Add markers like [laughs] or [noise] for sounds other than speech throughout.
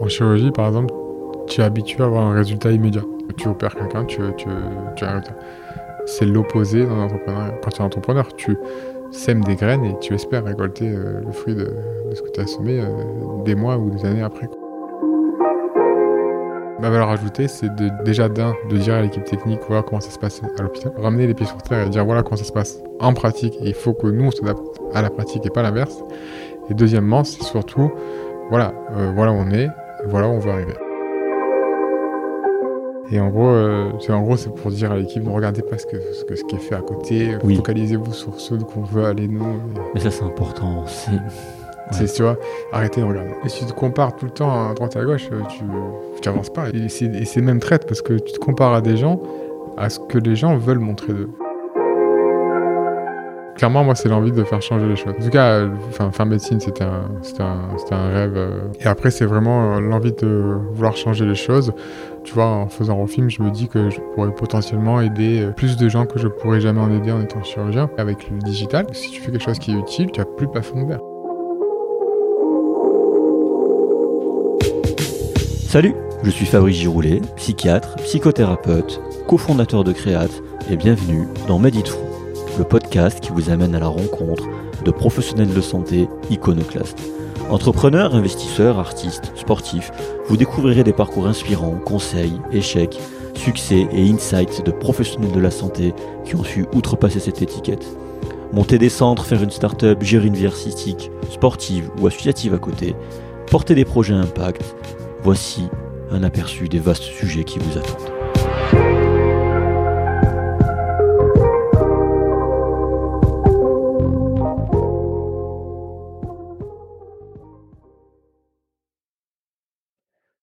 En chirurgie, par exemple, tu es habitué à avoir un résultat immédiat. Tu opères quelqu'un, tu, tu, tu. C'est l'opposé dans l'entrepreneuriat. Quand tu es entrepreneur, tu sèmes des graines et tu espères récolter euh, le fruit de, ce que tu as semé euh, des mois ou des années après. Ma valeur ajoutée, c'est déjà d'un, de dire à l'équipe technique voilà comment ça se passe à l'hôpital. Ramener les pieds sur terre et dire voilà comment ça se passe en pratique. Il faut que nous, on s'adapte à la pratique et pas l'inverse. Et deuxièmement, c'est surtout voilà, euh, voilà où on est, voilà où on veut arriver. Et en gros, euh, c'est en gros, c'est pour dire à l'équipe ne regardez pas ce, que, ce, que- ce qui est fait à côté, Oui. focalisez-vous sur ceux qu'on veut aller nous. Et Mais ça, c'est important. C'est [laughs] C'est, tu vois, arrêtez de regarder. Et si tu te compares tout le temps à droite et à gauche, euh, tu tu avances pas. Et c'est, et c'est même traite parce que tu te compares à des gens, à ce que les gens veulent montrer d'eux. Clairement, moi, c'est l'envie de faire changer les choses. En tout cas, euh, enfin, faire médecine, c'était un, rêve. euh. Et après, c'est vraiment euh, l'envie de vouloir changer les choses. Tu vois, en faisant un film, je me dis que je pourrais potentiellement aider plus de gens que je pourrais jamais en aider en étant chirurgien. Avec le digital, si tu fais quelque chose qui est utile, tu as plus de plafond. Salut, je suis Fabrice Giroulet, psychiatre, psychothérapeute, cofondateur de Créate et bienvenue dans Medit Fou, le podcast qui vous amène à la rencontre de professionnels de santé iconoclastes. Entrepreneurs, investisseurs, artistes, sportifs, vous découvrirez des parcours inspirants, conseils, échecs, succès et insights de professionnels de la santé qui ont su outrepasser cette étiquette. Monter des centres, faire une start-up, gérer une vie artistique, sportive ou associative à côté, porter des projets impact, Voici un aperçu des vastes sujets qui vous attendent.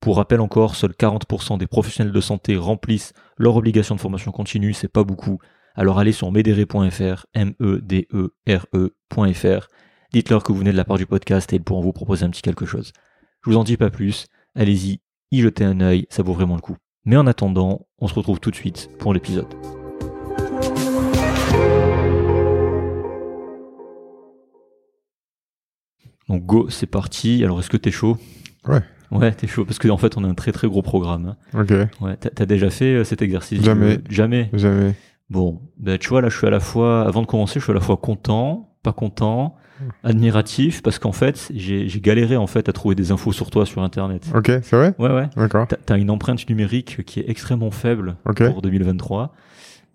pour rappel encore, seuls 40% des professionnels de santé remplissent leur obligation de formation continue, c'est pas beaucoup. Alors allez sur medere.fr, E M-E-D-E-R-E.fr, dites-leur que vous venez de la part du podcast et ils pourront vous proposer un petit quelque chose. Je vous en dis pas plus, allez-y, y jetez un œil, ça vaut vraiment le coup. Mais en attendant, on se retrouve tout de suite pour l'épisode. Donc go, c'est parti. Alors est-ce que t'es chaud? Ouais. Ouais, t'es chaud parce qu'en fait on a un très très gros programme. hein. Ok, Ouais, t'as t'as déjà fait euh, cet exercice Jamais. Jamais. jamais. Bon, ben tu vois là, je suis à la fois, avant de commencer, je suis à la fois content, pas content, admiratif, parce qu'en fait, j'ai j'ai galéré en fait à trouver des infos sur toi sur Internet. Ok, c'est vrai? Ouais, ouais. D'accord. T'as- T'as une empreinte numérique qui est extrêmement faible Ok. pour 2023.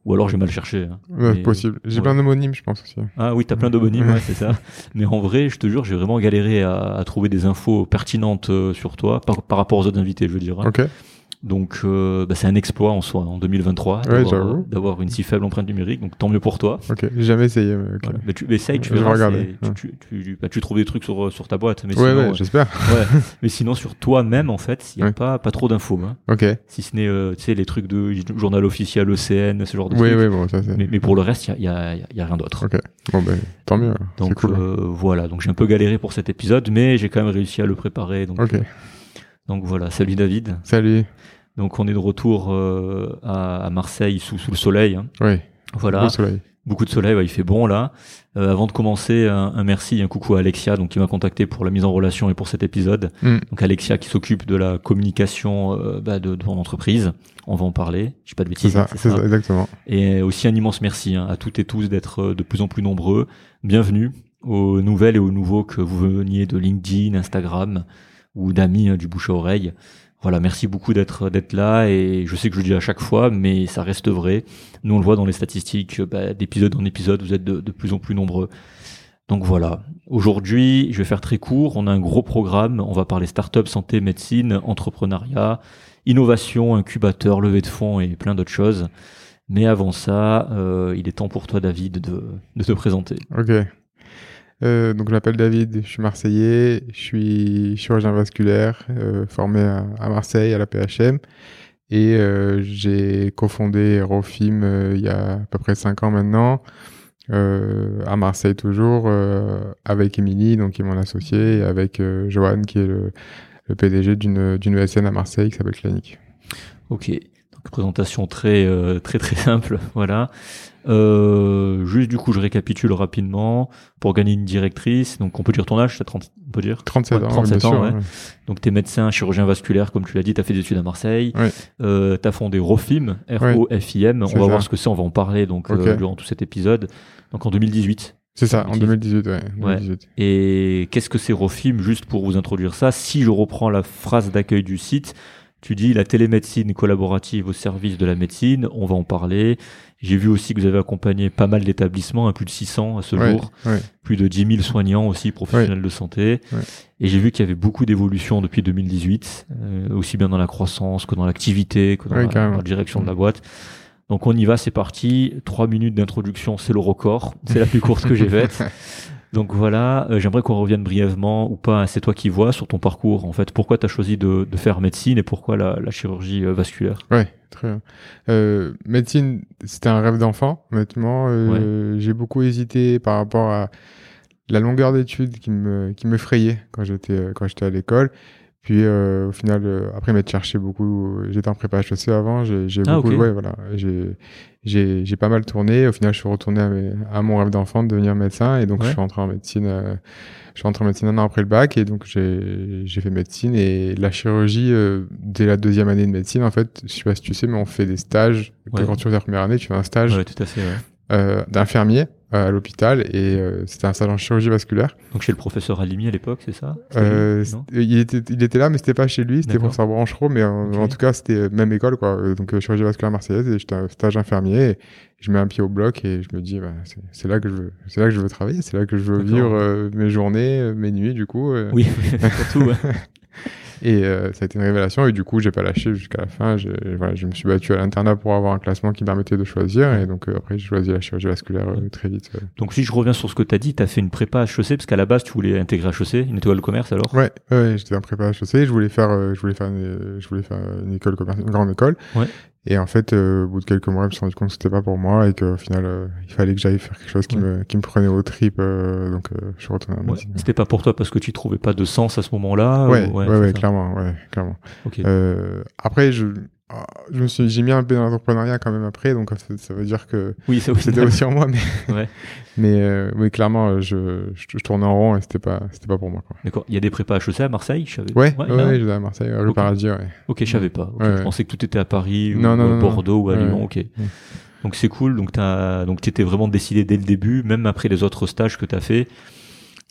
Ou alors j'ai mal cherché. hein. Ouais, Mais- possible. J'ai ouais. plein d'homonymes, je pense aussi. Ah oui, t'as plein d'homonymes, Ouais. c'est ça. Mais en vrai, je te jure, j'ai vraiment galéré à, à trouver des infos pertinentes euh, sur toi par, par rapport aux autres invités, je veux dire. hein. Ok. Donc, euh, bah, c'est un exploit en soi, en 2023, Ouais, d'avoir, j'avoue. euh, d'avoir une si faible empreinte numérique. Donc, tant mieux pour toi. Ok. J'ai jamais essayé. Mais ok. Voilà. Mais tu mais essaye, tu verras. regarder, ouais. Tu, tu, tu, bah, tu trouves des trucs sur, sur ta boîte. Mais Ouais, sinon, ouais, euh, j'espère. [laughs] ouais. [laughs] mais sinon, sur toi-même, en fait, il n'y a Ouais. pas, pas trop d'infos. hein. Ok. Si ce n'est, euh, tu sais, les trucs de journal officiel, ECN, ce genre de Oui, trucs. oui, bon, ça c'est. Mais, mais pour le reste, il n'y a, y a- y a rien d'autre. Ok. Bon, ben, tant mieux. C'est Donc cool. euh, voilà, donc j'ai un peu galéré pour cet épisode, mais j'ai quand même réussi à le préparer. Donc, Ok. Donc voilà, salut David. Salut. Donc on est de retour euh, à, à Marseille sous, sous le soleil. hein. Oui. Voilà, Beau soleil. Beaucoup de soleil, ouais, il fait bon là. Euh, avant de commencer, un, un merci, un coucou à Alexia, donc qui m'a contacté pour la mise en relation et pour cet épisode. Mm. Donc Alexia qui s'occupe de la communication euh, bah, de, de mon entreprise. On va en parler. Je sais pas de C'est bêtises. ça, hein, c'est ça, exactement. Et aussi un immense merci hein, à toutes et tous d'être de plus en plus nombreux. Bienvenue aux nouvelles et aux nouveaux que vous veniez de LinkedIn, Instagram ou d'amis hein, du bouche à oreille. Voilà, merci beaucoup d'être d'être là et je sais que je le dis à chaque fois, mais ça reste vrai. Nous on le voit dans les statistiques, euh, bah, d'épisode en épisode, vous êtes de, plus en plus nombreux. Donc voilà. Aujourd'hui, je vais faire très court. On a un gros programme. On va parler start-up, santé, médecine, entrepreneuriat, innovation, incubateur, levée de fonds et plein d'autres choses. Mais avant ça, euh, il est temps pour toi, David, de, de te présenter. Ok. Euh, donc je m'appelle David, je suis marseillais, je suis chirurgien vasculaire, euh, formé à, Marseille à la PHM et euh, j'ai cofondé Rofim il y a à peu près cinq ans maintenant, à Marseille toujours, avec Émilie, donc qui est mon associé, et avec Johan qui est le, le PDG d'une d'une ESN à Marseille qui s'appelle Clinique. Ok. Donc présentation très très très simple. [laughs] Voilà. Euh, juste du coup, je récapitule rapidement pour gagner une directrice. Donc on peut dire ton âge, t'as 30, on peut dire. 37 Ouais, ans, 37 bien ans, sûr, ouais. ouais. Donc t'es médecin, chirurgien vasculaire, comme tu l'as dit, t'as fait des études à Marseille. Ouais. Euh, t'as fondé Rofim, R-O-F-I-M. On va ça. voir ce que c'est, on va en parler donc euh, durant tout cet épisode. Donc en 2018. C'est ça, en Bêtise. 2018, ouais. 2018. Et qu'est-ce que c'est Rofim Juste pour vous introduire ça, si je reprends la phrase d'accueil du site, tu dis la télémédecine collaborative au service de la médecine, on va en parler. J'ai vu aussi que vous avez accompagné pas mal d'établissements, hein, plus de 600 à ce Ouais, jour, ouais. plus de 10 000 soignants aussi, professionnels de santé. Et j'ai vu qu'il y avait beaucoup d'évolutions depuis 2018, euh, aussi bien dans la croissance que dans l'activité, que dans, la, carrément. dans la direction de la boîte. Donc on y va, c'est parti. Trois minutes d'introduction, c'est le record. C'est la plus courte que j'ai faite. [laughs] Donc voilà, euh, j'aimerais qu'on revienne brièvement, ou pas, c'est toi qui vois, sur ton parcours, en fait. Pourquoi tu as choisi de, de faire médecine et pourquoi la, la chirurgie euh, vasculaire? Ouais, très bien. Euh, médecine, c'était un rêve d'enfant, honnêtement. Euh, J'ai beaucoup hésité par rapport à la longueur d'études qui me qui m'effrayait quand j'étais quand j'étais à l'école. Puis euh, au final, euh, après m'être cherché beaucoup, j'étais en prépa HEC avant, j'ai Ah, beaucoup, ok. ouais, voilà, j'ai pas mal tourné. Au final, je suis retourné à, mes- à mon rêve d'enfant de devenir médecin, et donc Ouais. je suis rentré en médecine. euh, je suis rentré en médecine un an après le bac, et donc j'ai fait médecine et la chirurgie euh, dès la deuxième année de médecine. En fait, je sais pas si tu sais, mais on fait des stages. Ouais. Quand tu fais ta première année, tu fais un stage Ouais, tout à fait. ouais. euh, d'infirmier euh, à l'hôpital, et euh, c'était un stage en chirurgie vasculaire. Donc chez le professeur Alimi à l'époque, c'est ça? Euh, il, était, il était là, mais c'était pas chez lui, c'était D'accord. pour sa branche pro, mais en, Ok. en tout cas, c'était euh, même école, quoi. Euh, Donc, euh, chirurgie vasculaire marseillaise, et j'étais un stage infirmier, et je mets un pied au bloc, et je me dis, bah, c'est là que je veux, c'est là que je veux travailler, c'est là que je veux vivre euh, mes journées, euh, mes nuits, du coup. euh. Oui, [laughs] surtout. [laughs] Et euh, ça a été une révélation, et du coup, j'ai pas lâché jusqu'à la fin. Je, voilà, je me suis battu à l'internat pour avoir un classement qui me permettait de choisir, et donc euh, après, j'ai choisi la chirurgie vasculaire euh, très vite. Donc si je reviens sur ce que tu as dit, tu as fait une prépa HEC, parce qu'à la base, tu voulais intégrer HEC, une école de commerce alors? Ouais, ouais, j'étais en prépa HEC, je voulais faire, je voulais faire, une, je voulais faire une école commerce, une grande école. Ouais. Et en fait, euh, au bout de quelques mois, je me suis rendu compte que c'était pas pour moi et qu'au final, euh, il fallait que j'aille faire quelque chose qui Ouais. me, qui me prenait aux tripes. euh, donc, euh, je suis retourné en Ouais. médecine. C'était pas pour toi parce que tu trouvais pas de sens à ce moment-là Ouais, ou- ouais, ouais, clairement, ouais, clairement. Ok. Euh, après, je, je me suis, j'ai mis un peu dans l'entrepreneuriat quand même après, donc ça, ça veut dire que Oui, c'était aussi en moi, mais, [laughs] Ouais. mais euh, oui, clairement, euh, je, je, je tournais en rond et c'était pas, c'était pas pour moi. Quoi. D'accord. Il y a des prépas HEC à Marseille, je savais. Ouais, ouais, ouais, j'étais à Marseille, rue Ok. Paradis, ouais. Ok, je savais pas. Ok, Ouais, Je pensais que tout était à Paris Non, ou non, à non. Bordeaux ou à Lyon. Ok. Donc c'est cool. Donc t'as donc t'étais vraiment décidé dès le début, même après les autres stages que t'as fait.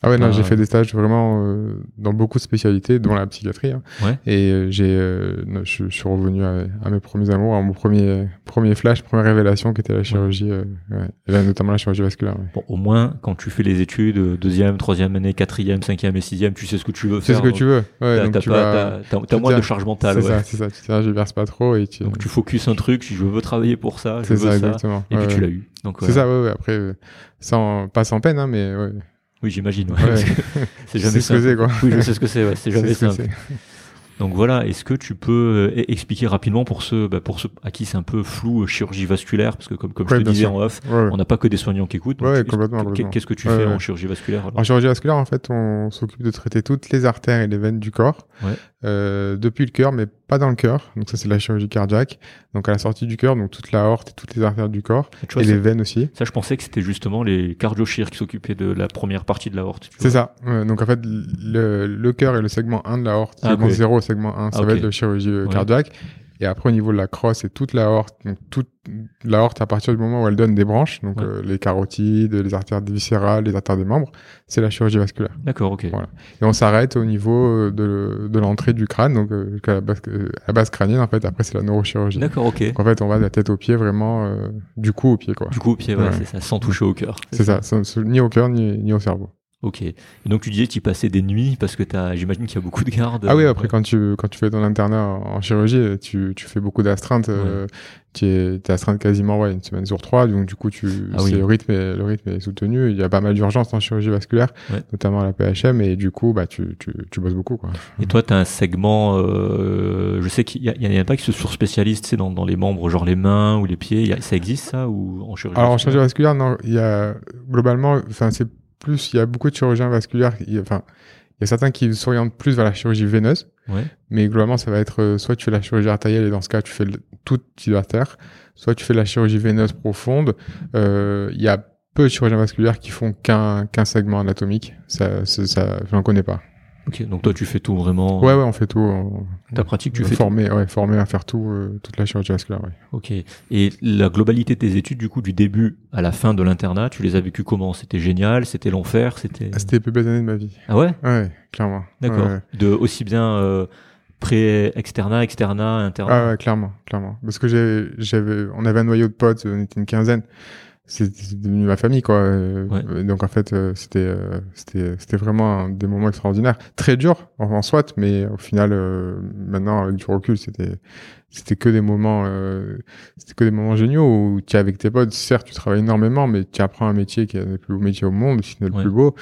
Ah ouais, non, j'ai fait des stages vraiment euh, dans beaucoup de spécialités, dont la psychiatrie. hein. Ouais. Et euh, j'ai, euh, je, je suis revenu à, à mes premiers amours, à mon premier, premier flash, première révélation qui était la chirurgie, euh, ouais. Et là, notamment la chirurgie vasculaire. Bon, au moins quand tu fais les études euh, deuxième, troisième année, quatrième, cinquième et sixième, tu sais ce que tu veux C'est faire. ce que tu veux. Ouais, T'as pas- moins de charge mentale. C'est ça, c'est ça. Tu pas trop et tu. Donc tu focuses un truc, je veux travailler pour ça, je C'est veux ça, ça. exactement. Et puis tu l'as eu. Donc C'est ça, ouais, ouais. Après, euh, sans, pas sans peine, hein, mais ouais. Oui, j'imagine. ouais. Ouais. [laughs] c'est jamais ce que c'est, quoi. Oui, je sais ce que c'est. Ouais. C'est [laughs] jamais simple. Donc voilà, est-ce que tu peux euh, expliquer rapidement pour ceux, bah, pour ceux à qui c'est un peu flou, euh, chirurgie vasculaire, parce que comme, comme je Ouais, te bien disais sûr. en off, Ouais, ouais. on n'a pas que des soignants qui écoutent. Qu'est-ce que tu fais en chirurgie vasculaire En chirurgie vasculaire, en fait, on s'occupe de traiter toutes les artères et les veines du corps, euh, depuis le cœur, mais pas dans le cœur. Donc ça, c'est la chirurgie cardiaque. Donc à la sortie du cœur, donc toute la horte et toutes les artères du corps, vois, et les veines aussi. ça, je pensais que c'était justement les cardiochires qui s'occupaient de la première partie de la horte. C'est ça. Ouais, donc en fait, le, le cœur est le segment 1 de la horte. Ah, segment ok. 0 segment 1, ça Ah, va être de chirurgie euh, Ouais. cardiaque. Et après, au niveau de la crosse, c'est toute la horte. Donc toute la horte, à partir du moment où elle donne des branches, donc Ouais. euh, les carotides, les artères viscérales, les artères des membres, c'est la chirurgie vasculaire. D'accord, ok. Voilà. Et on s'arrête au niveau euh, de, de l'entrée du crâne, donc euh, jusqu'à la base, euh, la base crânienne, en fait. Après, c'est la neurochirurgie. D'accord, ok. Donc en fait, on va de la tête aux pieds, vraiment du cou au pied, quoi. Du coup, au pied, ouais, Ouais. c'est ça, sans toucher au cœur. C'est ça, sans- ni au cœur ni, ni au cerveau. Ok. Et donc tu disais tu passais des nuits parce que t'as, j'imagine qu'il y a beaucoup de gardes. Ah oui, après, Ouais. quand tu, quand tu fais ton internat en, chirurgie, tu, tu fais beaucoup d'astreintes. euh, tu es, t'es astreinte quasiment ouais, une semaine sur trois. Donc, du coup, tu, Ah oui. le, rythme est, le rythme est soutenu. Il y a pas mal d'urgences en chirurgie vasculaire, Ouais. notamment à la PHM. Et du coup, bah, tu, tu, tu bosses beaucoup. Quoi. Et toi, tu as un segment, euh, je sais qu'il y, y en a pas qui se surspécialisent tu sais, dans, dans les membres, genre les mains ou les pieds. Y a- ça existe ça ou en chirurgie Alors, en chirurgie vasculaire, non, il y a, globalement, enfin, c'est plus, il y a beaucoup de chirurgiens vasculaires. il Enfin, il y a certains qui s'orientent plus vers la chirurgie veineuse. Ouais. Mais globalement, ça va être euh, soit tu fais la chirurgie artérielle et dans ce cas, tu fais le, toute type d'artère, soit tu fais la chirurgie veineuse profonde. Euh, Il y a peu de chirurgiens vasculaires qui font qu'un qu'un segment anatomique. Ça, ça, ça j'en connais pas. Ok, donc toi tu fais tout vraiment. Ouais, ouais, on fait tout. On, Ta pratique, tu on fais formé, ouais, formé à faire tout, euh, toute la chirurgie vasculaire. Ouais. Ok. Et la globalité de tes études, du coup, du début à la fin de l'internat, tu les as vécues comment? C'était génial? C'était l'enfer? C'était. Ah, C'était les plus belles années de ma vie. Ah ouais? Ouais, clairement. D'accord. Ouais, ouais. De aussi bien euh, pré-externat, externat, internat? Ah ouais, clairement, clairement. Parce que j'avais, on avait un noyau de potes, on était une quinzaine. C'est devenu ma famille, quoi. Euh, Ouais. Donc en fait, euh, c'était, euh, c'était, c'était vraiment des moments extraordinaires, très durs en, en soit, mais au final, euh, maintenant avec du recul, c'était, c'était que des moments, euh, c'était que des moments géniaux où tu es avec tes potes. Certes, tu travailles énormément, mais tu apprends un métier qui est un des plus beaux métiers au monde, sinon le Ouais. plus beau.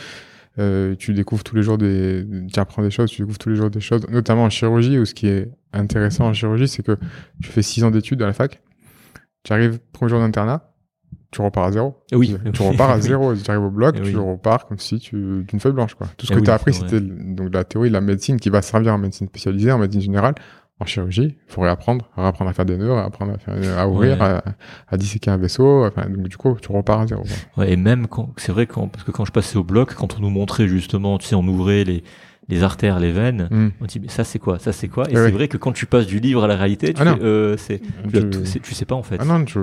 Euh, tu découvres tous les jours des, tu apprends des choses, tu découvres tous les jours des choses, notamment en chirurgie, où ce qui est intéressant en chirurgie, c'est que tu fais six ans d'études à la fac, tu arrives premier jour d'internat, tu repars à zéro. Oui. Tu repars à zéro, tu arrives au bloc, Eh tu repars comme si tu d'une feuille blanche quoi. Tout ce Eh que oui, tu as appris c'était donc la théorie de la médecine qui va servir en médecine spécialisée, en médecine générale. En chirurgie, il faut réapprendre, réapprendre à faire des nœuds, réapprendre à, faire, à ouvrir, Ouais. à, à disséquer un vaisseau. Enfin, donc du coup, tu repars à zéro. quoi. Ouais, et même quand, c'est vrai quand, parce que quand je passais au bloc, quand on nous montrait justement, tu sais, on ouvrait les, les artères, les veines, Hmm. on dit, mais ça c'est quoi, ça c'est quoi? Et Eh c'est oui. vrai que quand tu passes du livre à la réalité, tu Ah fais, euh, c'est, tu, Tu- tu sais pas en fait. Ah non, tu,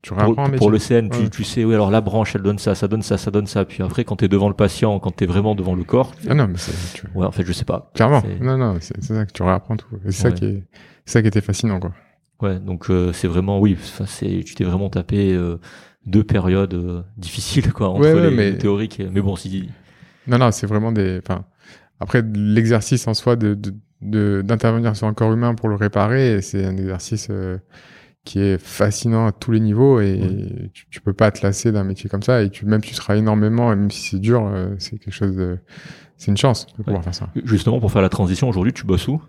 tu pour, réapprends métier. pour le CN, tu, Ouais. tu sais, oui, alors la branche, elle donne ça, ça donne ça, ça donne ça. Puis après, quand t'es devant le patient, quand t'es vraiment devant le corps, tu Ah non, mais c'est tu- ouais, en fait, je sais pas. clairement. C'est- Non, non, c'est ça que tu réapprends tout. C'est Ouais. ça qui est, c'est ça qui était fascinant quoi. Ouais, donc euh, c'est vraiment, oui, tu t'es vraiment tapé euh, deux périodes euh, difficiles, quoi, entre Ouais, les, mais- le théorique. et- Mais bon, si, Non, non, c'est vraiment des. Enfin, après, l'exercice en soi de d'intervenir sur un corps humain pour le réparer, c'est un exercice euh, qui est fascinant à tous les niveaux et tu, tu peux pas te lasser d'un métier comme ça et tu même tu seras énormément et même si c'est dur, euh, c'est quelque chose de. C'est une chance de pouvoir faire ça. justement, pour faire la transition, aujourd'hui, tu bosses où?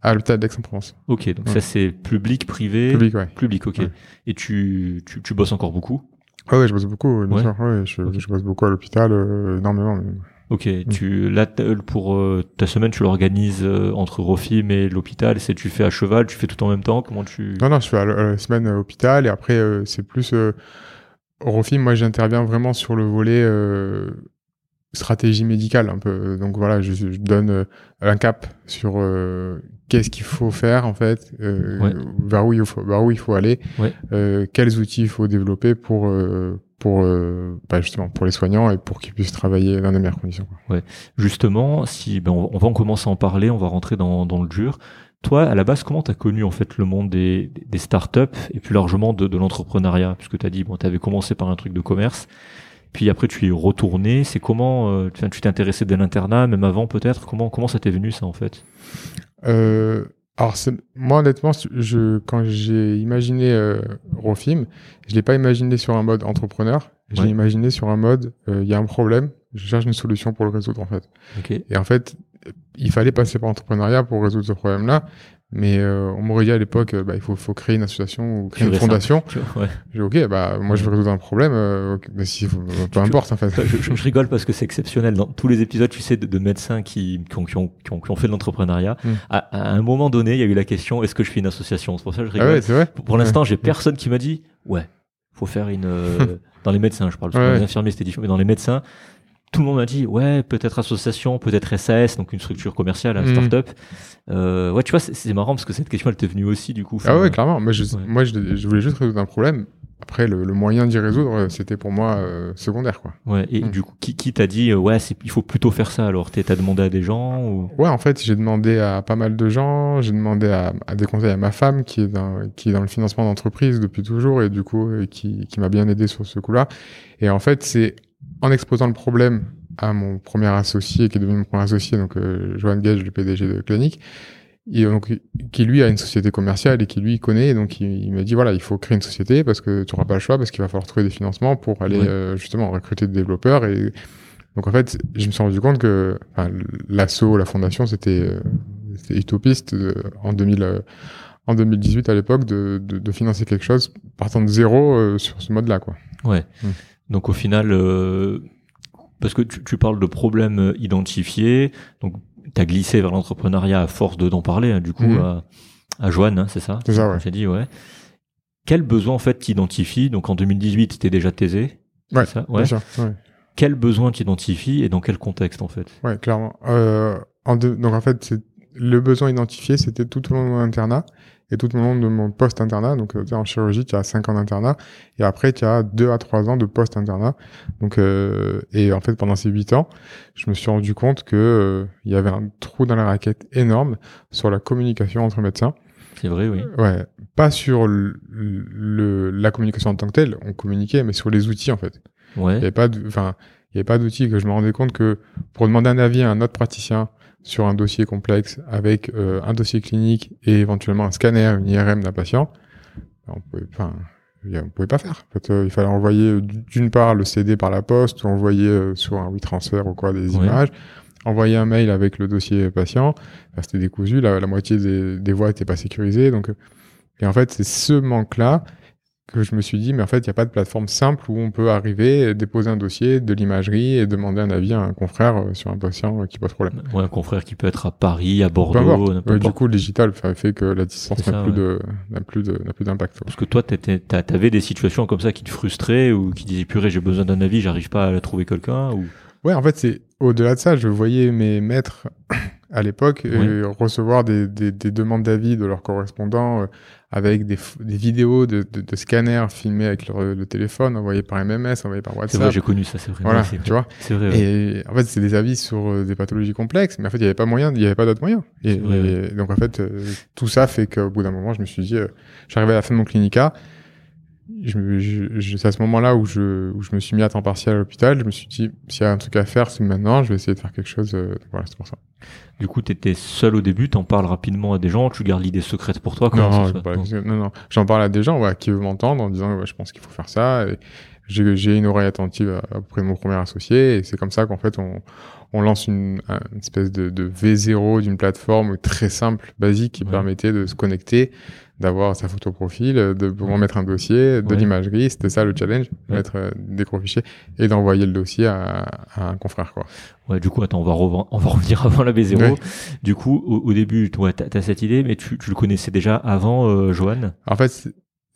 À l'hôpital d'Aix-en-Provence. Ok, donc Ouais. ça c'est public, privé? Public, ouais. Public, ok. Ouais. Et tu, tu, tu bosses encore beaucoup? Ouais, ouais, je bosse beaucoup, bien Ouais. sûr. Je, bosse beaucoup à l'hôpital, euh, énormément. même. Ok, Mm. tu, là, t'as- pour euh, ta semaine, tu l'organises euh, entre Rofim et l'hôpital. C'est tu fais à cheval, tu fais tout en même temps. Comment tu Non, non, je fais à la, semaine à l'hôpital et après, euh, c'est plus. Euh, Rofim, moi, j'interviens vraiment sur le volet euh, stratégie médicale, un peu. Donc voilà, je, je donne euh, un cap sur euh, qu'est-ce qu'il faut faire, en fait, euh, Ouais. vers, où il faut, vers où il faut aller, Ouais. euh, quels outils il faut développer pour. Pour euh, bah, justement pour les soignants et pour qu'ils puissent travailler dans de meilleures conditions. quoi. justement, si ben, on, on va en commencer à en parler, on va rentrer dans, dans le dur. Toi, à la base, comment t'as connu en fait le monde des, des startups et plus largement de, de l'entrepreneuriat? Puisque t'as dit, bon, t'avais commencé par un truc de commerce, puis après tu y es retourné. C'est comment euh, tu tu t'es intéressé dès l'internat, même avant peut-être? Comment comment ça t'est venu ça en fait? Euh, alors, c'est- moi, honnêtement, je, quand j'ai imaginé euh, Rofim, je l'ai pas imaginé sur un mode entrepreneur. Je Ouais. l'ai imaginé sur un mode, euh, il y a un problème, je cherche une solution pour le résoudre, en fait. Ok. Et en fait, il fallait passer par l'entrepreneuriat pour résoudre ce problème-là. Mais euh, on m'aurait dit à l'époque, euh, bah, il faut, faut créer une association ou créer une fondation. [laughs] Ouais. J'ai dit, ok, bah, moi, je vais résoudre un problème, euh, ok, mais si, peu importe, en fait. Je, je- je rigole parce que c'est exceptionnel. Dans tous les épisodes, tu sais, de, de médecins qui, qui, ont, qui, ont, qui ont- qui ont fait de l'entrepreneuriat, Mm. à, à un moment donné, il y a eu la question est-ce que je fais une association? C'est pour ça que je Ah rigole. ouais, c'est vrai. Pour, pour l'instant, j'ai personne qui m'a dit ouais, faut faire une. euh, [laughs] dans les médecins, je parle. Parce que Ouais, les ouais. infirmiers, c'était différent. Mais dans les médecins, tout le monde m'a dit ouais, peut-être association, peut-être SAS, donc une structure commerciale, un Mm. start-up. Euh, ouais, tu vois, c'est- marrant parce que cette question, elle t'est venue aussi, du coup. Ah ouais, clairement. Moi, je, Ouais. moi, je, je voulais juste résoudre un problème. Après, le, le moyen d'y résoudre, c'était pour moi euh, secondaire, quoi. Ouais, et Mm. du coup, qui, qui t'a dit euh, ouais, il faut plutôt faire ça alors? T'as demandé à des gens ou? Ouais, en fait, j'ai demandé à pas mal de gens. J'ai demandé à, à des conseils à ma femme, qui est dans, qui est dans le financement d'entreprise depuis toujours, et du coup, qui, qui m'a bien aidé sur ce coup-là. Et en fait, c'est en exposant le problème à mon premier associé, qui est devenu mon premier associé, donc euh, Johan Gage, le PDG de Clinique, et donc, qui lui a une société commerciale et qui lui connaît, et donc il, il m'a dit voilà, il faut créer une société parce que tu n'auras pas le choix, parce qu'il va falloir trouver des financements pour aller euh, justement recruter des développeurs. Et donc en fait, je me suis rendu compte que enfin, l'assaut, la fondation, c'était euh, utopiste de- en 2000. euh, en 2018 à l'époque de, de, de financer quelque chose partant de zéro euh, sur ce mode-là quoi. Ouais. Mm. Donc au final, euh, parce que tu, tu parles de problèmes identifiés, donc tu as glissé vers l'entrepreneuriat à force de d'en parler, hein, du coup, Mhm. à, à Joanne, hein, c'est ça C'est ça, ouais. J'ai dit, ouais. Quel besoin en fait t'identifies Donc en 2018, tu étais déjà taisé. Ouais, ça ouais. Bien sûr, ouais. Quel besoin t'identifies et dans quel contexte en fait? Ouais, clairement. Euh, en deux- donc en fait, c'est- le besoin identifié, c'était tout au long de mon internat et tout au long de mon post-internat. Donc euh, en chirurgie, tu as 5 ans d'internat et après, tu as 2 à 3 ans de post-internat. Donc euh, et en fait, pendant ces 8 ans, je me suis rendu compte que euh, il y avait un trou dans la raquette énorme sur la communication entre médecins. C'est vrai, oui. Ouais, pas sur le, le- la communication en tant que telle, on communiquait, mais sur les outils en fait. Il Ouais. n'y avait pas enfin, il y avait pas d'outil que je me rendais compte que pour demander un avis à un autre praticien sur un dossier complexe avec euh, un dossier clinique et éventuellement un scanner, une IRM d'un patient, on pouvait, on pouvait pas faire. En fait, euh, il fallait envoyer euh, d'une part le CD par la poste ou envoyer euh, sur un WeTransfer ou quoi des images, envoyer un mail avec le dossier patient. Enfin, C'était décousu, la, la moitié des, des voies n'étaient pas sécurisées, donc et en fait c'est ce manque-là que je me suis dit, mais en fait, il n'y a pas de plateforme simple où on peut arriver, déposer un dossier, de l'imagerie et demander un avis à un confrère euh, sur un patient euh, qui pose problème. Ouais, un confrère qui peut être à Paris, à Bordeaux, Ouais, du coup, le digital fait, fait que la distance n'a plus, ouais. de n'a plus de n'a plus d'impact. Parce que toi, t'as- t'avais des situations comme ça qui te frustraient ou qui disaient purée, j'ai besoin d'un avis, j'arrive pas à trouver quelqu'un ou? Ouais, en fait, c'est au-delà de ça. Je voyais mes maîtres [coughs] à l'époque euh, recevoir des, des, des demandes d'avis de leurs correspondants avec des, vidéos de, de, de scanners filmés avec le téléphone, envoyés par MMS, envoyés par C'est WhatsApp. vrai, j'ai connu ça, c'est vrai. voilà, c'est tu vois. C'est vrai. ouais. Et en fait, c'est des avis sur euh, des pathologies complexes, mais en fait, il n'y avait pas moyen, il n'y avait pas d'autre moyen. Et, C'est vrai, et donc, en fait, euh, tout ça fait qu'au bout d'un moment, je me suis dit, euh, j'arrivais à la fin de mon clinica. Je, me- je- je- c'est à ce moment-là où je, où je me suis mis à temps partiel à l'hôpital. Je me suis dit, s'il y a un truc à faire, c'est maintenant. Je vais essayer de faire quelque chose. euh, voilà, c'est pour ça. Du coup, t'étais seul au début, t'en parles rapidement à des gens, tu gardes l'idée secrète pour toi. Non, non, pas- non, non. J'en parle à des gens ouais, qui veulent m'entendre en disant, ouais, je pense qu'il faut faire ça. J'ai, une oreille attentive à- auprès de mon premier associé. Et c'est comme ça qu'en fait, on, on lance une, un- une espèce de, de V0 d'une plateforme très simple, basique, qui Ouais. permettait de se connecter, d'avoir sa photo profil, de pouvoir mettre un dossier, de l'imagerie. C'était ça le challenge, mettre euh, des gros fichiers et d'envoyer le dossier à, à un confrère. Quoi. Ouais, du coup, attends, on va, reven- on va revenir [laughs] avant la B0. Ouais. Du coup, au, au début, t'as as cette idée, mais tu, tu le connaissais déjà avant, euh, Johan? En fait,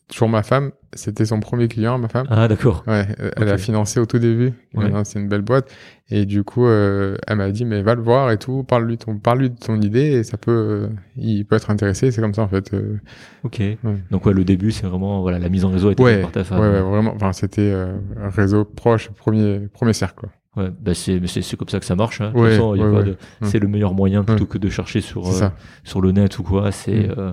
toujours ma femme, c'était son premier client, ma femme. Ah, d'accord. Ouais, euh, elle Ok. a financé au tout début. Ouais. C'est une belle boîte. Et du coup, euh, elle m'a dit, mais va le voir et tout, parle-lui ton, de ton idée et ça peut, euh, il peut être intéressé. C'est comme ça, en fait. euh. Ok. Donc, ouais, le début, c'est vraiment, voilà, la mise en réseau été ouais, par ta ouais, femme. ouais, vraiment. Enfin, c'était un réseau proche, premier, premier cercle. Quoi. Ouais, bah c'est, comme ça que ça marche. Hein. Ouais, ouais, ouais. de- c'est le meilleur moyen plutôt que de chercher sur, euh, sur le net ou quoi. C'est euh,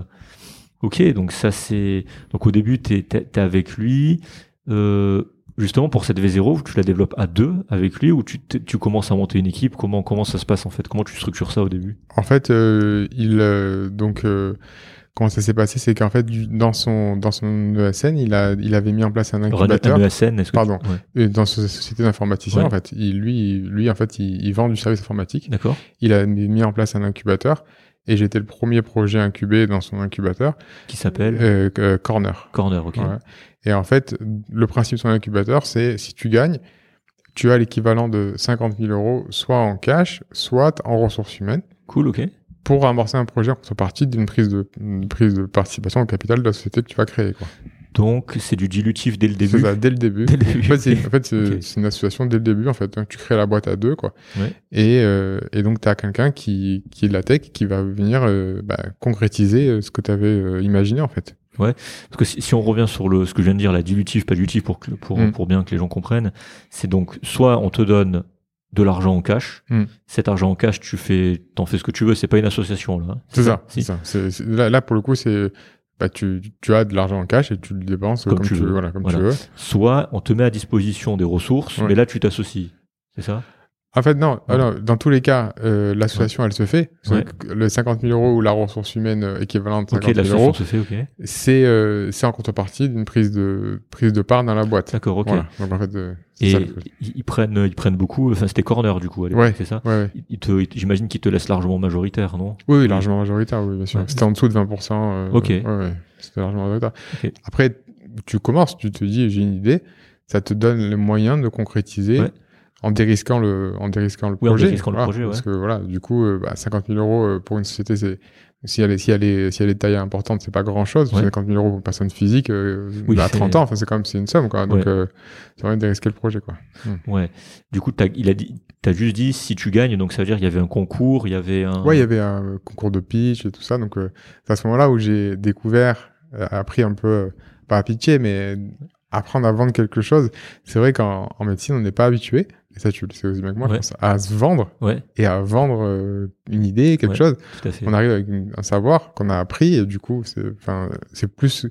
ok. Donc ça c'est donc au début t'es, t'es avec lui. Euh, justement pour cette V0, tu la développes à deux avec lui ou tu tu commences à monter une équipe? Comment comment ça se passe en fait? Comment tu structures ça au début? En fait, euh, il, euh, donc, comment ça s'est passé, c'est qu'en fait, du- dans son dans son ESN, il a il avait mis en place un Un incubateur. ESN, est-ce que Pardon. tu- ouais. Dans sa société d'informaticien, Ouais. en fait, il, lui, lui, en fait, il, il vend du service informatique. D'accord. Il a mis en place un incubateur et j'étais le premier projet incubé dans son incubateur, Qui s'appelle euh, euh, Corner. Corner, ok. Et en fait, le principe de son incubateur, c'est si tu gagnes, tu as l'équivalent de 50 000 euros, soit en cash, soit en ressources humaines, Cool, ok. pour amorcer un projet en contrepartie d'une prise de, prise de participation au capital de la société que tu vas créer. Quoi. Donc, c'est du dilutif dès le C'est début. ça, dès le début. Dès le début. En fait, c'est en fait, c'est- c'est une association dès le début, en fait. hein. Tu crées la boîte à deux, quoi. Ouais. Et, euh, et donc, tu as quelqu'un qui, qui est de la tech qui va venir euh, bah, concrétiser euh, ce que tu avais imaginé, en fait. Parce que si, si on revient sur le, ce que je viens de dire, la dilutif, pas dilutif, pour, pour, Mm. pour bien que les gens comprennent, c'est donc soit on te donne de l'argent en cash, Mm. cet argent en cash, tu fais, t'en fais ce que tu veux, c'est pas une association là. hein. C'est ça. Si. c'est ça. C'est- c'est- là, là, pour le coup, c'est... Bah, tu, tu as de l'argent en cash et tu le dépenses comme, tu veux. Voilà, comme Voilà. tu veux. Soit on te met à disposition des ressources, Ouais. mais là tu t'associes. C'est ça? En fait, non. Ouais. alors, dans tous les cas, euh, l'association, elle se fait. Ouais. Le 50 000 euros ou la ressource humaine équivalente de Ok, 50 000 l'association euros, se fait, c'est euh, c'est en contrepartie d'une prise de, prise de part dans la boîte. D'accord, ok. Voilà. Donc, en fait, euh, Et ça le ils, prennent, ils prennent beaucoup. Enfin, c'était corner du coup à Ouais. c'est ça. Ouais, j'imagine qu'ils te laissent largement majoritaire, non Oui, oui, largement majoritaire, oui, bien sûr. C'était en dessous de 20%. euh, Ok. Ouais, ouais. C'était largement majoritaire. Après, tu commences, tu te dis, j'ai une idée, ça te donne les moyens de concrétiser Ouais. En dérisquant le, en dérisquant le Oui, en projet. dérisquant le projet, Parce ouais. que voilà, du coup, euh, bah, 50 000 euros euh, pour une société, c'est, si elle est, si elle est, si elle est de taille importante, c'est pas grand chose. Ouais. 50 000 euros pour une personne physique, euh, Oui, bah, à c'est- 30 ans, enfin, c'est quand même, c'est une somme, quoi. Donc, Ouais. euh, c'est vraiment de dérisquer le projet, quoi. Ouais. Du coup, t'as, il a dit, t'as juste dit si tu gagnes, donc ça veut dire qu'il y avait un concours, il y avait un. Ouais, il y avait un concours de pitch et tout ça. Donc, euh, c'est à ce moment-là où j'ai découvert, euh, appris un peu, euh, pas à pitcher, mais apprendre à vendre quelque chose. C'est vrai qu'en en médecine, on n'est pas habitué, et ça tu le sais aussi bien que moi, Ouais. je pense, à se vendre Ouais, et à vendre euh, une idée, quelque Ouais. chose. On arrive avec un savoir qu'on a appris, et du coup, c'est enfin, c'est plus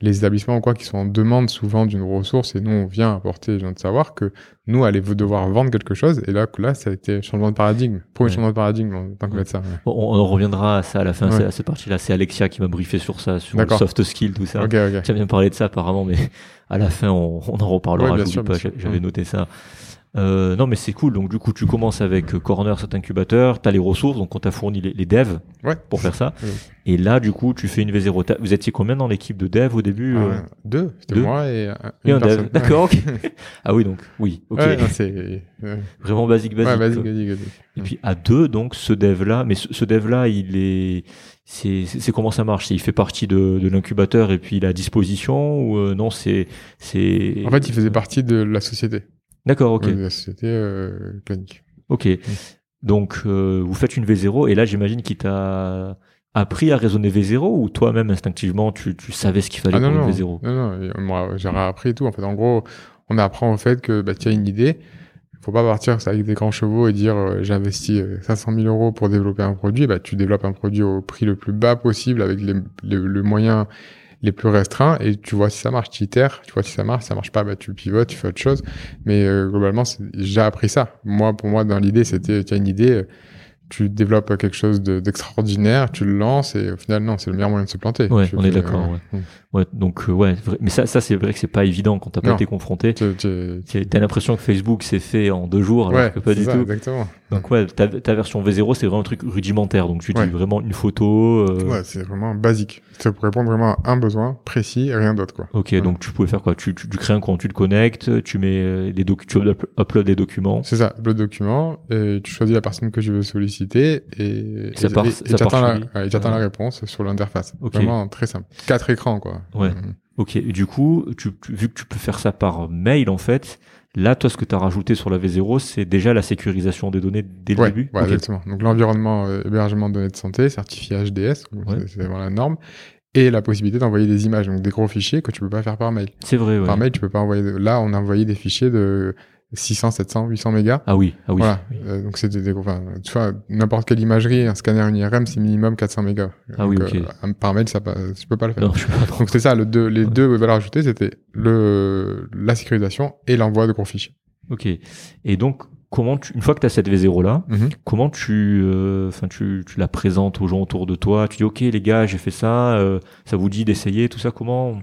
les établissements ou quoi qui sont en demande souvent d'une ressource et nous on vient apporter de savoir que nous allez devoir vendre quelque chose et là que là ça a été changement de paradigme un Ouais. changement de paradigme en tant que Ouais. médecin ouais. Bon, on, on en reviendra à ça à la fin, à cette partie-là. C'est Alexia qui m'a briefé sur ça, sur le soft skill, tout ça. ok ok Tu as bien parlé de ça apparemment, mais [laughs] à la fin, on, on en reparlera. J'avais noté ça. Euh, non, mais c'est cool. Donc, du coup, tu commences avec euh, Corner, cet incubateur. Tu as les ressources, donc on t'a fourni les, les devs ouais pour faire ça. Et là, du coup, tu fais une V0. T'as- Vous étiez combien dans l'équipe de dev au début euh, deux c'était moi et un, Et une un dev. D'accord, [laughs] ah oui, donc, oui, ok. Ouais, non, euh, Vraiment basique, basique. quoi. vas-y, vas-y. Et puis à deux, donc ce dev-là, mais ce, ce dev-là, il est, c'est, comment ça marche? Il fait partie de, de l'incubateur et puis à disposition ou euh, non C'est, c'est. En fait, il faisait partie de la société, D'accord, ok, la société euh, ok. Donc euh, vous faites une V0 et là j'imagine qu'il t'a appris à raisonner V0 ou toi-même instinctivement tu, tu savais ce qu'il fallait Ah non, pour non, une V0 non, non, moi, j'ai appris et tout. En fait, en gros, on apprend au fait que bah, tu as une idée, faut pas partir avec des grands chevaux et dire euh, j'ai investi euh, 500 000 euros pour développer un produit. Bah, tu développes un produit au prix le plus bas possible avec les, les, le moyen les plus restreints et tu vois si ça marche, tu itères, tu vois si ça marche, si ça marche pas, bah, tu pivotes, tu fais autre chose. Mais euh, globalement, j'ai appris ça. Moi, pour moi, dans l'idée, c'était tu as une idée, euh, tu développes quelque chose de- d'extraordinaire, tu le lances et au final, non, c'est le meilleur moyen de se planter. Ouais, Tu on est d'accord, euh, Ouais, donc euh, ouais, mais ça, ça c'est vrai que c'est pas évident quand t'as pas Non. été confronté. T'as l'impression que Facebook s'est fait en deux jours alors Ouais, que pas du ça, tout. exactement. Donc ouais, ta, ta version V0 c'est vraiment un truc rudimentaire. Donc tu dis Ouais. vraiment une photo. euh, Ouais, c'est vraiment basique. C'est pour répondre vraiment à un besoin précis et rien d'autre, quoi. Ok, Ouais. donc tu pouvais faire quoi? Tu, tu, tu crées un compte, tu te connectes, tu mets euh, des doc tu up- uploads des documents. C'est ça, le document, et tu choisis la personne que tu veux solliciter, et, et, et- et t'attends la, ouais, Ouais. la réponse sur l'interface. Ok. Vraiment très simple. Quatre écrans, quoi. Ouais. Mhm. Ok, et du coup, tu, tu- vu que tu peux faire ça par mail en fait, là toi ce que tu as rajouté sur la V0 c'est déjà la sécurisation des données dès le Ouais, début? ouais, exactement. Donc l'environnement euh, hébergement de données de santé, certifié HDS, Ouais. c'est- vraiment la norme, et la possibilité d'envoyer des images, donc des gros fichiers que tu peux pas faire par mail. C'est vrai. Par mail, tu peux pas envoyer. de- Là, on a envoyé des fichiers de 600, 700, 800 mégas. Ah oui, ah oui. Voilà. oui. Euh, donc c'est des, enfin, tu vois, n'importe quelle imagerie, un scanner, une IRM, c'est minimum 400 mégas. Ah oui, Donc, ok. euh, par mail, ça, tu peux pas le faire. Non, je pas. Donc c'est ça, le deux, les Ouais. deux valeurs ajoutées, c'était le la sécurisation et l'envoi de gros fichiers. Ok. Et donc comment tu, une fois que tu as cette V0 là, Mhm. comment tu, euh, enfin tu, tu la présentes aux gens autour de toi? Tu dis ok les gars, j'ai fait ça, euh, ça vous dit d'essayer tout ça Comment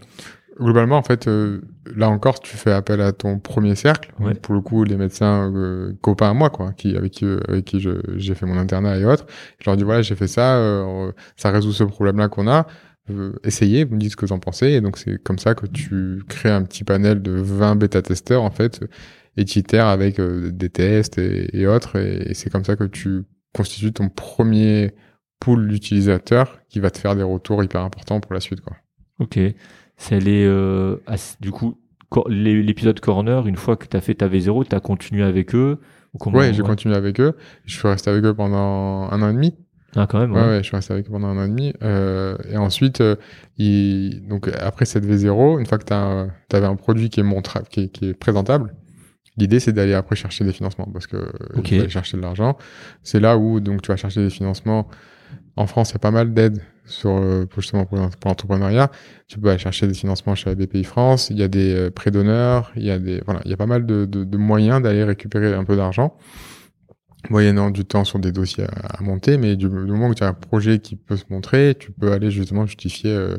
Globalement, en fait, euh, là encore, tu fais appel à ton premier cercle. Ouais. Pour le coup, les médecins euh, copains à moi, quoi, qui avec qui, euh, avec qui j'ai fait mon internat et autres. Je leur dis voilà, j'ai fait ça, euh, ça résout ce problème-là qu'on a. Euh, essayez, vous me dites ce que vous en pensez. Et donc c'est comme ça que tu crées un petit panel de 20 bêta-testeurs en fait, et tu itères avec des tests et, et autres. Et, et c'est comme ça que tu constitues ton premier pool d'utilisateurs qui va te faire des retours hyper importants pour la suite, quoi. Ok, c'est les, euh, du coup l'épisode corner. Une fois que tu as fait ta V0, tu as continué avec eux ou comment Ouais, j'ai continué avec eux. Je suis resté avec eux pendant un an et demi. Ah quand même. Ouais, ouais. ouais, je suis resté avec eux pendant un an et demi. Euh, et ensuite, euh, il... donc après cette V0, une fois que tu avais un produit qui est montrable, qui est, qui est présentable, l'idée c'est d'aller après chercher des financements parce que Ok. il faut aller chercher de l'argent. C'est là où donc tu vas chercher des financements. En France, il y a pas mal d'aides sur euh, justement pour, pour l'entrepreneuriat. Tu peux aller chercher des financements chez la BPI France. Il y a des euh, prêts d'honneur. Il y a des voilà, il y a pas mal de, de, de moyens d'aller récupérer un peu d'argent moyennant du temps sur des dossiers à, à monter, mais du, du moment où tu as un projet qui peut se montrer, tu peux aller justement justifier, euh,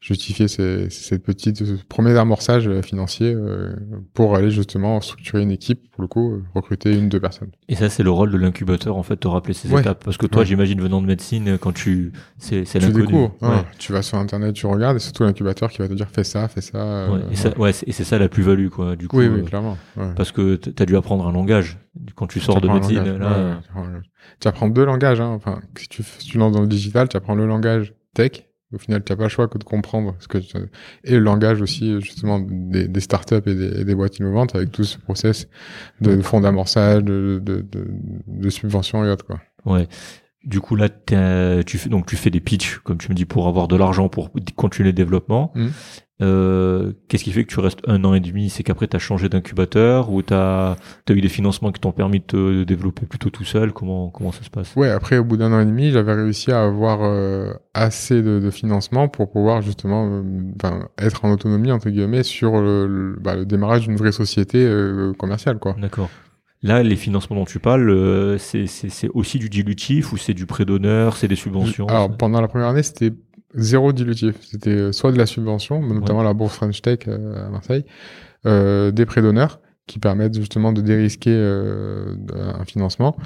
justifier ces, cette petite ce premier amorçage euh, financier euh, pour aller justement structurer une équipe, pour le coup, euh, recruter une deux personnes. Et ça, c'est le rôle de l'incubateur, en fait, te rappeler ces Ouais. étapes. Parce que toi, Ouais. j'imagine, venant de médecine, quand tu, c'est, c'est Tu découvres, hein, Ouais. tu vas sur internet, tu regardes, et surtout l'incubateur qui va te dire fais ça, fais ça. euh, Ouais. Et, ça, c'est, et c'est ça la plus-value, quoi. Du coup, oui, euh, oui, clairement. parce que t- t'as dû apprendre un langage quand tu sors de médecine. Là, ouais, tu apprends deux langages. Hein. Enfin, si tu, si tu lances dans le digital, tu apprends le langage tech. Au final, tu n'as pas le choix que de comprendre ce que tu- et le langage aussi justement des, des startups et des, et des boîtes innovantes avec tout ce process de, fonds d'amorçage, de, de, de, de subventions et autres quoi. Ouais. Du coup, là, tu fais, donc tu fais des pitchs, comme tu me dis, pour avoir de l'argent pour continuer le développement. Mhm. Euh, Qu'est-ce qui fait que tu restes un an et demi C'est qu'après, tu as changé d'incubateur ou tu as, eu des financements qui t'ont permis de te développer plutôt tout seul? Comment, comment ça se passe? Ouais, après au bout d'un an et demi, j'avais réussi à avoir euh, assez de, de financement pour pouvoir justement euh, ben, être en autonomie entre guillemets sur le, le, bah, le démarrage d'une vraie société euh, commerciale quoi. D'accord. Là, les financements dont tu parles, c'est aussi du dilutif ou c'est du prêt d'honneur, c'est des subventions? Alors pendant la première année, c'était zéro dilutif. C'était euh, soit de la subvention, notamment la bourse French Tech euh, à Marseille, euh, des prêts d'honneur qui permettent justement de dérisquer euh, un financement.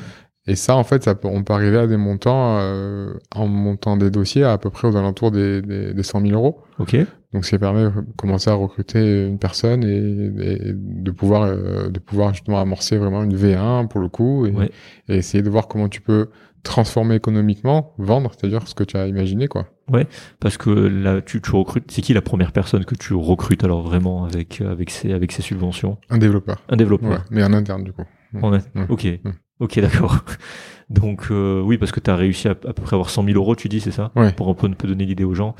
Et ça, en fait, ça peut, on peut arriver à des montants, euh, en montant des dossiers, à, peu près aux alentours des, des, des 100 000 euros. Ok. Donc, ça permet de commencer à recruter une personne et, et de pouvoir, euh, de pouvoir justement amorcer vraiment une V1 pour le coup et, Ouais. et essayer de voir comment tu peux transformer économiquement, vendre, c'est-à-dire ce que tu as imaginé, quoi. Parce que là, tu, tu recrutes. C'est qui la première personne que tu recrutes alors vraiment avec avec ces avec ces subventions? Un développeur. Un développeur. Ouais, mais en interne, du coup. Ouais. Ok. Ok, d'accord. [laughs] Donc euh, oui, parce que tu as réussi à, à peu près avoir 100 000 euros, tu dis, c'est ça? Ouais. Pour un peu, un peu donner l'idée aux gens.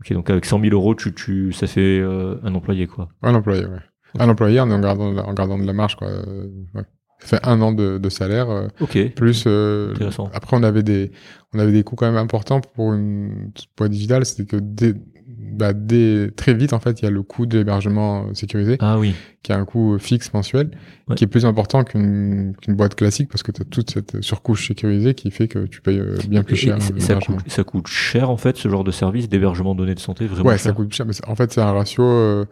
Ok, donc avec 100 000 euros, tu, tu, ça fait euh, un employé, quoi. Un employé, ouais. Un employé en gardant, en gardant de la marge, quoi. Fait un an de, de salaire, euh, Ok. plus... euh, Intéressant. après, on avait des on avait des coûts quand même importants pour une boîte digitale. C'était que dès, bah, dès, très vite, en fait, il y a le coût d'hébergement euh, sécurisé, Ah oui. qui a un coût fixe mensuel, Ouais. qui est plus important qu'une qu'une boîte classique, parce que tu as toute cette surcouche sécurisée qui fait que tu payes euh, bien plus cher. et ça, ça l'hébergement. coûte, ça coûte cher, en fait, ce genre de service d'hébergement de données de santé, vraiment Ouais, cher. ça coûte cher. Mais en fait, c'est un ratio euh,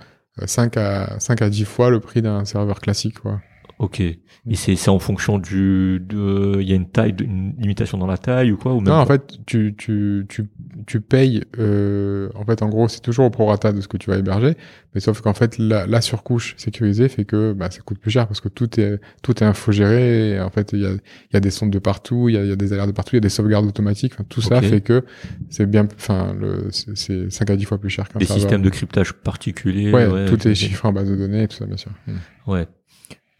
5, à, 5 à 10 fois le prix d'un serveur classique. Quoi. Ok. Et c'est c'est en fonction du... de- Il y a une taille, une limitation dans la taille ou quoi ou même Non, en fait, tu, tu, tu, tu payes. Euh, en fait, en gros, c'est toujours au prorata de ce que tu vas héberger. Mais sauf qu'en fait, la, la surcouche sécurisée fait que bah, ça coûte plus cher parce que tout est, tout est infogéré. Et en fait, il y a, il y a des sondes de partout, il y a, il y a des alertes de partout, il y a des sauvegardes automatiques. Enfin, tout ça fait que c'est bien. Enfin, c'est- c'est 5 à 10 fois plus cher qu'un Des serveur. systèmes de cryptage particuliers. Ouais, tout ok, est chiffré en base de données et tout ça, bien sûr. Mm. Ouais.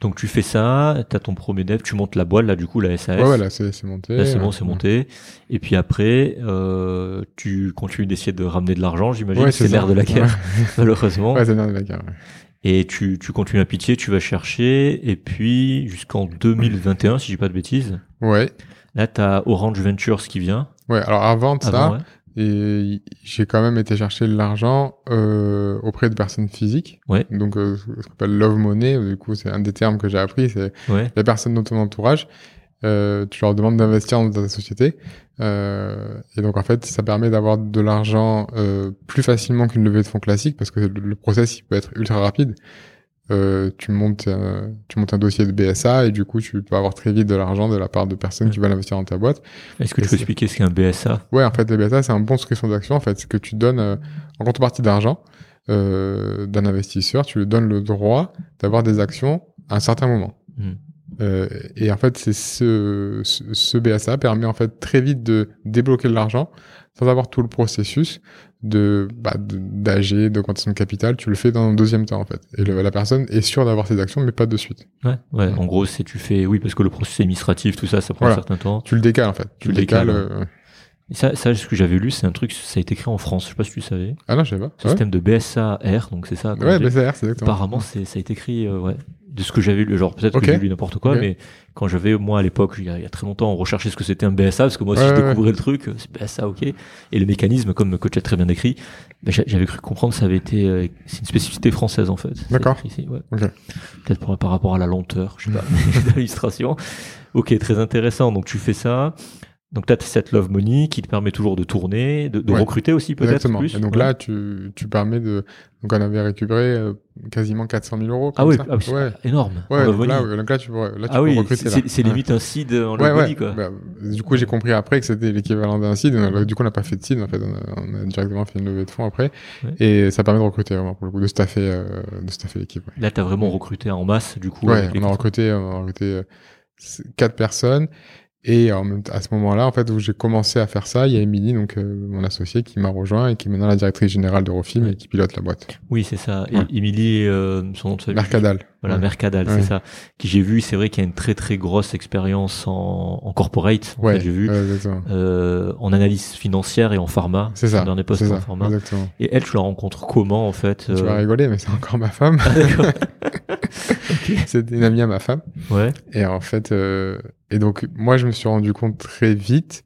Donc tu fais ça, t'as ton premier dev, tu montes la boîte là du coup la SAS. Ouais, ouais, là, c'est monté. Là c'est bon, c'est monté. Et puis après, euh, tu continues d'essayer de ramener de l'argent, j'imagine. Ouais, c'est l'ère de la guerre, [laughs] malheureusement. Ouais, c'est l'ère de la guerre. ouais. Et tu, tu continues à pitié, tu vas chercher. Et puis jusqu'en 2021, si j'ai pas de bêtises, Ouais. là t'as Orange Ventures qui vient. Ouais, alors avant de ça. Et j'ai quand même été chercher de l'argent euh, auprès de personnes physiques. Ouais. Donc, euh, ce qu'on appelle love money. Du coup, c'est un des termes que j'ai appris. C'est Ouais. les personnes dans ton entourage. Euh, tu leur demandes d'investir dans ta société. Euh, et donc, en fait, ça permet d'avoir de l'argent euh, plus facilement qu'une levée de fonds classique parce que le, le process, il peut être ultra rapide. Euh, tu montes, un- tu montes un dossier de BSA et du coup, tu peux avoir très vite de l'argent de la part de personnes qui veulent investir dans ta boîte. Est-ce que Et tu peux expliquer ce qu'est un BSA Ouais, en fait, le BSA, c'est un bon souscription d'action. En fait, c'est que tu donnes euh, en contrepartie d'argent euh, d'un investisseur, tu lui donnes le droit d'avoir des actions à un certain moment. Hmm. Euh, et en fait, c'est ce, ce, ce BSA permet en fait très vite de débloquer de l'argent sans avoir tout le processus de bah, d'AG, d'augmentation de capital. Tu le fais dans un deuxième temps en fait. Et le- la personne est sûre d'avoir ses actions, mais pas de suite. Ouais, ouais. Ouais. En gros, c'est tu fais, oui, parce que le processus administratif, tout ça, ça prend Voilà. un certain temps. Tu le décales en fait. Tu, le décales. décales, euh, Et ça, ça, ce que j'avais lu, c'est un truc, ça a été créé en France. Je sais pas si tu savais. Ah non, je sais pas. Ce système de BSA-R, donc c'est ça. Ouais. BCR, c'est exactement. Apparemment, ça a été écrit, euh, ouais, de ce que j'avais lu. Genre, peut-être que j'ai lu n'importe quoi, mais quand j'avais, moi, à l'époque, il y a, il y a très longtemps, on recherchait ce que c'était un BSA, parce que moi aussi, Ouais, je ouais, découvrais le truc, euh, c'est BSA, ok. Et le mécanisme, comme coach a très bien décrit, ben, j'a- j'avais cru comprendre que ça avait été, euh, c'est une spécificité française, en fait. D'accord. ouais. Ok. Peut-être par, rapport à la lenteur, je sais pas, [laughs] l'illustration. Ok, très intéressant. Donc, tu fais ça. Donc, tu as cette love money qui te permet toujours de tourner, de, de Ouais. recruter aussi, peut-être. Exactement. plus. Et donc Ouais. là, tu, tu permets de. Donc on avait récupéré euh, quasiment 400 000 euros. ah oui, ça. ah oui, ouais. énorme. donc là, donc là, tu pourrais, là, tu ah peux oui, recruter. c'est là. c'est Ouais. limite un seed en love money, quoi. Bah, du coup, j'ai compris après que c'était l'équivalent d'un seed. Du coup, on n'a pas fait de seed, en fait. On a, on a directement fait une levée de fonds après. Et ça permet de recruter, vraiment, pour le coup, de staffer, euh, de staffer l'équipe. Là, tu as vraiment recruté en masse, du coup. Ouais, on a recruté, on a recruté euh, quatre personnes. Et en même temps, à ce moment-là, en fait, où j'ai commencé à faire ça, il y a Émilie, donc euh, mon associé, qui m'a rejoint et qui est maintenant la directrice générale d'Eurofilm Ouais. et qui pilote la boîte. Oui, c'est ça. Ouais. Émilie, euh, son nom de famille. Mercadal. Voilà, Ouais. Mercadal, Ouais. c'est ça. Qui j'ai vu, c'est vrai qu'il y a une très très grosse expérience en, en corporate. En fait, j'ai vu. Euh, en analyse financière et en pharma. C'est ça. Son dernier poste c'est en pharma. Exactement. Et elle, tu la rencontres comment, en fait Tu euh, vas rigoler, mais c'est encore ma femme. [laughs] Ah, [laughs] c'est une amie à ma femme. ouais. Et en fait, euh, et donc moi je me suis rendu compte très vite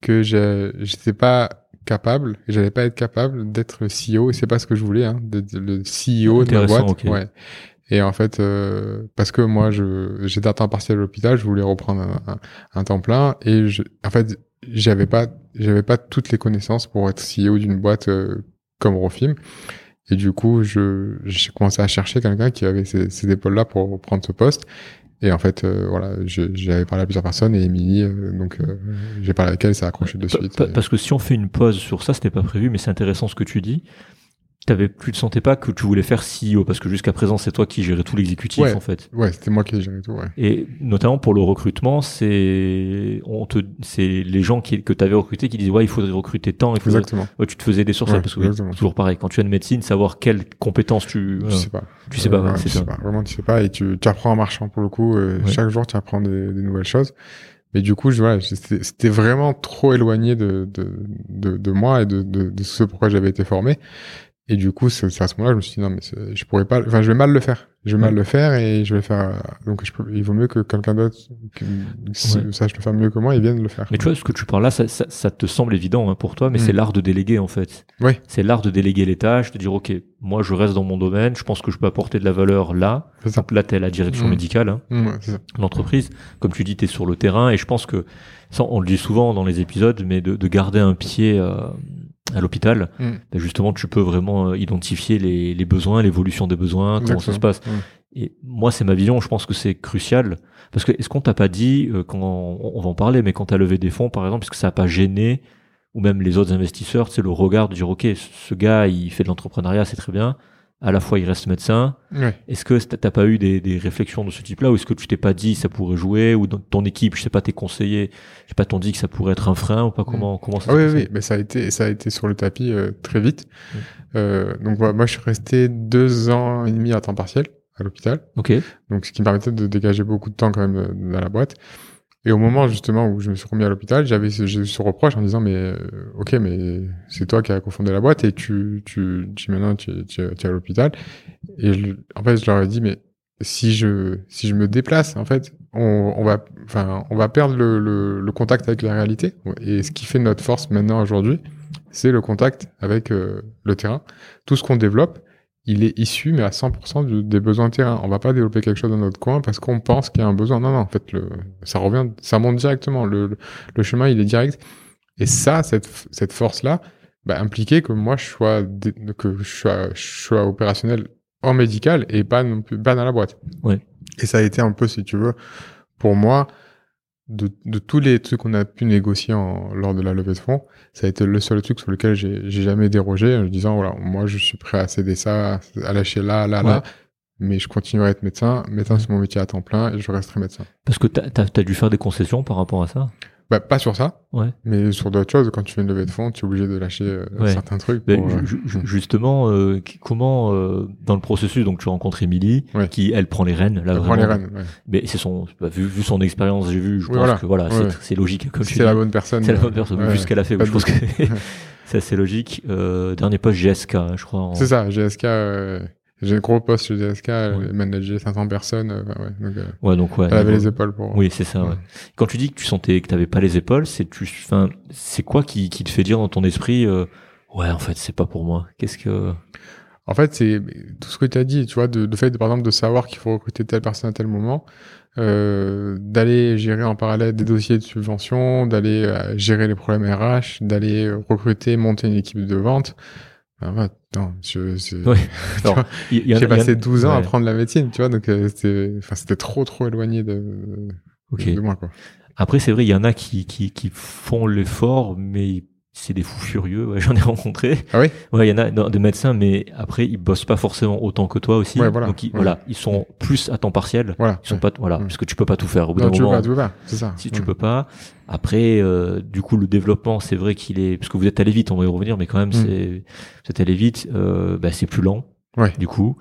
que je j'étais pas capable, et j'allais pas être capable d'être CEO. Et c'est pas ce que je voulais, hein, d'être le CEO de ma boîte. Ouais. Et en fait, euh, parce que moi je j'étais à temps partiel à l'hôpital, je voulais reprendre un, un, un temps plein, et je, en fait j'avais pas j'avais pas toutes les connaissances pour être CEO d'une boîte euh, comme Rofilm. Et du coup, je j'ai commencé à chercher quelqu'un qui avait ces, ces épaules-là pour prendre ce poste. Et en fait, euh, voilà, j'avais parlé à plusieurs personnes et Émilie, euh, donc euh, j'ai parlé avec elle, ça a accroché de suite. pa- Et- Parce que si on fait une pause sur ça, c'était pas prévu, mais c'est intéressant ce que tu dis. T'avais, tu te sentais pas que tu voulais faire CEO parce que jusqu'à présent c'est toi qui gérais tout l'exécutif Ouais. en fait. Ouais, c'était moi qui ai géré tout, ouais. Et notamment pour le recrutement, c'est on te c'est les gens qui, que tu avais recrutés qui disaient ouais il faudrait recruter tant, il faudrait Exactement. Ouais, tu te faisais des Ouais, parce que exactement. toujours pareil quand tu as de médecine savoir quelles compétences tu Je euh, sais pas. tu sais pas, Euh, tu sais pas. Vraiment, tu sais pas. Et tu, tu apprends en marchant pour le coup. euh. Chaque jour, tu apprends des, des nouvelles choses. Mais du coup, je, voilà, c'était vraiment trop éloigné de, de, de, de moi et de, de, de ce pourquoi j'avais été formé. Et du coup, c'est à ce moment-là, je me suis dit non, mais je pourrais pas. Enfin, je vais mal le faire. Je vais mal Ouais. le faire et je vais faire. euh, Donc, je peux, il vaut mieux que quelqu'un d'autre qui Ouais. sache le faire mieux que moi et vienne le faire. Mais tu vois ce que tu parles là ça, ça, ça te semble évident hein, pour toi mais Mm. c'est l'art de déléguer en fait. Oui. C'est l'art de déléguer les tâches, de dire OK, moi je reste dans mon domaine, je pense que je peux apporter de la valeur là. Ça. Donc là tu es la direction Mm. médicale hein, Mm, ça. l'entreprise. Comme tu dis tu es sur le terrain et je pense que ça on le dit souvent dans les épisodes mais de, de garder un pied euh, à l'hôpital, Mm. ben justement tu peux vraiment euh, identifier les, les besoins, l'évolution des besoins, comment ça se passe. Mm. Et moi, c'est ma vision. Je pense que c'est crucial parce que est-ce qu'on t'a pas dit euh, quand on, on va en parler, mais quand t'as levé des fonds, par exemple, est-ce que ça a pas gêné ou même les autres investisseurs, c'est le regard de dire ok, ce gars, il fait de l'entrepreneuriat, c'est très bien. À la fois, il reste médecin. Ouais. Est-ce que t'as pas eu des, des réflexions de ce type-là, ou est-ce que tu t'es pas dit ça pourrait jouer, ou dans ton équipe, je sais pas, tes conseillers, je sais pas, t'ont dit que ça pourrait être un frein ou pas? Comment comment ça Ah oui, passé? oui, mais ça a été, ça a été sur le tapis euh, très vite. Mm. Euh, donc voilà, moi, je suis resté deux ans et demi à temps partiel à l'hôpital, Ok. donc ce qui me permettait de dégager beaucoup de temps quand même euh, dans la boîte. Et au moment justement où je me suis remis à l'hôpital, j'avais ce, ce reproche en disant mais euh, ok, mais c'est toi qui as cofondé la boîte et tu, tu, tu maintenant tu, tu, tu es à l'hôpital. Et en fait, je leur ai dit mais si je si je me déplace en fait on, on va enfin on va perdre le, le, le contact avec la réalité et ce qui fait notre force maintenant aujourd'hui c'est le contact avec euh, le terrain. Tout ce qu'on développe, il est issu, mais à 100% du- des besoins de terrain. On va pas développer quelque chose dans notre coin parce qu'on pense qu'il y a un besoin. Non, non, en fait, le, ça revient, ça monte directement. Le, le, le chemin, il est direct. Et ça, cette, cette force-là, bah, impliquait que moi, je sois, que je sois, je sois opérationnel en médical et pas non plus, pas dans la boîte. Ouais. Et ça a été un peu, si tu veux, pour moi, de, de tous les trucs qu'on a pu négocier en, lors de la levée de fonds, ça a été le seul truc sur lequel j'ai jamais dérogé en disant voilà moi je suis prêt à céder ça à lâcher là là Ouais. là mais je continuerai à être médecin. Médecin c'est mon métier à temps plein et je resterai médecin. Parce que t'as as, dû faire des concessions par rapport à ça? Bah pas sur ça Ouais. mais sur d'autres choses quand tu fais une levée de fonds tu es obligé de lâcher euh, Ouais. certains trucs pour, euh, ju- ju- justement, euh, comment euh, dans le processus, donc tu rencontres Émilie, Ouais. qui elle prend les rênes, là prendre vraiment. les rênes ouais. Mais c'est son, bah, vu, vu son expérience, j'ai vu, je Oui, pense voilà. que voilà, c'est- logique. Comme c'est la bonne personne C'est la euh, bonne personne, vu ce qu'elle a fait. Je pense que [laughs] c'est assez logique. Euh, dernier poste GSK, hein, je crois. en- c'est ça GSK euh, j'ai un gros poste chez Ouais. manager 500 personnes euh, ouais, donc euh, Ouais, donc ouais. elle avait les épaules pour Oui, c'est ça. ouais. Quand tu dis que tu sentais que t'avais pas les épaules, c'est tu, enfin, c'est quoi qui, qui te fait dire dans ton esprit, euh, ouais, en fait, c'est pas pour moi. Qu'est-ce que, En fait, c'est tout ce que tu as dit, tu vois, de, de fait, par exemple, de savoir qu'il faut recruter telle personne à tel moment, euh, d'aller gérer en parallèle des dossiers de subvention, d'aller euh, gérer les problèmes RH, d'aller recruter, monter une équipe de vente. Ben, ouais, non, je, c'est- Ouais. J'ai a- passé 12 ans à ouais, apprendre la médecine, tu vois, donc euh, c'était, enfin, c'était trop, trop éloigné de, de moi, quoi. Après, c'est vrai, il y en a qui, qui, qui font l'effort, mais c'est des fous furieux. Ouais, [laughs] J'en ai rencontré. Ah oui Ouais, il y en a non, des médecins, mais après, ils bossent pas forcément autant que toi aussi. Ouais, voilà. Donc, ils, voilà, ils sont plus à temps partiel. Voilà. Ils sont pas, voilà, parce que tu peux pas tout faire. Au bout d'un moment, pas, tu peux pas, c'est ça. si tu peux pas. Après, euh, du coup, le développement, c'est vrai qu'il est, parce que vous êtes allé vite, on va y revenir, mais quand même, Mm. c'est, vous êtes allé vite, euh, bah, c'est plus lent. Ouais. Du coup.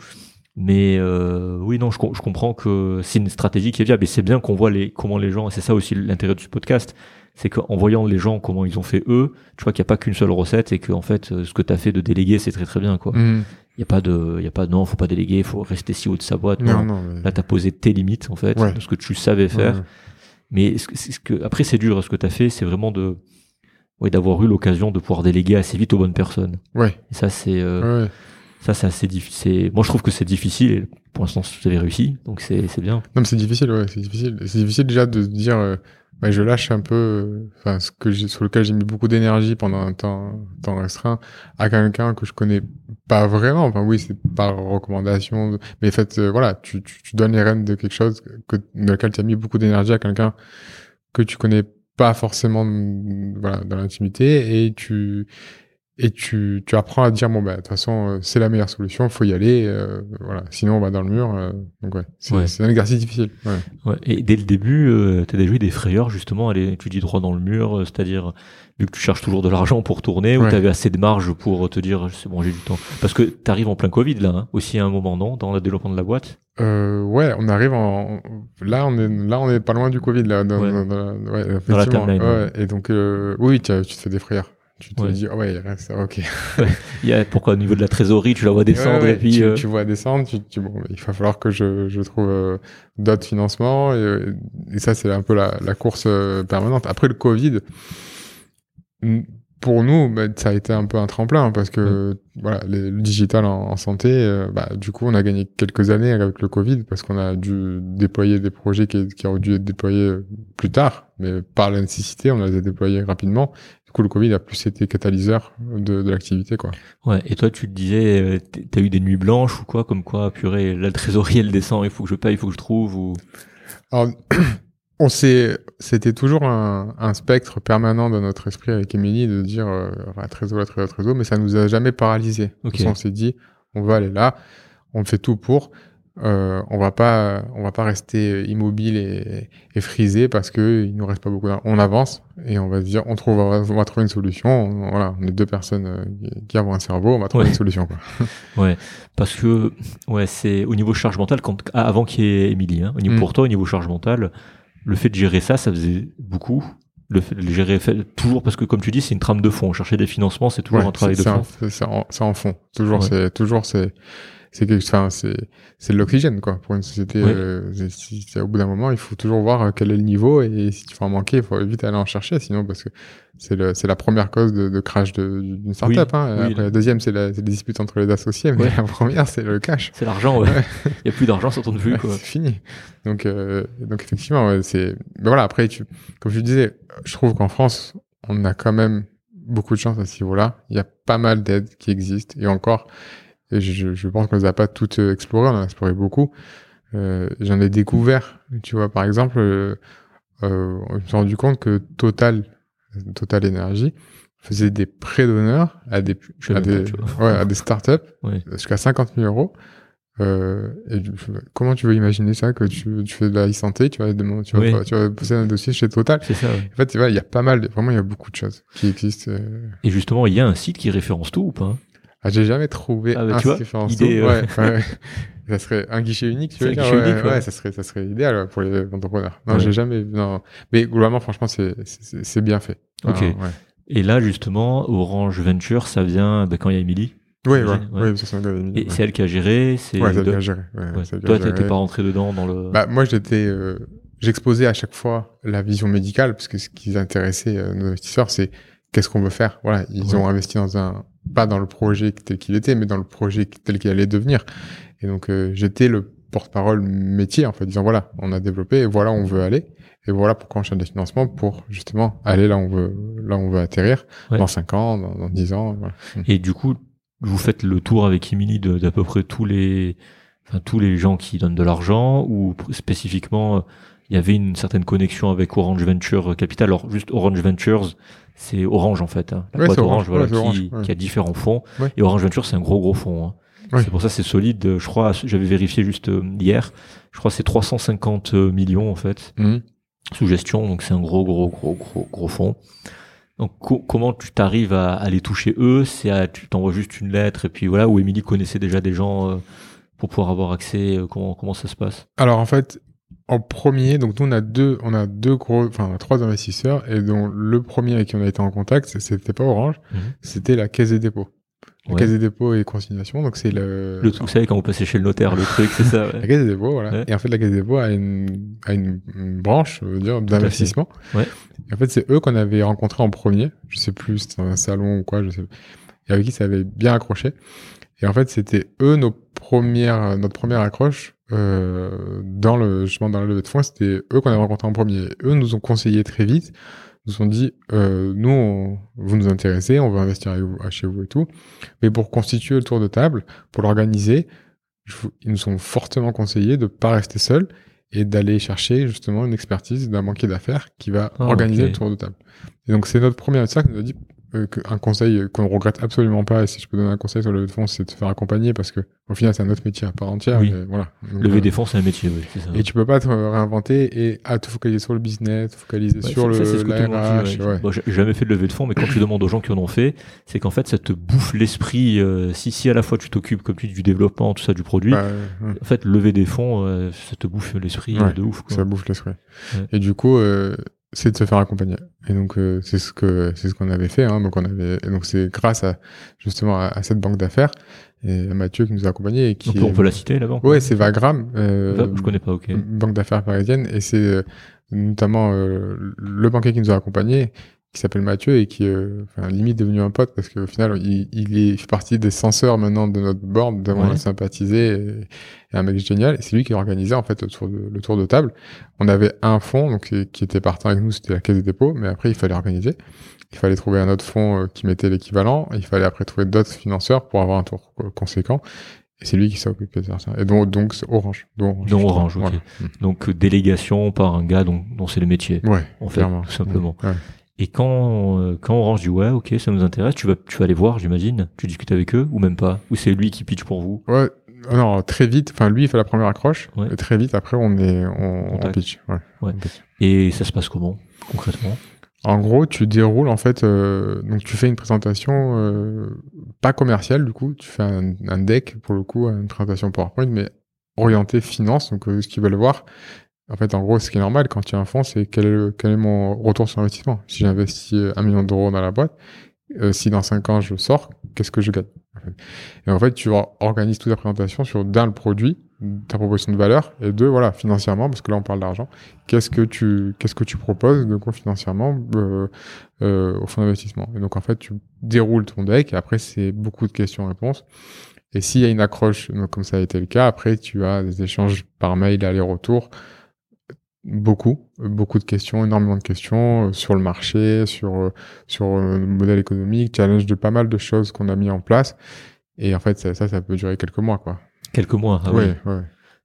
Mais euh, oui, non, je, je comprends que c'est une stratégie qui est viable et c'est bien qu'on voit les, comment les gens, et c'est ça aussi l'intérêt du podcast, c'est qu'en voyant les gens comment ils ont fait eux, tu vois qu'il n'y a pas qu'une seule recette et que en fait, ce que tu as fait de déléguer, c'est très très bien. quoi. Il Mhm. y a pas de, il a pas de non, faut pas déléguer, faut rester si haut de sa boîte. Non, Non, non. mais- Là, tu as posé tes limites en fait, Ouais. de ce que tu savais faire. Ouais. Mais ce que, ce après, c'est dur. Ce que tu as fait, c'est vraiment de, ouais, d'avoir eu l'occasion de pouvoir déléguer assez vite aux bonnes personnes. Ouais. Et ça, c'est, euh, ouais. Ça, c'est assez difficile. Moi, je trouve que c'est difficile. Et pour l'instant, vous avez réussi, donc c'est, bien. Non, mais c'est difficile, ouais, c'est difficile. C'est difficile déjà de dire, euh, bah, je lâche un peu, euh, enfin, ce que sur lequel j'ai mis beaucoup d'énergie pendant un temps, temps restreint, à quelqu'un que je connais pas vraiment. Enfin, oui, c'est par recommandation, mais en fait, euh, voilà, tu, tu, tu donnes les rênes de quelque chose que, dans lequel tu as mis beaucoup d'énergie à quelqu'un que tu connais pas forcément, mm, voilà, dans l'intimité, et tu, et tu, tu apprends à dire bon bah de toute façon euh, c'est la meilleure solution, faut y aller, euh, voilà. Sinon on va dans le mur. euh, donc ouais, c'est Ouais. un exercice difficile. Ouais. Ouais. Et dès le début, euh, t'as déjà eu des frayeurs justement, aller étudier droit dans le mur, euh, c'est-à-dire vu que tu cherches toujours de l'argent pour tourner, ou Ouais. t'avais assez de marge pour te dire c'est bon j'ai du temps. Parce que t'arrives en plein Covid là, hein, aussi à un moment non, dans le développement de la boîte? Euh, ouais, on arrive en là on est là on est pas loin du Covid là dans, Ouais. dans- dans- ouais, Dans la effectivement. timeline, ouais. Et donc euh, oui, tu, tu te fais des frayeurs. Tu te Ouais. dis ah ouais, reste ok. Il y a pourquoi au niveau de la trésorerie, tu la vois descendre Ouais, et puis tu, euh, tu vois descendre, tu, tu- bon, il va falloir que je, je trouve euh, d'autres financements et, euh, et ça c'est un peu la, la course euh, permanente. Après le Covid, pour nous, bah, ça a été un peu un tremplin parce que voilà, les- le digital en, en santé, bah, du coup on a gagné quelques années avec le Covid parce qu'on a dû déployer des projets qui, qui auraient dû être déployés plus tard, mais par la nécessité, on les a déployés rapidement. Du coup, le Covid a plus été catalyseur de, de l'activité, quoi. ouais. Et toi tu te disais, euh, t'as eu des nuits blanches ou quoi, comme quoi purée, là le trésorerie elle descend, il faut que je paye, il faut que je trouve ou? Alors, [clears throat] on s'est, c'était toujours un, un spectre permanent dans notre esprit avec Émilie de dire euh, la trésor, la trésor, la trésor, mais ça nous a jamais paralysé. Ok. On s'est dit, on va aller là, on fait tout pour. Euh, on va pas, on va pas rester immobile et, et frisé parce que il nous reste pas beaucoup. On avance et on va se dire, on trouve, on va, trouver une solution. On- voilà, on est deux personnes euh, qui- avons un cerveau, on va trouver Ouais. une solution. Quoi. [laughs] Ouais, parce que ouais, c'est au niveau charge mentale quand ah, avant qu'il y ait Émilie, hein, au niveau Mm. pour toi au niveau charge mentale, le fait de gérer ça, ça faisait beaucoup. Le fait de le gérer fait, toujours parce que comme tu dis, c'est une trame de fond. Chercher des financements, c'est toujours Ouais, un travail de fond. c'est en, en fond. Toujours, Ouais. c'est toujours c'est c'est que, enfin, c'est, c'est de l'oxygène, quoi, pour une société. Oui. euh, si- c'est- au bout d'un moment, il faut toujours voir euh, quel est le niveau et si tu vas en manquer, il faut vite aller en chercher, sinon, parce que c'est le, c'est la première cause de, de crash de- d'une startup, Oui, hein. oui. Après, la deuxième, c'est la, c'est les disputes entre les associés, mais la première, c'est le cash. C'est l'argent, ouais. Il y a plus d'argent, ça tourne plus, Ouais, quoi. c'est fini. Donc, euh, donc effectivement, ouais, c'est. Mais voilà, après, tu, comme je disais, je trouve qu'en France, on a quand même beaucoup de chance à ce niveau-là. Il y a pas mal d'aides qui existent et encore, et je, je pense qu'on les a pas toutes euh, explorées, on en a exploré beaucoup. Euh, J'en ai découvert, tu vois, par exemple, euh, euh, je me suis rendu compte que Total, Total Energy, faisait des prêts d'honneur à des, à des, ouais, à des startups [laughs] Ouais. jusqu'à 50 000 euros. Euh, et comment tu veux imaginer ça que tu, tu fais de la e-santé, tu vas demander, tu vas, Oui. tu vas poser un dossier chez Total. C'est ça, ouais. En fait, il y a pas mal, vraiment, il y a beaucoup de choses qui existent. euh. Et justement, il y a un site qui référence tout ou pas? Ah, j'ai jamais trouvé Ah, bah, un tu vois, idée, euh. Ouais, [laughs] ouais. ça serait un guichet unique, tu veux un dire guichet ouais, unique, ouais. ça serait, ça serait idéal pour les entrepreneurs. Non, j'ai jamais, non. Mais globalement, franchement, c'est, bien fait. Ok. Et là, justement, Orange Venture, ça vient ben, quand il y a Emily. Oui, ouais, ouais. ça, c'est Et elle qui a géré. C'est Ouais, de- géré. Ouais, Toi, t'étais pas rentré dedans dans le. Bah, moi, j'étais, euh, j'exposais à chaque fois la vision médicale, parce que ce qui intéressait euh, nos investisseurs, c'est qu'est-ce qu'on veut faire? Voilà, ils Ouais. ont investi dans un, pas dans le projet tel qu'il était, mais dans le projet tel qu'il allait devenir. Et donc, euh, j'étais le porte-parole métier, en fait, disant voilà, on a développé, et voilà où on veut aller, et voilà pourquoi on cherche des financements pour justement aller là où on veut, là où on veut atterrir, Ouais. dans 5 ans, dans, dans 10 ans. Voilà. Et du coup, vous faites le tour avec Emily d'à peu près tous les, enfin, tous les gens qui donnent de l'argent ou spécifiquement, euh, il y avait une certaine connexion avec Orange Venture Capital? Alors, juste Orange Ventures, c'est Orange en fait. hein. La Ouais, boîte Orange, Orange, voilà, ouais, c'est Orange, qui, ouais. qui a différents fonds. Et Orange Venture, c'est un gros gros fonds. hein. C'est pour ça c'est solide. Je crois, j'avais vérifié juste euh, hier. Je crois que c'est 350 millions en fait Mhm. sous gestion, donc c'est un gros, gros, gros, gros, gros fonds. Donc co- comment tu t'arrives à, à les toucher eux? C'est à tu t'envoies juste une lettre et puis voilà. Ou Émilie connaissait déjà des gens euh, pour pouvoir avoir accès. euh, comment comment ça se passe? Alors en fait, en premier, donc nous on a deux, on a deux gros, enfin on a trois investisseurs et dont le premier avec qui on a été en contact, c'était pas Orange, Mhm. c'était la Caisse des dépôts. La Ouais. Caisse des dépôts et consignation, donc c'est le, Le truc, vous savez quand vous passez chez le notaire, le truc, c'est ça. la Ouais. Caisse des dépôts, voilà. Ouais. Et en fait la Caisse des dépôts a une, a une, une branche, je veux dire, d'investissement. Ouais. Et en fait c'est eux qu'on avait rencontrés en premier. Je sais plus, c'était un salon ou quoi, je sais. Et avec qui ça avait bien accroché. Et en fait c'était eux nos premières, notre première accroche euh, dans le justement dans la levée de fonds, c'était eux qu'on avait rencontrés en premier. Eux nous ont conseillé très vite, nous ont dit euh, nous on- vous nous intéressez, on veut investir chez vous et tout, mais pour constituer le tour de table, pour l'organiser, ils nous ont fortement conseillé de pas rester seuls et d'aller chercher justement une expertise d'un banquier d'affaires qui va Ah, organiser le tour de table. Et donc c'est notre premier investisseur qui nous a dit euh, que- un conseil qu'on ne regrette absolument pas, et si je peux donner un conseil sur le levée de fonds, c'est de se faire accompagner parce que au final c'est un autre métier à part entière. Oui. mais voilà. Donc, Lever euh, des fonds, c'est un métier, oui, ça. et tu peux pas te réinventer et à te focaliser sur le business, te focaliser Ouais, sur le ça, c'est ce que la RH, ouais. Moi, j'ai jamais fait de levée de fonds, mais quand tu demandes aux gens qui en ont fait, c'est qu'en fait, ça te bouffe l'esprit. euh, si, si à la fois tu t'occupes, comme tu dis, du développement, tout ça, du produit, Bah, en fait, lever des fonds, euh, ça te bouffe l'esprit Ouais, de ouf. quoi. ça bouffe l'esprit. Et du coup, c'est de se faire accompagner. Et donc, euh, c'est ce que c'est ce qu'on avait fait. Hein. Donc, on avait. Et donc, c'est grâce à justement à, à cette banque d'affaires et à Mathieu qui nous a accompagnés et qui. Donc, on peut la citer, la banque Ouais, c'est Vagram. Euh, Je connais pas, ok. banque d'affaires parisienne et c'est euh, notamment euh, le banquier qui nous a accompagnés qui s'appelle Mathieu et qui euh, enfin, limite devenu un pote parce qu'au final il, il est fait partie des censeurs maintenant de notre board tellement Ouais. sympathisé et, et un mec génial et c'est lui qui a organisé en fait le tour de, le tour de table on avait un fonds donc qui, était partant avec nous c'était la caisse des dépôts mais après il fallait organiser il fallait trouver un autre fonds euh, qui mettait l'équivalent il fallait après trouver d'autres financeurs pour avoir un tour conséquent et c'est lui qui s'est occupé de ça et donc donc c'est Orange donc Orange. Voilà. Donc, délégation par un gars dont, dont c'est le métier. Ouais, En fait, clairement. tout simplement. Ouais. Et quand, euh, quand Orange dit ouais, ok, ça nous intéresse, tu vas, tu vas aller voir, j'imagine. Tu discutes avec eux ou même pas Ou c'est lui qui pitch pour vous? Ouais, non, très vite. Enfin, lui, il fait la première accroche. Ouais. Et très vite, après, on est, on, on pitch. Ouais. Ouais. On pitch. Et ça se passe comment, concrètement? En gros, tu déroules, en fait, euh, donc tu fais une présentation, euh, pas commerciale, du coup. Tu fais un, un deck, pour le coup, une présentation PowerPoint, mais orientée finance. Donc, euh, ce qu'ils veulent voir. En fait, en gros, ce qui est normal quand tu as un fonds, c'est quel est, quel est mon retour sur investissement. Si j'investis euh, un million d'euros dans la boîte, Euh, si dans 5 ans je sors, qu'est-ce que je gagne. Et en fait, tu organises toute ta présentation sur d'un le produit, ta proposition de valeur, et deux voilà financièrement, parce que là on parle d'argent. Qu'est-ce que tu qu'est-ce que tu proposes de quoi financièrement euh, euh, au fonds d'investissement? Et donc en fait, tu déroules ton deck, et après c'est beaucoup de questions-réponses. Et s'il y a une accroche, comme ça a été le cas, après tu as des échanges par mail aller-retour beaucoup, beaucoup de questions, énormément de questions euh, sur le marché, sur euh, sur euh, le modèle économique, challenge de pas mal de choses qu'on a mis en place. Et en fait, ça, ça, ça peut durer quelques mois, quoi. Quelques mois, ah ouais, ouais.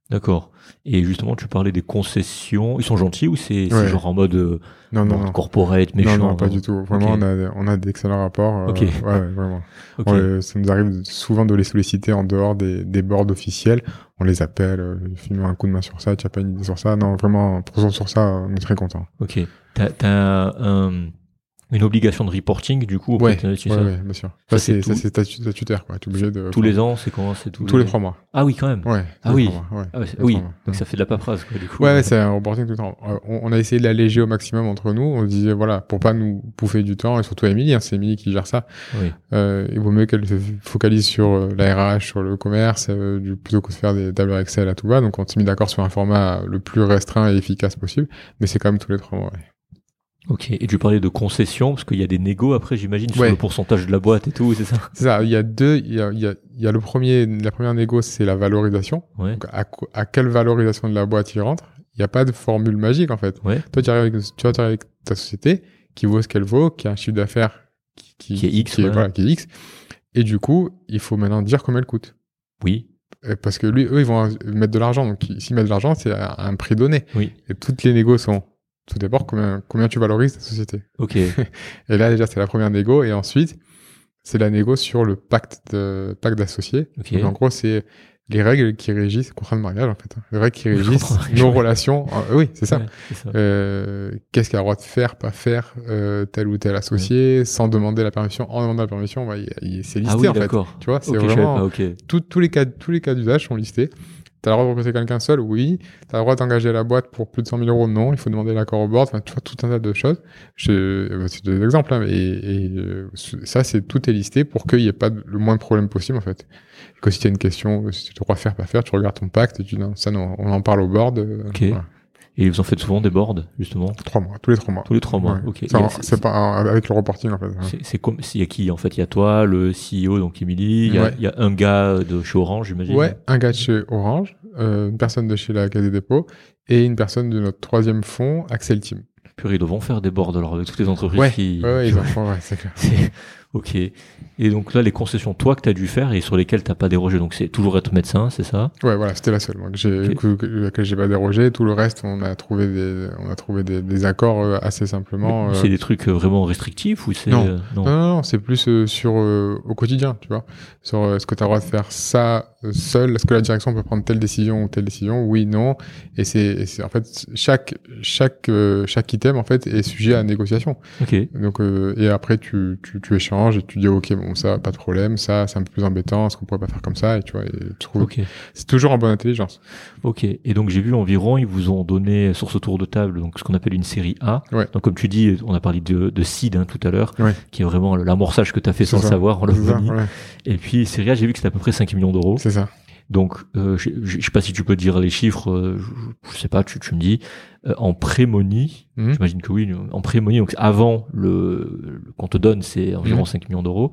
D'accord. Et justement, tu parlais des concessions. Ils sont gentils ou c'est genre en mode euh, non, non, corporate, méchant Non, non, pas du tout. Vraiment, on a, on a d'excellents rapports. Euh, ok. ouais, vraiment. [laughs] ça nous arrive souvent de les solliciter en dehors des, des boards officiels. On les appelle, euh, fais-nous un coup de main sur ça, tu as pas une idée sur ça. Non, vraiment, pour sur ça, on est très content. Ok. T'as, t'as un, une obligation de reporting du coup ouais, ouais, ouais, bien sûr. Ça, c'est c'est statutaire quoi. obligé de. Tous les ans, c'est comment C'est tous, tous les trois mois. Ah oui, quand même. Ouais. Ah oui. Mois, ah oui. Donc ça fait de la paperasse quoi du coup. Ouais, c'est un reporting tout le temps. On, a essayé de l'alléger au maximum entre nous. On disait voilà pour pas nous bouffer du temps et surtout Émilie, hein, c'est Émilie qui gère ça. Oui. Euh, il vaut mieux qu'elle se focalise sur euh, la RH, sur le commerce, euh, plutôt que de faire des tableurs Excel à tout va. Donc on s'est mis d'accord sur un format le plus restreint et efficace possible, mais c'est quand même tous les trois mois. Ouais. Ok, et tu parlais de concessions, parce qu'il y a des négos après, j'imagine, sur le pourcentage de la boîte et tout, c'est ça C'est ça, il y a deux, il y a, il y a, il y a le premier, la première négo, c'est la valorisation. Ouais. Donc à, à, quelle valorisation de la boîte il rentre? Il n'y a pas de formule magique, en fait. Ouais. Toi, tu arrives avec, tu arrives avec ta société, qui vaut ce qu'elle vaut, qui a un chiffre d'affaires qui, qui, est X, qui, est, voilà, qui est X. Et du coup, il faut maintenant dire combien elle coûte. Oui. Parce que lui, eux, ils vont mettre de l'argent. Donc, s'ils mettent de l'argent, c'est à un prix donné. Oui. Et toutes les négos sont tout d'abord combien, combien tu valorises ta société. Ok. [laughs] et là déjà c'est la première négo et ensuite c'est la négo sur le pacte de pacte d'associés. Okay. en gros c'est les règles qui régissent contrat de mariage en fait, hein. les règles qui [laughs] régissent nos relations. Euh, oui c'est ça. Ouais, ça. Euh, Qu'est-ce qu'il a le droit de faire, pas faire euh, tel ou tel associé ouais. sans demander la permission, en demandant la permission, bah, c'est listé ah oui, en fait. Tu vois, c'est okay, vraiment okay. tous les cas tous les cas d'usage sont listés. T'as le droit de recruter quelqu'un seul Oui. T'as le droit d'engager la boîte pour plus de 100 000 euros Non. Il faut demander l'accord au board. Enfin, tu vois, tout un tas de choses. Je, c'est des exemples, hein, et, et ça, c'est tout est listé pour qu'il n'y ait pas de, le moins de problèmes possible, en fait. Et que si tu as une question, si tu de faire, pas faire, tu regardes ton pacte et tu dis, non, ça, non, on en parle au board. Euh, ok. Voilà. Et vous en faites souvent des boards, justement Trois mois, tous les trois mois. Tous les trois mois, ouais. ok. C'est pas avec le reporting, en fait. C'est comme, il y a qui En fait, il y a toi, le CEO, donc Emily, il y, a, ouais. il y a un gars de chez Orange, j'imagine Ouais, un gars de chez Orange, euh, une personne de chez la Caisse des dépôts et une personne de notre troisième fonds, Axel Team. Purée, ils devront faire des boards alors avec toutes les entreprises ouais, qui. Ouais, ouais, ils en [laughs] font, ouais, c'est clair. Ok. Et donc là, les concessions, toi, que tu as dû faire et sur lesquelles tu n'as pas dérogé, donc c'est toujours être médecin, c'est ça? Ouais, voilà, c'était la seule, moi, que j'ai, okay. j'ai pas dérogé. Tout le reste, on a trouvé des, on a trouvé des, des accords assez simplement. Euh... C'est des trucs vraiment restrictifs ou c'est non. Euh, non, non, non, c'est plus euh, sur au quotidien, tu vois. Sur est-ce que tu as le droit de faire ça seul? Est-ce que la direction peut prendre telle décision ou telle décision? Oui, non. Et c'est, en fait chaque chaque chaque item en fait est sujet à négociation. Ok. Donc et après tu, tu tu échanges et tu dis ok bon ça pas de problème ça c'est un peu plus embêtant est-ce qu'on pourrait pas faire comme ça et tu vois et tu trouves okay. c'est toujours en bonne intelligence ok et donc j'ai vu environ ils vous ont donné sur ce tour de table donc ce qu'on appelle une série A ouais. donc comme tu dis on a parlé de, de seed hein, tout à l'heure ouais. qui est vraiment l'amorçage que tu as fait sans ça. savoir on l'a ouais. et puis série A j'ai vu que c'était à peu près 5 millions d'euros c'est ça donc, euh, je, je sais pas si tu peux dire les chiffres, euh, je, je, sais pas, tu, tu me dis. Euh, en prémonie, mmh. j'imagine que oui, en prémonie, donc avant le, le qu'on te donne, c'est environ mmh. 5 millions d'euros.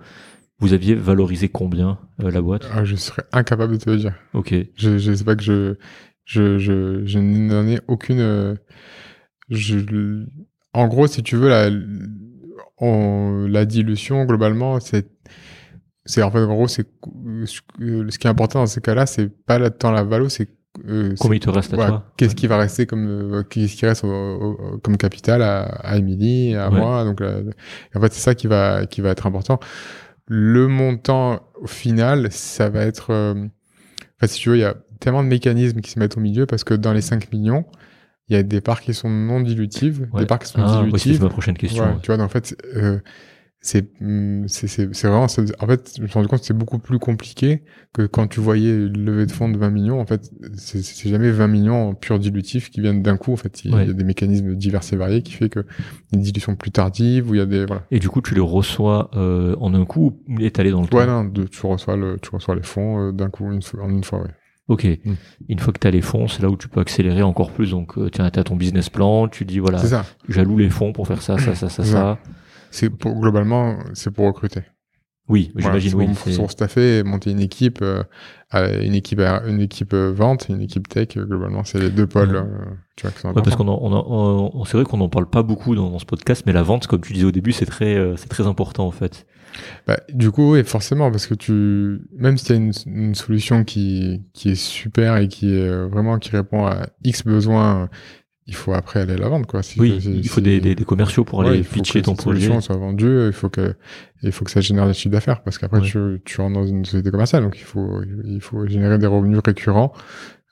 Vous aviez valorisé combien la boîte? Ah, Je serais incapable de te le dire. Ok. Je, je sais pas que je, je, je, je n'en ai aucune. Je, en gros, si tu veux, la, on, la dilution globalement, c'est c'est en fait en gros c'est ce qui est important dans ces cas-là c'est pas tant la valo c'est euh, combien il te reste à ouais, toi qu'est-ce qui va rester comme euh, qu'est-ce qui reste au, au, comme capital à, à Emily à Ouais. moi donc euh, en fait c'est ça qui va qui va être important le montant au final ça va être euh, enfin si tu veux il y a tellement de mécanismes qui se mettent au milieu parce que dans les 5 millions il y a des parts qui sont non dilutives des parts qui sont ah, dilutives c'est ma prochaine question. Tu vois, donc, en fait, euh, c'est hum, c'est c'est vraiment en fait je me suis rendu compte que c'est beaucoup plus compliqué que quand tu voyais une levée de fonds de 20 millions en fait c'est jamais 20 millions en pur dilutif qui viennent d'un coup en fait il y a- Ouais. il y a des mécanismes divers et variés qui fait que une dilution plus tardive où il y a des voilà Et du coup, tu les reçois euh, en un coup ou étalé dans le ouais temps? non de- tu reçois le tu reçois les fonds euh, d'un coup une en une fois ouais Ok. Mm. Une fois que tu as les fonds, c'est là où tu peux accélérer encore plus. Donc, euh, tiens, tu as ton business plan, tu dis, voilà, j'alloue les fonds pour faire ça, ça, ça, ça, ça. C'est pour globalement c'est pour recruter Oui, Voilà, j'imagine, c'est oui. pour, staffer monter une équipe euh, une équipe une équipe euh, vente et une équipe tech euh, globalement c'est les deux pôles Ouais. euh, tu vois qui sont Ouais, parce qu'on on on- c'est vrai qu'on n'en parle pas beaucoup dans, dans ce podcast, mais la vente, comme tu disais au début, c'est très, euh, c'est très important en fait. Bah, du coup, oui, forcément, parce que tu, même si tu as une, une solution qui, qui est super et qui est vraiment qui répond à X besoins, il faut après aller la vendre, quoi. Si- Oui, si- il faut si- des, des, des commerciaux pour ouais, aller il faut pitcher que ton projet. solution soit vendue, il faut que, il faut que ça génère des chiffres d'affaires, parce qu'après Ouais. tu, tu rentres dans une société commerciale, donc il faut, il faut générer des revenus récurrents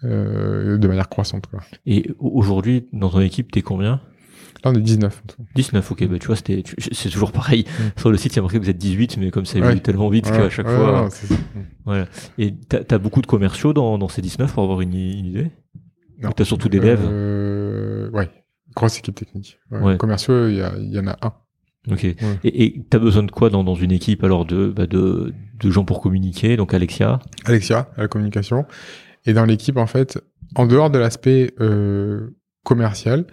euh, de manière croissante, quoi. Et au- aujourd'hui, dans ton équipe, t'es combien? Là, on est 19. en tout. 19, ok, bah tu vois, c'était, c'est toujours pareil. Sur le site, il y a marqué que vous êtes 18, mais comme ça Mm. Ouais. évolue tellement vite Ouais, qu'à chaque ouais, fois. Voilà. Et t'as, t'as beaucoup de commerciaux dans, dans ces 19 pour avoir une, une idée? Non. T'as surtout des devs Euh, ouais. Grosse équipe technique. Ouais. Ouais. Commerciaux, il y, en a un. Ok. Et, et t'as besoin de quoi dans, dans une équipe alors de, bah de, de gens pour communiquer Donc Alexia? Alexia, à la communication. Et dans l'équipe, en fait, en dehors de l'aspect euh, commercial,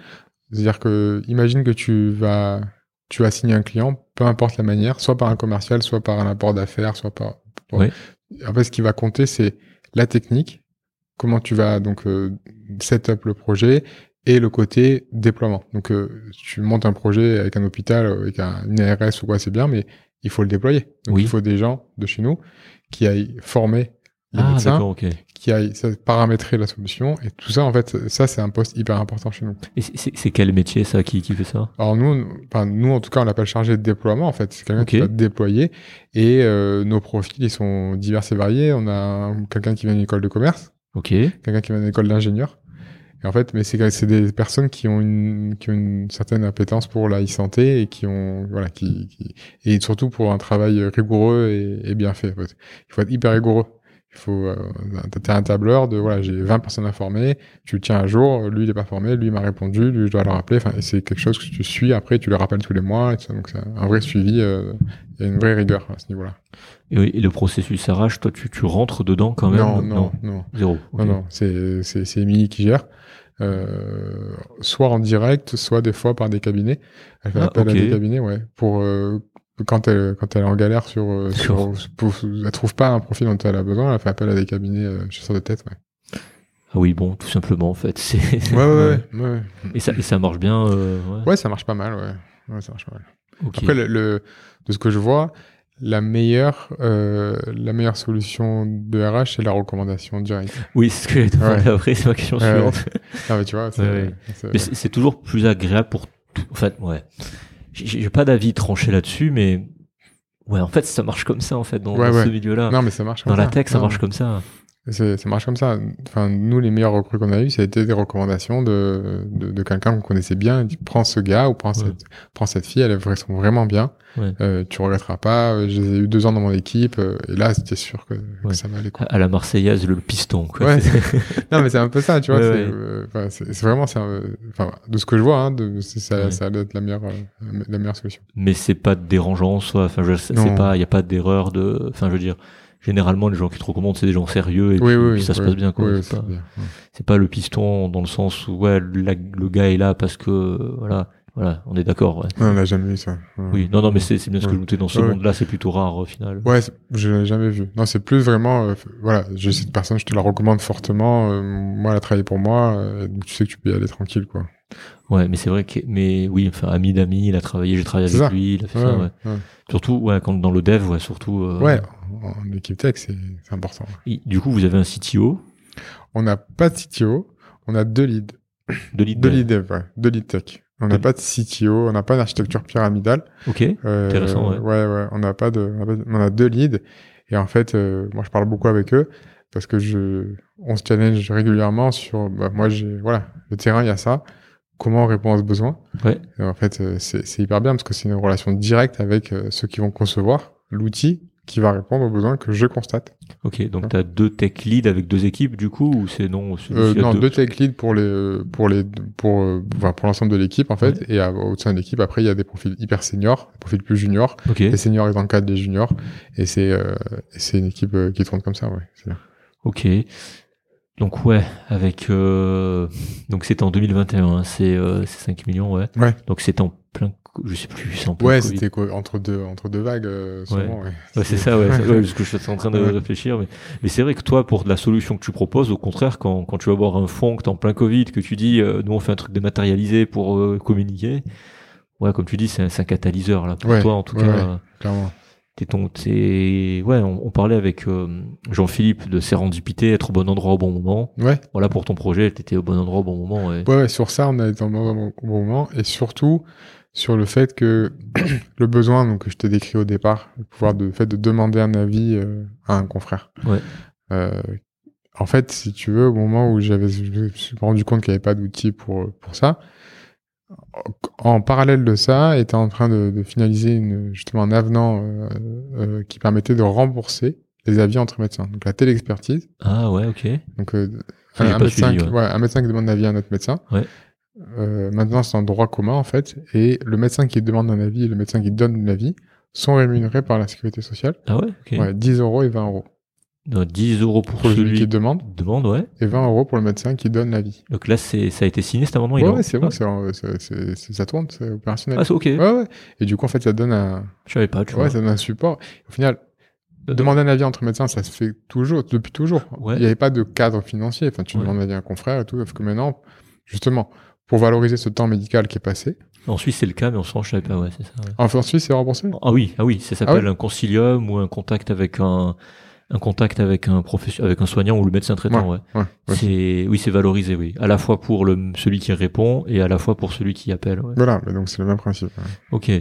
c'est-à-dire que imagine que tu vas tu vas signer un client, peu importe la manière, soit par un commercial, soit par un apport d'affaires, soit par. Ouais. En fait, ce qui va compter, c'est la technique, comment tu vas donc euh, set up le projet et le côté déploiement. Donc, euh, tu montes un projet avec un hôpital, avec un, une ARS ou quoi, c'est bien, mais il faut le déployer. Donc, Oui. il faut des gens de chez nous qui aillent former les Ah, médecins, d'accord, ok. qui aillent paramétrer la solution. Et tout ça, en fait, ça, c'est un poste hyper important chez nous. Et c'est, quel métier ça qui, qui fait ça? Alors nous, enfin nous en tout cas, on l'appelle chargé de déploiement. En fait, c'est quelqu'un qui va déployer. Et euh, nos profils, ils sont divers et variés. On a un- quelqu'un qui vient d'une école de commerce, Ok. quelqu'un qui vient d'une école d'ingénieur. Et en fait, mais c'est des personnes qui ont une qui ont une certaine appétence pour la e-santé et qui ont voilà qui, qui- et surtout pour un travail rigoureux et, bien fait. en fait. Il faut être hyper rigoureux. Il faut euh, t'as un tableur de voilà j'ai 20 personnes informées, tu le tiens à jour, lui il est pas formé, lui il m'a répondu, lui je dois le rappeler. Enfin et c'est quelque chose que tu suis après, tu le rappelles tous les mois. Et tout ça. donc c'est un vrai suivi, euh, a une vraie rigueur à ce niveau-là. Et, et le processus RH, toi, tu, tu rentres dedans quand même non, non, non. Zéro. ok. Non, non, c'est Émilie qui gère. Euh, soit en direct, soit des fois par des cabinets. Elle fait Ah, appel à des cabinets, ouais, pour euh, quand elle quand elle est en galère sur, euh, sur, elle trouve pas un profil dont elle a besoin, elle fait appel à des cabinets euh, chasseurs de tête. Ouais. Ah oui, bon, tout simplement, en fait. C'est... Ouais, ouais, ouais, ouais. Et ça, et ça marche bien euh, ouais. Ouais, ça marche pas mal, ouais. Ouais, ça marche pas mal. Ok. Après, le, le- de ce que je vois, la meilleure, euh, la meilleure solution de RH, c'est la recommandation directe. Oui, c'est ce que demander Ouais. après, c'est ma question suivante. Non, mais tu vois, c'est, c'est toujours plus agréable pour tout. En fait, ouais. J'ai, pas d'avis tranché là-dessus, mais ouais, en fait, ça marche comme ça, en fait, dans, Ouais, dans ouais. ce milieu-là. non, mais ça marche dans la tech, ça marche comme ça. C'est- ça marche comme ça. Enfin, nous, les meilleurs recrues qu'on a eu, ça a été des recommandations de, de, de quelqu'un qu'on connaissait bien. Il dit, prends ce gars ou prends, Ouais. cette, prends cette fille, elles sont vraiment bien. Ouais. Euh, tu regretteras pas. Euh, Je les ai eu deux ans dans mon équipe. euh, et là, c'était sûr que, que Ouais. ça va aller. Quoi. À la Marseillaise, le piston, quoi. [laughs] [laughs] Non, mais c'est un peu ça, tu vois. C'est, euh, enfin, c'est, c'est vraiment, c'est un- enfin, de ce que je vois, hein, de, c'est, ça, ça doit être la meilleure, euh, la meilleure solution. mais c'est pas dérangeant, soit, enfin, je, c'est pas, il y a pas d'erreur de, enfin, je veux dire, généralement, les gens qui te recommandent, c'est des gens sérieux et Oui, puis, oui, puis oui, ça se passe bien, quoi. c'est, pas, le piston dans le sens où, ouais, la- le gars est là parce que, voilà, voilà, on est d'accord, ouais. Non, on n'a jamais eu ça. Ouais. Oui, non, non, mais c'est, bien ce que je notais dans ce ouais. monde-là, c'est plutôt rare, au final. Ouais, je l'ai jamais vu. Non, c'est plus vraiment, euh, voilà, j'ai cette personne, je te la recommande fortement. euh, moi, elle a travaillé pour moi, euh, donc tu sais que tu peux y aller tranquille, quoi. Ouais, mais c'est vrai que, mais oui, enfin, ami d'amis, il a travaillé, j'ai travaillé avec ça. lui, il a fait Ouais, ça, ouais. ouais. Surtout, ouais, quand dans le dev, ouais, surtout. euh, Ouais, en, équipe tech, c'est important. et Du coup, vous avez un CTO, On n'a pas de CTO, on a deux leads. de lead Deux leads dev, ouais. Deux leads tech. On n'a Deux- pas de CTO, on n'a pas d'architecture pyramidale. Ok. Euh, Intéressant, ouais. Ouais, ouais, on n'a pas de, on a, pas de- on a deux leads. Et en fait, euh, moi, je parle beaucoup avec eux parce que je, on se challenge régulièrement sur, bah, moi, j'ai, voilà, le terrain, il y a ça. Comment on répond à ce besoin. Ouais. En fait, euh, c'est hyper bien parce que c'est une relation directe avec euh, ceux qui vont concevoir l'outil qui va répondre aux besoins que je constate. Ok, donc tu as deux tech leads avec deux équipes du coup ou c'est non Euh, non, deux tech leads pour les pour les pour euh, enfin, pour l'ensemble de l'équipe en fait et à- au sein de l'équipe après il y a des profils hyper seniors, des profils plus juniors, Ok, les seniors ils encadrent les juniors et c'est euh, c'est une équipe euh, qui tourne comme ça ouais. ok. Donc ouais, avec euh, donc c'était en 2021, hein, c'est euh, c'est 5 millions, ouais. Ouais. Donc c'était en plein, je sais plus, c'est en plein Ouais, c'était quoi entre deux entre deux vagues euh, souvent, ouais. Ouais, c'est ça, ouais, c'est- parce que je suis en train de réfléchir. Mais, mais c'est vrai que toi, pour la solution que tu proposes, au contraire, quand, quand tu vas voir un fond, que t'es en plein Covid, que tu dis, euh, nous on fait un truc dématérialisé pour euh, communiquer, ouais, comme tu dis, c'est un, c'est un catalyseur là pour toi en tout cas. ouais. Clairement. T'es ton, t'es, ouais, on, on parlait avec euh, Jean-Philippe de sérendipité, être au bon endroit au bon moment. Ouais. Voilà pour ton projet, t'étais au bon endroit au bon moment. Ouais. Ouais, ouais, sur ça, on a été au bon moment. Et surtout, sur le fait que [clears throat] le besoin donc, que je t'ai décrit au départ, le pouvoir de le fait de demander un avis euh, à un confrère. Ouais. Euh, en fait, si tu veux, au moment où j'avais, je me suis rendu compte qu'il n'y avait pas d'outils pour, pour ça, en parallèle de ça, était en train de, de finaliser une, justement un avenant euh, euh, qui permettait de rembourser les avis entre médecins. Donc la téléexpertise. Ah ouais, ok. Donc euh, un, médecin suivi, qui, ouais. ouais, un médecin qui demande un avis à un autre médecin. Ouais. Euh, maintenant, c'est en droit commun en fait, et le médecin qui demande un avis et le médecin qui donne l'avis sont rémunérés par la sécurité sociale. Ah ouais, ok. Ouais, 10 euros et 20 euros Donc, 10 euros pour, pour celui celui qui demande demande, ouais. et 20 euros pour le médecin qui donne l'avis. Donc là, ça a été signé cet amendement. Ouais, ouais, c'est bon, Ah, c'est ça tourne, c'est opérationnel. Ah, c'est ok. Ouais, ouais. Et du coup, en fait, ça donne un, Je savais pas, tu ouais, vois. ça donne un support. Au final, demander un avis entre médecins, ça se fait toujours, depuis toujours. Ouais. Il n'y avait pas de cadre financier. Enfin, tu Ouais. demandes un avis à un confrère et tout. Sauf que maintenant, justement, pour valoriser ce temps médical qui est passé, En Suisse, c'est le cas, mais en France, je savais pas, ouais, c'est ça. ouais. en Suisse, c'est remboursé? Ah oui, ah oui, ça s'appelle Ah un concilium ou un contact avec un, un contact avec un professeur, avec un soignant ou le médecin traitant, ouais. Ouais, ouais. C'est, oui, c'est valorisé, oui. À la fois pour le, celui qui répond et à la fois pour celui qui appelle, ouais. Voilà, mais donc c'est le même principe. ouais. Ok,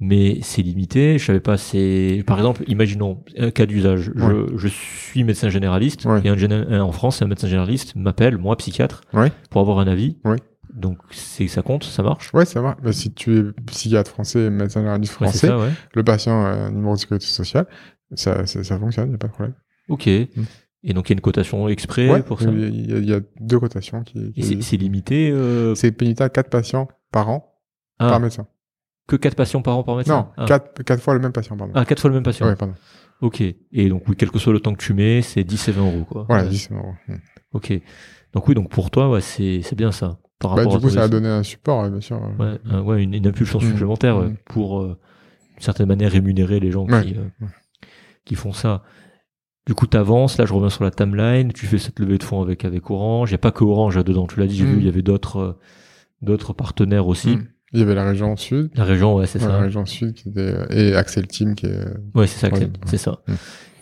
mais c'est limité. Je savais pas. C'est par exemple, imaginons un cas d'usage. Je, je suis médecin généraliste Ouais. et un, un- en France, un médecin généraliste m'appelle, moi psychiatre, Ouais. pour avoir un avis. Donc c'est ça compte, ça marche? Ouais, ça va. Mais si tu es psychiatre français, médecin généraliste français, ça, le patient a un numéro de sécurité sociale, ça, ça, ça fonctionne, il n'y a pas de problème. Ok. Et donc il y a une cotation exprès Mm. Ouais, pour ça? il y, a, il y a deux cotations qui. Et qui- c'est- limité. euh, C'est pénita 4 patients par an, ah, par médecin. que quatre patients par an par médecin? Non, ah. 4 quatre, fois le même patient, pardon. Ah, quatre fois le même patient. ouais, pardon. Ok. Et donc oui, quel que soit le temps que tu mets, c'est 10 et 20 euros quoi. Voilà, Ouais. 10 euros. Mm. Ok. Donc oui, donc pour toi, ouais, c'est bien ça. Par Bah, rapport du à coup, ça a donné un support, bien sûr. Ouais, un- ouais, une, une impulsion Mm. supplémentaire Mm. pour, euh, d'une certaine manière, rémunérer les gens qui, euh. Qui font ça. Du coup, tu avances, là je reviens sur la timeline, tu fais cette levée de fonds avec, avec Orange. Il n'y a pas que Orange là-dedans, tu l'as dit, j'ai vu, il y avait d'autres euh, d'autres partenaires aussi. Mm. Il y avait la région sud, La région, ouais, c'est ouais, ça. la région sud qui était, et Axel Team qui est. Ouais, c'est ça, ouais. c'est ça. Mm.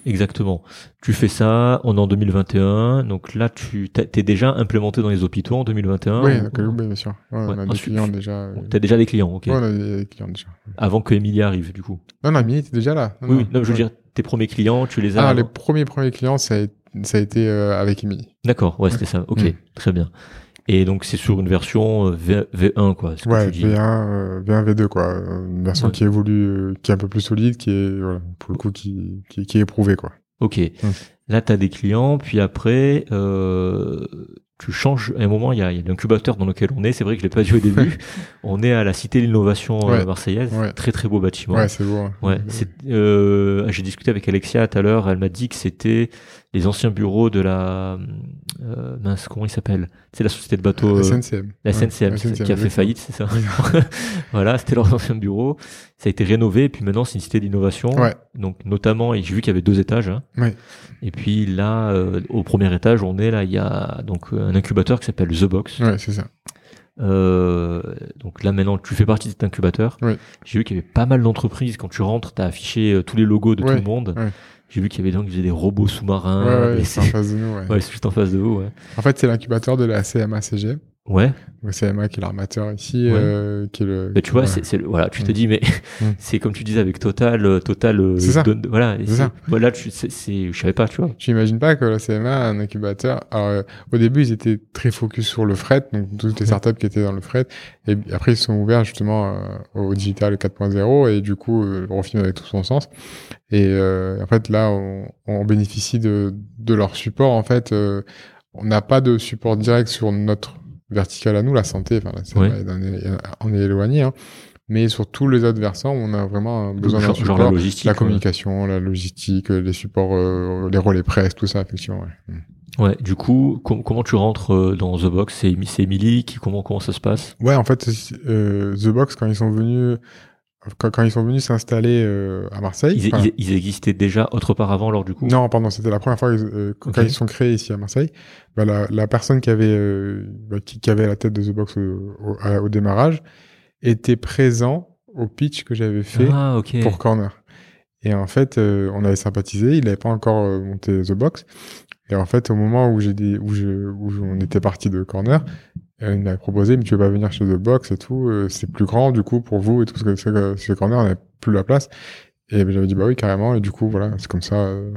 Exactement. Tu fais ça, on est en 2021, donc là tu t'es déjà implémenté dans les hôpitaux en 2021 oui, ou- oui, bien sûr. Ouais, Ouais. On a des Ensuite, clients déjà. euh, T'as déjà des clients, ok. Ouais, on a des clients déjà. Avant que Emilia arrive, du coup. Non, non, Mini était déjà là. Non, oui, non, je veux dire, tes premiers clients, tu les as. Ah, les premiers premiers clients, ça a, ça a été euh, avec Emily. D'accord, ouais, c'était ça. Ok, Mm. très bien. Et donc c'est sur une version euh, V, V1, quoi. ce que Ouais, tu dis. V1, euh, V1, V2, quoi. Une version Ouais. qui évolue, euh, qui est un peu plus solide, qui est, voilà, pour le coup, qui, qui, qui est éprouvée, quoi. Ok. Là, tu as des clients, puis après, euh, tu changes. À un moment, il y a, il y a l'incubateur dans lequel on est. C'est vrai que je l'ai pas dit au début. [laughs] on est à la Cité de l'Innovation euh, Ouais. marseillaise. Ouais. Très très beau bâtiment. Ouais, c'est beau. hein. Ouais, euh, j'ai discuté avec Alexia tout à l'heure. Elle m'a dit que c'était les anciens bureaux de la euh, mince comment il s'appelle? C'est la société de bateaux, La euh, SNCM. la SNCM, la SNCM, qui a fait faillite, c'est ça? [laughs] voilà, c'était leur ancien bureau. Ça a été rénové, et puis maintenant c'est une cité d'innovation. Ouais. Donc notamment, et j'ai vu qu'il y avait deux étages. hein. Ouais. Et puis là, euh, au premier étage, on est là, il y a donc euh, un incubateur qui s'appelle The Box. Ouais, c'est ça. Euh, donc là maintenant, tu fais partie de cet incubateur. Oui. J'ai vu qu'il y avait pas mal d'entreprises. Quand tu rentres, t'as affiché tous les logos de tout le monde. J'ai vu qu'il y avait des gens qui faisaient des robots sous-marins. ouais, ouais, c'est en [laughs] face de nous, ouais. ouais, c'est juste en face de vous. Ouais. En fait, c'est l'incubateur de la CMA-CG. Ouais. CMA qui est l'armateur ici, Ouais. euh, qui est le. Mais tu vois, ouais. c'est, voilà, tu te Mm. dis, mais Mm. [laughs] c'est comme tu disais avec Total, euh, Total, euh, C'est ça. donne- voilà, ça. Voilà, tu, c'est, je savais pas, tu vois. Tu imagines pas que la CMA a un incubateur. Alors, euh, au début, ils étaient très focus sur le fret, donc toutes les startups qui étaient dans le fret. Et après, ils se sont ouverts justement euh, au digital 4.0 et du coup, euh, le refilm avait tout son sens. Et euh, en fait, là, on, on bénéficie de, de leur support. En fait, euh, on n'a pas de support direct sur notre verticale à nous, la santé. Enfin, la CMA, Ouais. on est- on est éloigné. Hein. Mais sur tous les autres versants, on a vraiment besoin d'un support. genre la logistique. La ouais. communication, la logistique, euh, les supports, euh, les relais presse, tout ça, effectivement. Ouais. Mm. Ouais, du coup, com- comment tu rentres euh, dans The Box? C'est Emily qui comment comment ça se passe? Ouais, en fait, euh, The Box, quand ils sont venus, quand, quand ils sont venus s'installer euh, à Marseille. ils, enfin, ils- ils existaient déjà autre part avant, alors du coup? Non, pardon, c'était la première fois euh, quand ils sont créés ici à Marseille. Bah, la, la personne qui avait, euh, bah, qui, qui avait la tête de The Box au, au, à- au démarrage était présent au pitch que j'avais fait Ah, pour Corner. Et en fait, euh, on avait sympathisé. Il n'avait pas encore monté The Box. Et en fait, au moment où j'ai où je, où je- on était parti de Corner, il m'avait proposé, mais tu veux pas venir chez The Box et tout, euh, c'est plus grand du coup pour vous et tout, parce que c'est que chez Corner, on n'avait plus la place. Et ben, j'avais dit bah oui carrément. Et du coup voilà, c'est comme ça, euh,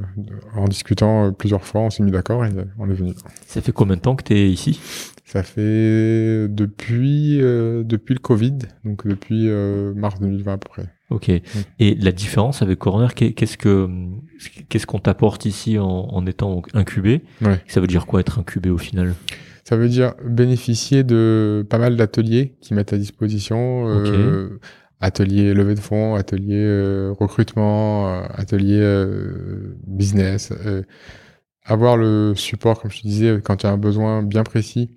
en discutant euh, plusieurs fois, on s'est mis d'accord et euh, on est venu. Ça fait combien de temps que t'es ici? Ça fait depuis euh, depuis le Covid, donc depuis euh, mars 2020 à peu près. Ok. Et la différence avec Corner, qu'est- qu'est-ce que qu'est-ce qu'on t'apporte ici en, en étant incubé? Ouais. Ça veut dire quoi être incubé au final? Ça veut dire bénéficier de pas mal d'ateliers qui mettent à disposition. Euh, ateliers levée de fonds, ateliers euh, recrutement, euh, ateliers euh, business. euh, avoir le support, comme je te disais, quand tu as un besoin bien précis,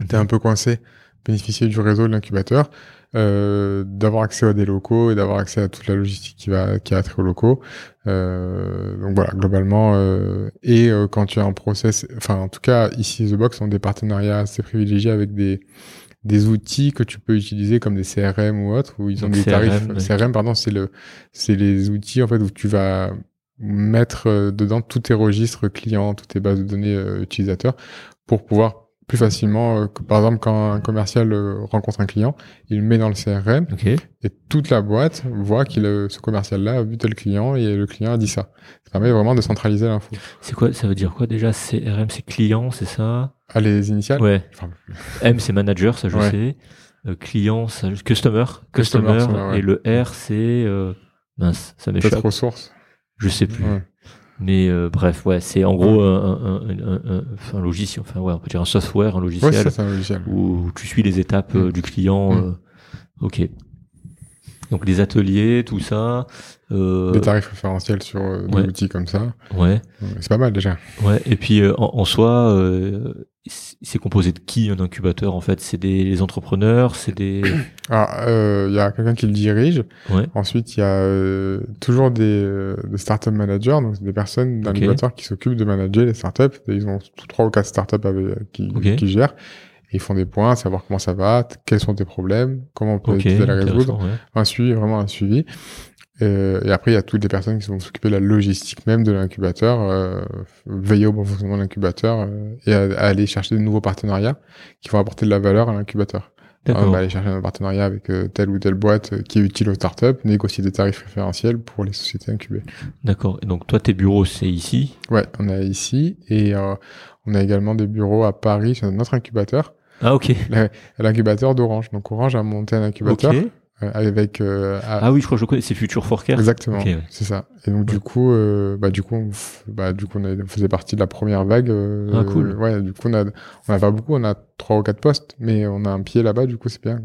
tu es un peu coincé, bénéficier du réseau de l'incubateur, euh, d'avoir accès à des locaux et d'avoir accès à toute la logistique qui va qui a trait aux locaux. Euh, donc voilà, globalement. euh, et euh, quand tu as un process, enfin en tout cas ici The Box ont des partenariats assez privilégiés avec des des outils que tu peux utiliser comme des CRM ou autres où ils ont Donc des CRM, tarifs. CRM pardon, c'est le c'est les outils en fait où tu vas mettre euh, dedans tous tes registres clients, toutes tes bases de données utilisateurs pour pouvoir plus facilement, euh, que, par exemple, quand un commercial euh, rencontre un client, il le met dans le CRM et toute la boîte voit qu'il a- ce commercial-là a vu tel client et le client a dit ça. Ça permet vraiment de centraliser l'info. C'est quoi Ça veut dire quoi déjà CRM, c'est client, c'est ça? Ah, les initiales? Ouais. Enfin, [laughs] M, c'est manager, ça je Ouais. sais. Euh, client, ça, customer, Customer, ouais. et le R, c'est euh, mince, ça peut-être m'échappe. ressources. Je sais plus. Ouais. Mais euh, bref, ouais, c'est en gros un, un, un, logiciel, enfin ouais, on peut dire un software, un Ouais, logiciel c'est ça, logiciel. où tu suis les étapes euh, Mm. du client. Mm. euh, ok. Donc les ateliers, tout ça. Euh, Des tarifs référentiels sur euh, des ouais. outils comme ça. ouais, Ouais, C'est pas mal déjà. ouais. Et puis euh, en, en soi, euh, c'est composé de qui un incubateur en fait? C'est des les entrepreneurs, c'est des. Alors, [coughs] euh, il y a quelqu'un qui le dirige. Ouais. Ensuite, il y a euh, toujours des, euh, des startup managers, donc c'est des personnes l'incubateur qui s'occupent de manager les startups. Ils ont trois ou quatre startups avec, qui, Ok. qui gèrent. Et ils font des points, savoir comment ça va, quels sont tes problèmes, comment on peut Ok. essayer de les résoudre. ouais. Un suivi, vraiment un suivi. Euh, et après, il y a toutes les personnes qui vont s'occuper de la logistique même de l'incubateur, euh, veiller au bon fonctionnement de l'incubateur euh, et à, à aller chercher de nouveaux partenariats qui vont apporter de la valeur à l'incubateur. On D'accord. va aller chercher un partenariat avec euh, telle ou telle boîte euh, qui est utile aux startups, négocier des tarifs référentiels pour les sociétés incubées. D'accord. Et donc toi, tes bureaux, c'est ici? Ouais, on a ici et euh, on a également des bureaux à Paris sur notre incubateur, Ah ok. l'incubateur d'Orange. Donc Orange a monté un incubateur Ok. Euh, avec euh, Ah oui, je crois que je connais. C'est Future Forecast. Exactement, ouais. c'est ça. Et donc du coup, euh, bah du coup, on, bah du coup, on, a- on faisait partie de la première vague. euh, Ah, cool. Ouais, du coup, on a, on a pas beaucoup, on a trois ou quatre postes, mais on a un pied là-bas. Du coup, c'est bien.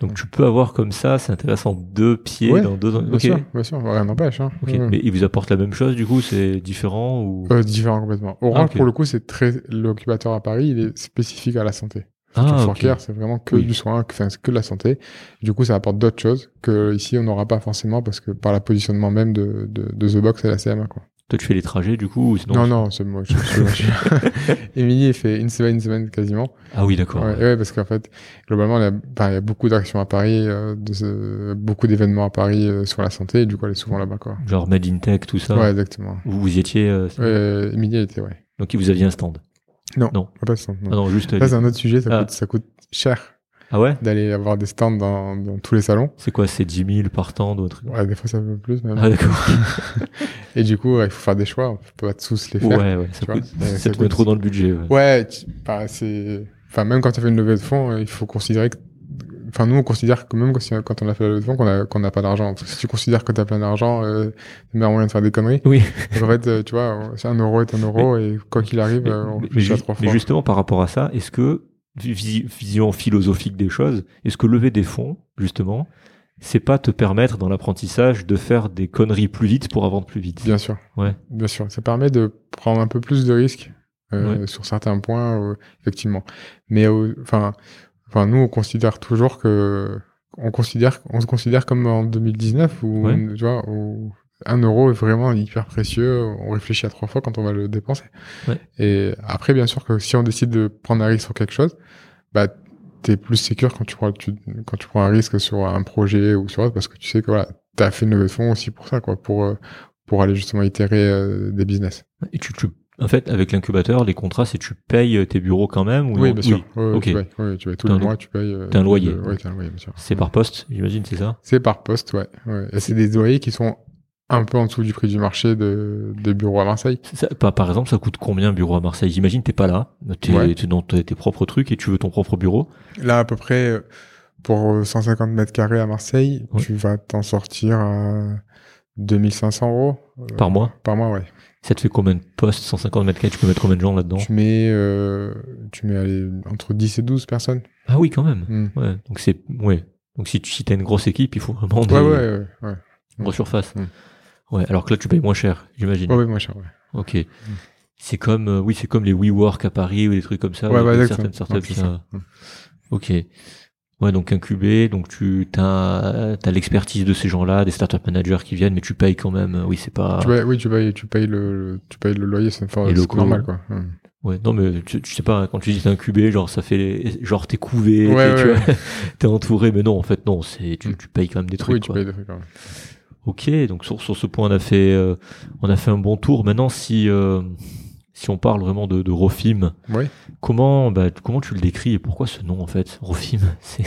Donc tu peux avoir comme ça, c'est intéressant, deux pieds dans deux. bien Ok. sûr, bien sûr, rien n'empêche. Hein. Ok. Ouais, ouais. Mais ils vous apportent la même chose du coup, c'est différent ou? Euh, différent complètement. Orange, Ah, pour le coup, c'est très l'incubateur à Paris, il est spécifique à la santé. Ah, Future ok. Forecare, c'est vraiment que Oui. du soin, que, que de la santé. Du coup, ça apporte d'autres choses que ici on n'aura pas forcément parce que par la positionnement même de, de, de The Box et la CMA quoi. Toi, tu fais les trajets du coup ou sinon Non, non, c'est moi. [laughs] Émilie, elle fait une semaine, une semaine quasiment. Ah oui, d'accord. Ouais, ouais, parce qu'en fait, globalement, il y a, enfin, il y a beaucoup d'actions à Paris, euh, de ce- beaucoup d'événements à Paris euh, sur la santé, et du coup, elle est souvent là-bas, quoi. Genre Made in Tech, tout ça. Ouais, exactement. Vous, vous y étiez. euh, Euh, Émilie, elle était, ouais. Donc vous aviez un stand. Non, Non. pas non. Ah non, juste. Ça, c'est un autre sujet, ça, Ah. coûte, ça coûte cher Ah ouais? d'aller avoir des stands dans, dans tous les salons. C'est quoi C'est 10 000 par temps d'autres Ouais, des fois ça peut plus même. Ah d'accord. [laughs] Et du coup, ouais, il faut faire des choix. On peut pas tous les faire. Ouais, ouais. Ça, coûte, ça ça te met coûte- trop dans le budget. ouais. Ouais, tu- bah, c'est. Enfin, même quand tu as fait une levée de fonds, euh, il faut considérer que. Enfin, nous, on considère que même quand on a fait la levée de fonds, qu'on n'a pas d'argent. Parce que si tu considères que tu as plein d'argent, euh, c'est le meilleur moyen de faire des conneries. Oui. Donc, en fait, euh, tu vois, c'est un euro est un euro et quoi qu'il arrive, Mais, euh, on mais- réfléchit mais à trois mais fois. justement, par rapport à ça, est-ce que, vi- vision philosophique des choses, est-ce que lever des fonds, justement, c'est pas te permettre dans l'apprentissage de faire des conneries plus vite pour avancer plus vite? Bien sûr. Ouais. Bien sûr. Ça permet de prendre un peu plus de risques euh, Ouais. sur certains points, effectivement. Mais enfin, enfin, nous, on considère toujours que on considère, on se considère comme en 2019 où Ouais. on- tu vois, où un euro est vraiment hyper précieux. On réfléchit à trois fois quand on va le dépenser. Ouais. Et après, bien sûr que si on décide de prendre un risque sur quelque chose, bah t'es plus sécure quand tu prends tu- quand tu prends un risque sur un projet ou sur autre parce que tu sais que voilà t'as fait une levée de fonds aussi pour ça quoi pour euh, pour aller justement itérer euh, des business. Et tu, tu- en fait, avec l'incubateur, les contrats, c'est tu payes tes bureaux quand même ou Oui, non bien sûr. Ouais, Ok. tu payes, ouais, tu payes tous T'as les un- mois, tu payes. euh, t'as un loyer. ouais, t'as un loyer, bien sûr. C'est par poste, j'imagine, c'est ça C'est par poste, ouais. ouais. Et c'est des loyers qui sont un peu en dessous du prix du marché de, des bureaux à Marseille. Ça- par, exemple, ça coûte combien un bureau à Marseille? J'imagine t'es pas là, t'es Ouais. t'es dans tes, tes propres trucs et tu veux ton propre bureau. Là, à peu près, euh, pour euh, 150 mètres carrés à Marseille, Ouais. tu vas t'en sortir à 2500 euros. euh, Par mois? Par mois, ouais. Ça te fait combien de postes? 150 mètres carrés Tu peux mettre combien de gens là-dedans? Tu mets, euh, tu mets allez, entre 10 et 12 personnes. Ah oui, quand même. Hmm. Ouais. Donc c'est ouais. Donc si tu si t'as une grosse équipe, il faut vraiment des Ouais, ouais, ouais. ouais. surfaces. Mm. Ouais. Alors que là, tu payes moins cher, j'imagine. Ouais, ouais, moins cher, ouais. Ok. C'est comme euh, oui, c'est comme les WeWork à Paris ou des trucs comme ça. Ouais, exactement. certaines startups. Ouais, ça-. Mm. Ok. Ouais, donc incubé, donc tu as, as l'expertise de ces gens-là, des startup managers qui viennent, mais tu payes quand même. Oui, c'est pas. Tu payes, oui, tu payes, tu payes le, le- tu payes le loyer, c'est normal, quoi. Hmm. Ouais, non, mais tu, tu sais pas, quand tu dis t'es incubé, genre ça fait, genre t'es couvé, Ouais, t'es, ouais, [laughs] entouré, mais non, en fait, non, c'est, tu, Mm. tu payes quand même des trucs, Oui, tu payes des trucs, quand même. Ok, donc sur, sur ce point, on a fait, euh, on a fait un bon tour. Maintenant, si, euh, si on parle vraiment de, de Rofim, Oui. comment, bah, comment tu le décris et pourquoi ce nom, en fait? Rofim, [laughs] c'est.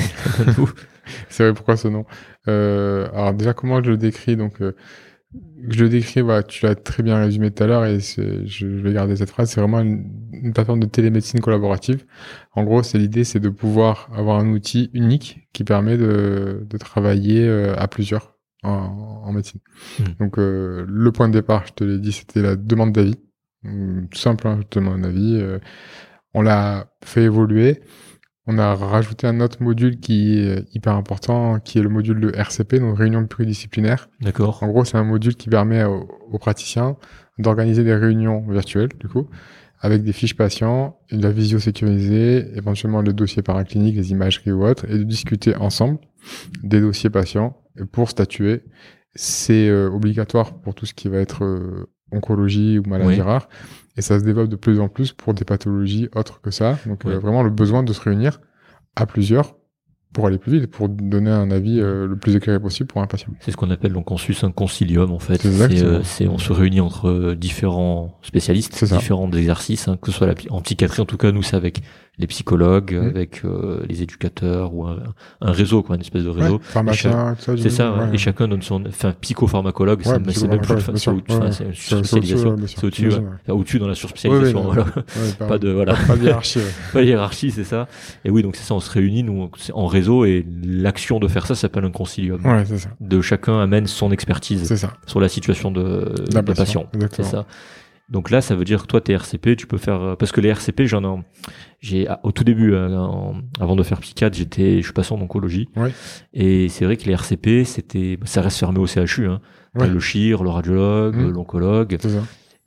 C'est vrai, pourquoi ce nom? Euh, Alors déjà, comment je le décris? Donc, euh, je le décris, voilà, tu l'as très bien résumé tout à l'heure et je, vais garder cette phrase. C'est vraiment une, une plateforme de télémédecine collaborative. En gros, c'est l'idée, c'est de pouvoir avoir un outil unique qui permet de, de travailler euh, à plusieurs en, en médecine. Hmm. Donc, euh, le point de départ, je te l'ai dit, c'était la demande d'avis. Hum, Tout simple, hein, je te demande un avis. euh, on l'a fait évoluer. On a rajouté un autre module qui est hyper important, qui est le module de RCP, donc réunion pluridisciplinaire. D'accord. En gros, c'est un module qui permet aux, aux praticiens d'organiser des réunions virtuelles, du coup, avec des fiches patients, de la visio sécurisée, éventuellement le dossier paraclinique, les imageries ou autres, et de discuter ensemble des dossiers patients pour statuer. C'est euh, obligatoire pour tout ce qui va être euh, oncologie ou maladie Oui. rare, et ça se développe de plus en plus pour des pathologies autres que ça. Donc Ouais. euh, vraiment le besoin de se réunir à plusieurs pour aller plus vite, pour donner un avis euh, le plus éclairé possible pour un patient. C'est ce qu'on appelle donc en Suisse un concilium en fait. C'est euh, on se réunit entre euh, différents spécialistes, différents exercices, hein, que ce soit la, en psychiatrie en tout cas nous c'est avec les psychologues, Mhm. avec euh, les éducateurs ou un, un réseau quoi, une espèce de réseau. Ouais. C'est ça, ouais. et chacun donne son, enfin psychopharmacologue, Ouais, c'est même plus, c'est au-dessus, c'est au-dessus, dans la surspécialisation, voilà. [laughs] Pas de voilà, Pas de hiérarchie, [laughs] pas de hiérarchie, c'est ça. Et oui, donc c'est ça, on se réunit nous en réseau et l'action de faire ça s'appelle un concilium. Ouais, c'est ça. De chacun amène son expertise sur la situation de, patient. C'est ça. Donc là, ça veut dire que toi, tes RCP, tu peux faire euh, parce que les RCP, j'en ai, j'ai ah, au tout début, euh, en- avant de faire psychiatre, j'étais, je suis passé en oncologie. Ouais. Et c'est vrai que les RCP, c'était, ça reste fermé au CHU. Hein. Ouais. Le chir, le radiologue, Mhm. l'oncologue.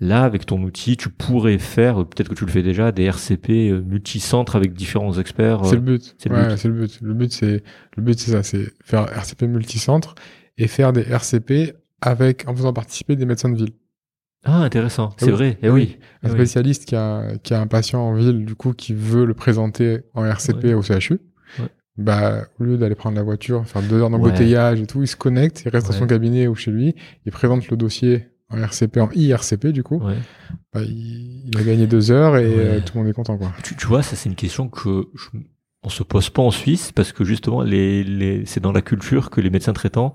Là, avec ton outil, tu pourrais faire, peut-être que tu le fais déjà, des RCP euh, multicentres avec différents experts. C'est le but. c'est le ouais, but. c'est le but. Le but, c'est, le but, c'est ça, c'est faire RCP multicentre et faire des RCP avec, en faisant participer des médecins de ville. Ah, intéressant. C'est oui. vrai. Eh Oui. oui. Un Eh oui. spécialiste qui a, qui a un patient en ville, du coup, qui veut le présenter en RCP Ouais. au CHU. Ouais. Bah, au lieu d'aller prendre la voiture, faire deux heures d'embouteillage et tout, il se connecte, il reste Ouais. dans son cabinet ou chez lui, il présente le dossier en RCP, en IRCP, du coup. Ouais. Bah, il, a gagné deux heures et Ouais. euh, tout le monde est content, quoi. Tu, tu vois, ça c'est une question que je- on se pose pas en Suisse parce que justement, les, les, c'est dans la culture que les médecins traitants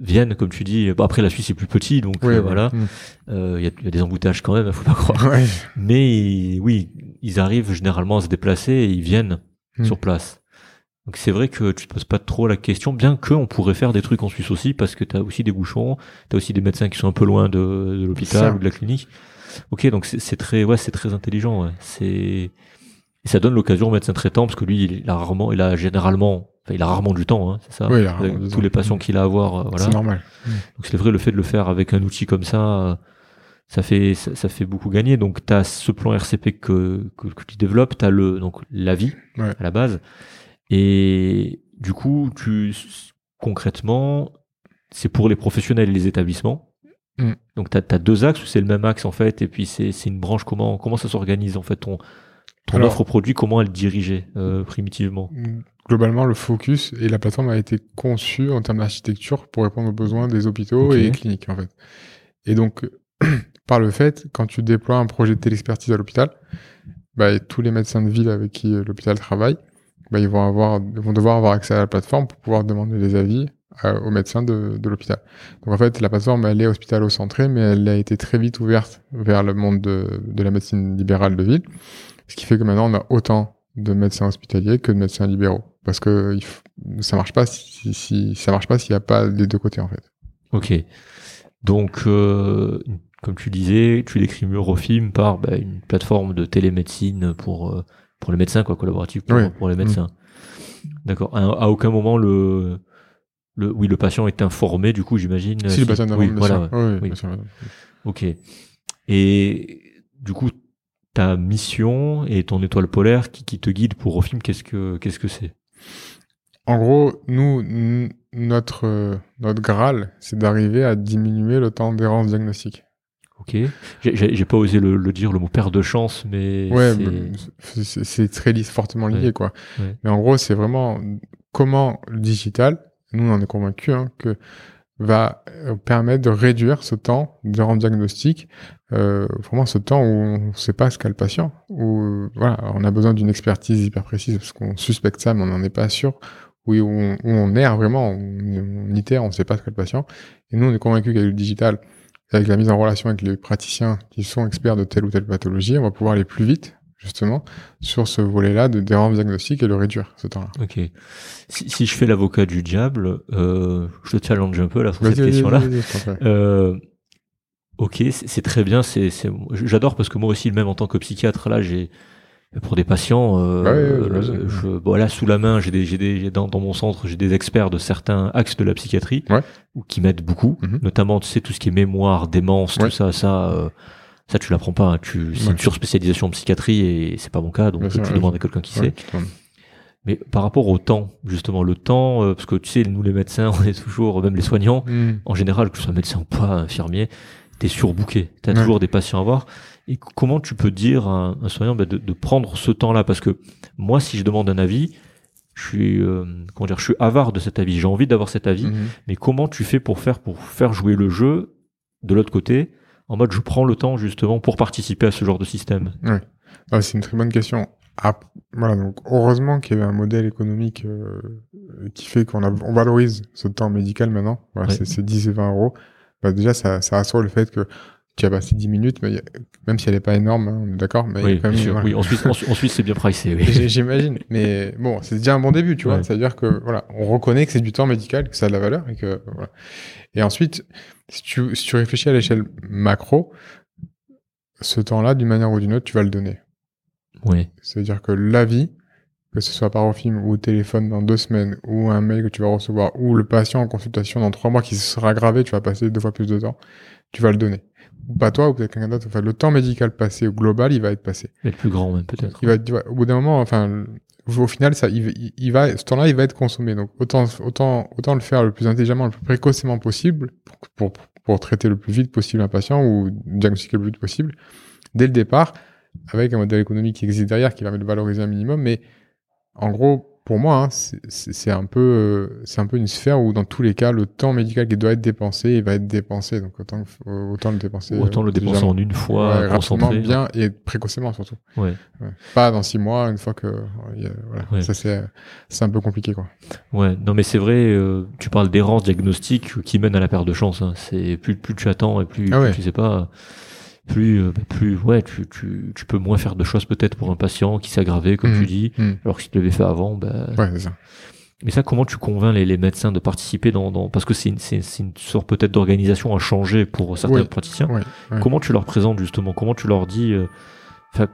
viennent, comme tu dis. Bon, après, la Suisse est plus petit, donc Oui, euh, voilà. Mm. Euh, Il y, a, il y a des emboutages quand même, [laughs] faut pas croire. Ouais. Mais oui, ils arrivent généralement à se déplacer et ils viennent Mm. sur place. Donc c'est vrai que tu te poses pas trop la question, bien que on pourrait faire des trucs en Suisse aussi, parce que tu as aussi des bouchons, tu as aussi des médecins qui sont un peu loin de, l'hôpital ou de la clinique. Ok, donc c'est c'est très, ouais, c'est très intelligent. Ouais. C'est et ça donne l'occasion au médecin traitant, parce que lui, il a rarement, il a généralement, enfin, il a rarement du temps, hein, c'est ça. Oui, Avec tous les patients qu'il a à voir, euh, voilà. C'est normal. Donc c'est vrai le fait de le faire avec un outil comme ça, euh, ça fait ça, ça fait beaucoup gagner. Donc tu as ce plan RCP que, que, que tu développes, tu as le donc la vie Ouais. à la base et du coup tu concrètement c'est pour les professionnels et les établissements. Mm. Donc tu as, deux axes ou c'est le même axe en fait et puis c'est c'est une branche comment comment ça s'organise en fait ton ton Alors- offre produit comment elle dirigée euh, primitivement? Globalement, le focus et la plateforme a été conçue en termes d'architecture pour répondre aux besoins des hôpitaux et cliniques, en fait. Et donc, [clears throat] par le fait, quand tu déploies un projet de téléexpertise à l'hôpital, bah, tous les médecins de ville avec qui euh, l'hôpital travaille, bah, ils vont avoir, ils vont devoir avoir accès à la plateforme pour pouvoir demander les avis euh, aux médecins de, de l'hôpital. Donc en fait, la plateforme, elle est hospitalo-centrée, mais elle a été très vite ouverte vers le monde de, de la médecine libérale de ville. Ce qui fait que maintenant, on a autant de médecins hospitaliers que de médecins libéraux. Parce que ça marche pas si, si ça marche pas s'il n'y a pas les deux côtés, en fait. Ok. Donc, euh, comme tu disais, tu décris Eurofilm par bah, une plateforme de télémédecine pour, euh, pour les médecins, quoi, collaborative pour, Oui. pour les médecins. D'accord. À, à aucun moment, le, le, oui, le patient est informé, du coup, j'imagine. si, le patient oui, voilà. Oui, oui. Ok. Et du coup, ta mission et ton étoile polaire qui, qui te guide pour Eurofilm, qu'est-ce que qu'est-ce que c'est? En gros, nous, notre, notre Graal, c'est d'arriver à diminuer le temps d'errance diagnostique. Ok. J'ai- pas osé le, le dire, le mot père de chance, mais Ouais, c'est- très li- fortement lié, Ouais. quoi. Ouais. Mais en gros, c'est vraiment comment le digital, nous on en est convaincus, hein, que va euh, permettre de réduire ce temps d'errance diagnostique, euh, vraiment ce temps où on ne sait pas ce qu'a le patient, où voilà, on a besoin d'une expertise hyper précise parce qu'on suspecte ça, mais on n'en est pas sûr, où on, où on erre vraiment, on, on itère, on ne sait pas ce qu'a le patient. Et nous, on est convaincus qu'avec le digital, avec la mise en relation avec les praticiens qui sont experts de telle ou telle pathologie, on va pouvoir aller plus vite, justement, sur ce volet-là de d'errance diagnostique et le réduire, ce temps-là. Ok. Si, si je fais l'avocat du diable, euh, je te challenge un peu là sur cette question-là. Euh, ok, c'est très bien. C'est, c'est, j'adore parce que moi aussi, même en tant que psychiatre, là, j'ai pour des patients, euh, Ouais, ouais, euh, j'imagine. je, bon, là, sous la main, j'ai des, j'ai des, dans, dans mon centre, j'ai des experts de certains axes de la psychiatrie qui m'aident beaucoup, Mhm. notamment, tu sais, tout ce qui est mémoire, démence, tout ça, ça. Ça, tu l'apprends pas. hein. Tu, c'est Ouais. une surspécialisation en psychiatrie et c'est pas mon cas, donc tu ouais, demandes à quelqu'un qui sait. Mais par rapport au temps, justement, le temps, euh, parce que tu sais, nous les médecins, [laughs] on est toujours, même les soignants, Hmm. en général, que ce soit médecin ou pas, infirmier, t'es surbooké. T'as Ouais. toujours des patients à voir. Et comment tu peux dire à un, soignant bah, de, de prendre ce temps-là? Parce que moi, si je demande un avis, je suis, euh, comment dire, je suis avare de cet avis. J'ai envie d'avoir cet avis. Mhm. Mais comment tu fais pour faire, pour faire jouer le jeu de l'autre côté en mode je prends le temps justement pour participer à ce genre de système. Ah, c'est une très bonne question. Ah, voilà, donc heureusement qu'il y avait un modèle économique euh, qui fait qu'on on valorise ce temps médical maintenant. Voilà, Ouais. c'est, c'est 10 et 20 euros. Bah, déjà, ça, ça assure le fait que tu as passé 10 minutes, mais même si elle n'est pas énorme, hein, on est d'accord, mais Oui, quand même, voilà. Oui, en Suisse, en, Su- en Suisse, c'est bien pricé. Oui. J'imagine, mais bon, c'est déjà un bon début, tu vois. Ouais. C'est-à-dire que voilà, on reconnaît que c'est du temps médical, que ça a de la valeur et que voilà. Et ensuite, si tu, si tu réfléchis à l'échelle macro, ce temps-là, d'une manière ou d'une autre, tu vas le donner. Oui. C'est-à-dire que l'avis, que ce soit par au film ou au téléphone dans deux semaines, ou un mail que tu vas recevoir, ou le patient en consultation dans trois mois qui se sera aggravé, tu vas passer deux fois plus de temps, tu vas le donner. Ou pas toi, ou peut-être quelqu'un d'autre. Enfin, le temps médical passé au global, il va être passé. Mais plus grand même peut-être. Il va, être- au bout d'un moment, enfin, au final, ça, il va, ce temps-là, il va être consommé. Donc, autant, autant, autant le faire le plus intelligemment, le plus précocement possible, pour, pour, pour traiter le plus vite possible un patient ou diagnostiquer le plus vite possible, dès le départ, avec un modèle économique qui existe derrière, qui permet de valoriser un minimum. Mais, en gros, pour moi, hein, c'est- un peu, euh, c'est un peu une sphère où dans tous les cas, le temps médical qui doit être dépensé, il va être dépensé. Donc autant, autant le dépenser. Autant euh, le dépenser déjà- en une fois, Ouais, concentré. bien et précocement surtout. Ouais. Pas dans six mois, une fois que, voilà, ça c'est, c'est un peu compliqué quoi. Ouais, non mais c'est vrai, euh, tu parles d'errance diagnostique qui mène à la perte de chance. hein. C'est plus plus tu attends et plus, Ah plus tu sais pas, plus euh, bah, plus ouais, tu, tu, tu peux moins faire de choses peut-être pour un patient qui s'est aggravé comme tu dis, Mhm. alors que si tu l'avais fait avant, bah. Ouais, c'est ça. Mais ça, comment tu convaincs les, les médecins de participer dans, dans parce que c'est une, c'est, c'est une sorte peut-être d'organisation à changer pour certains Oui. praticiens. Comment tu leur présentes justement? Comment tu leur dis euh, enfin,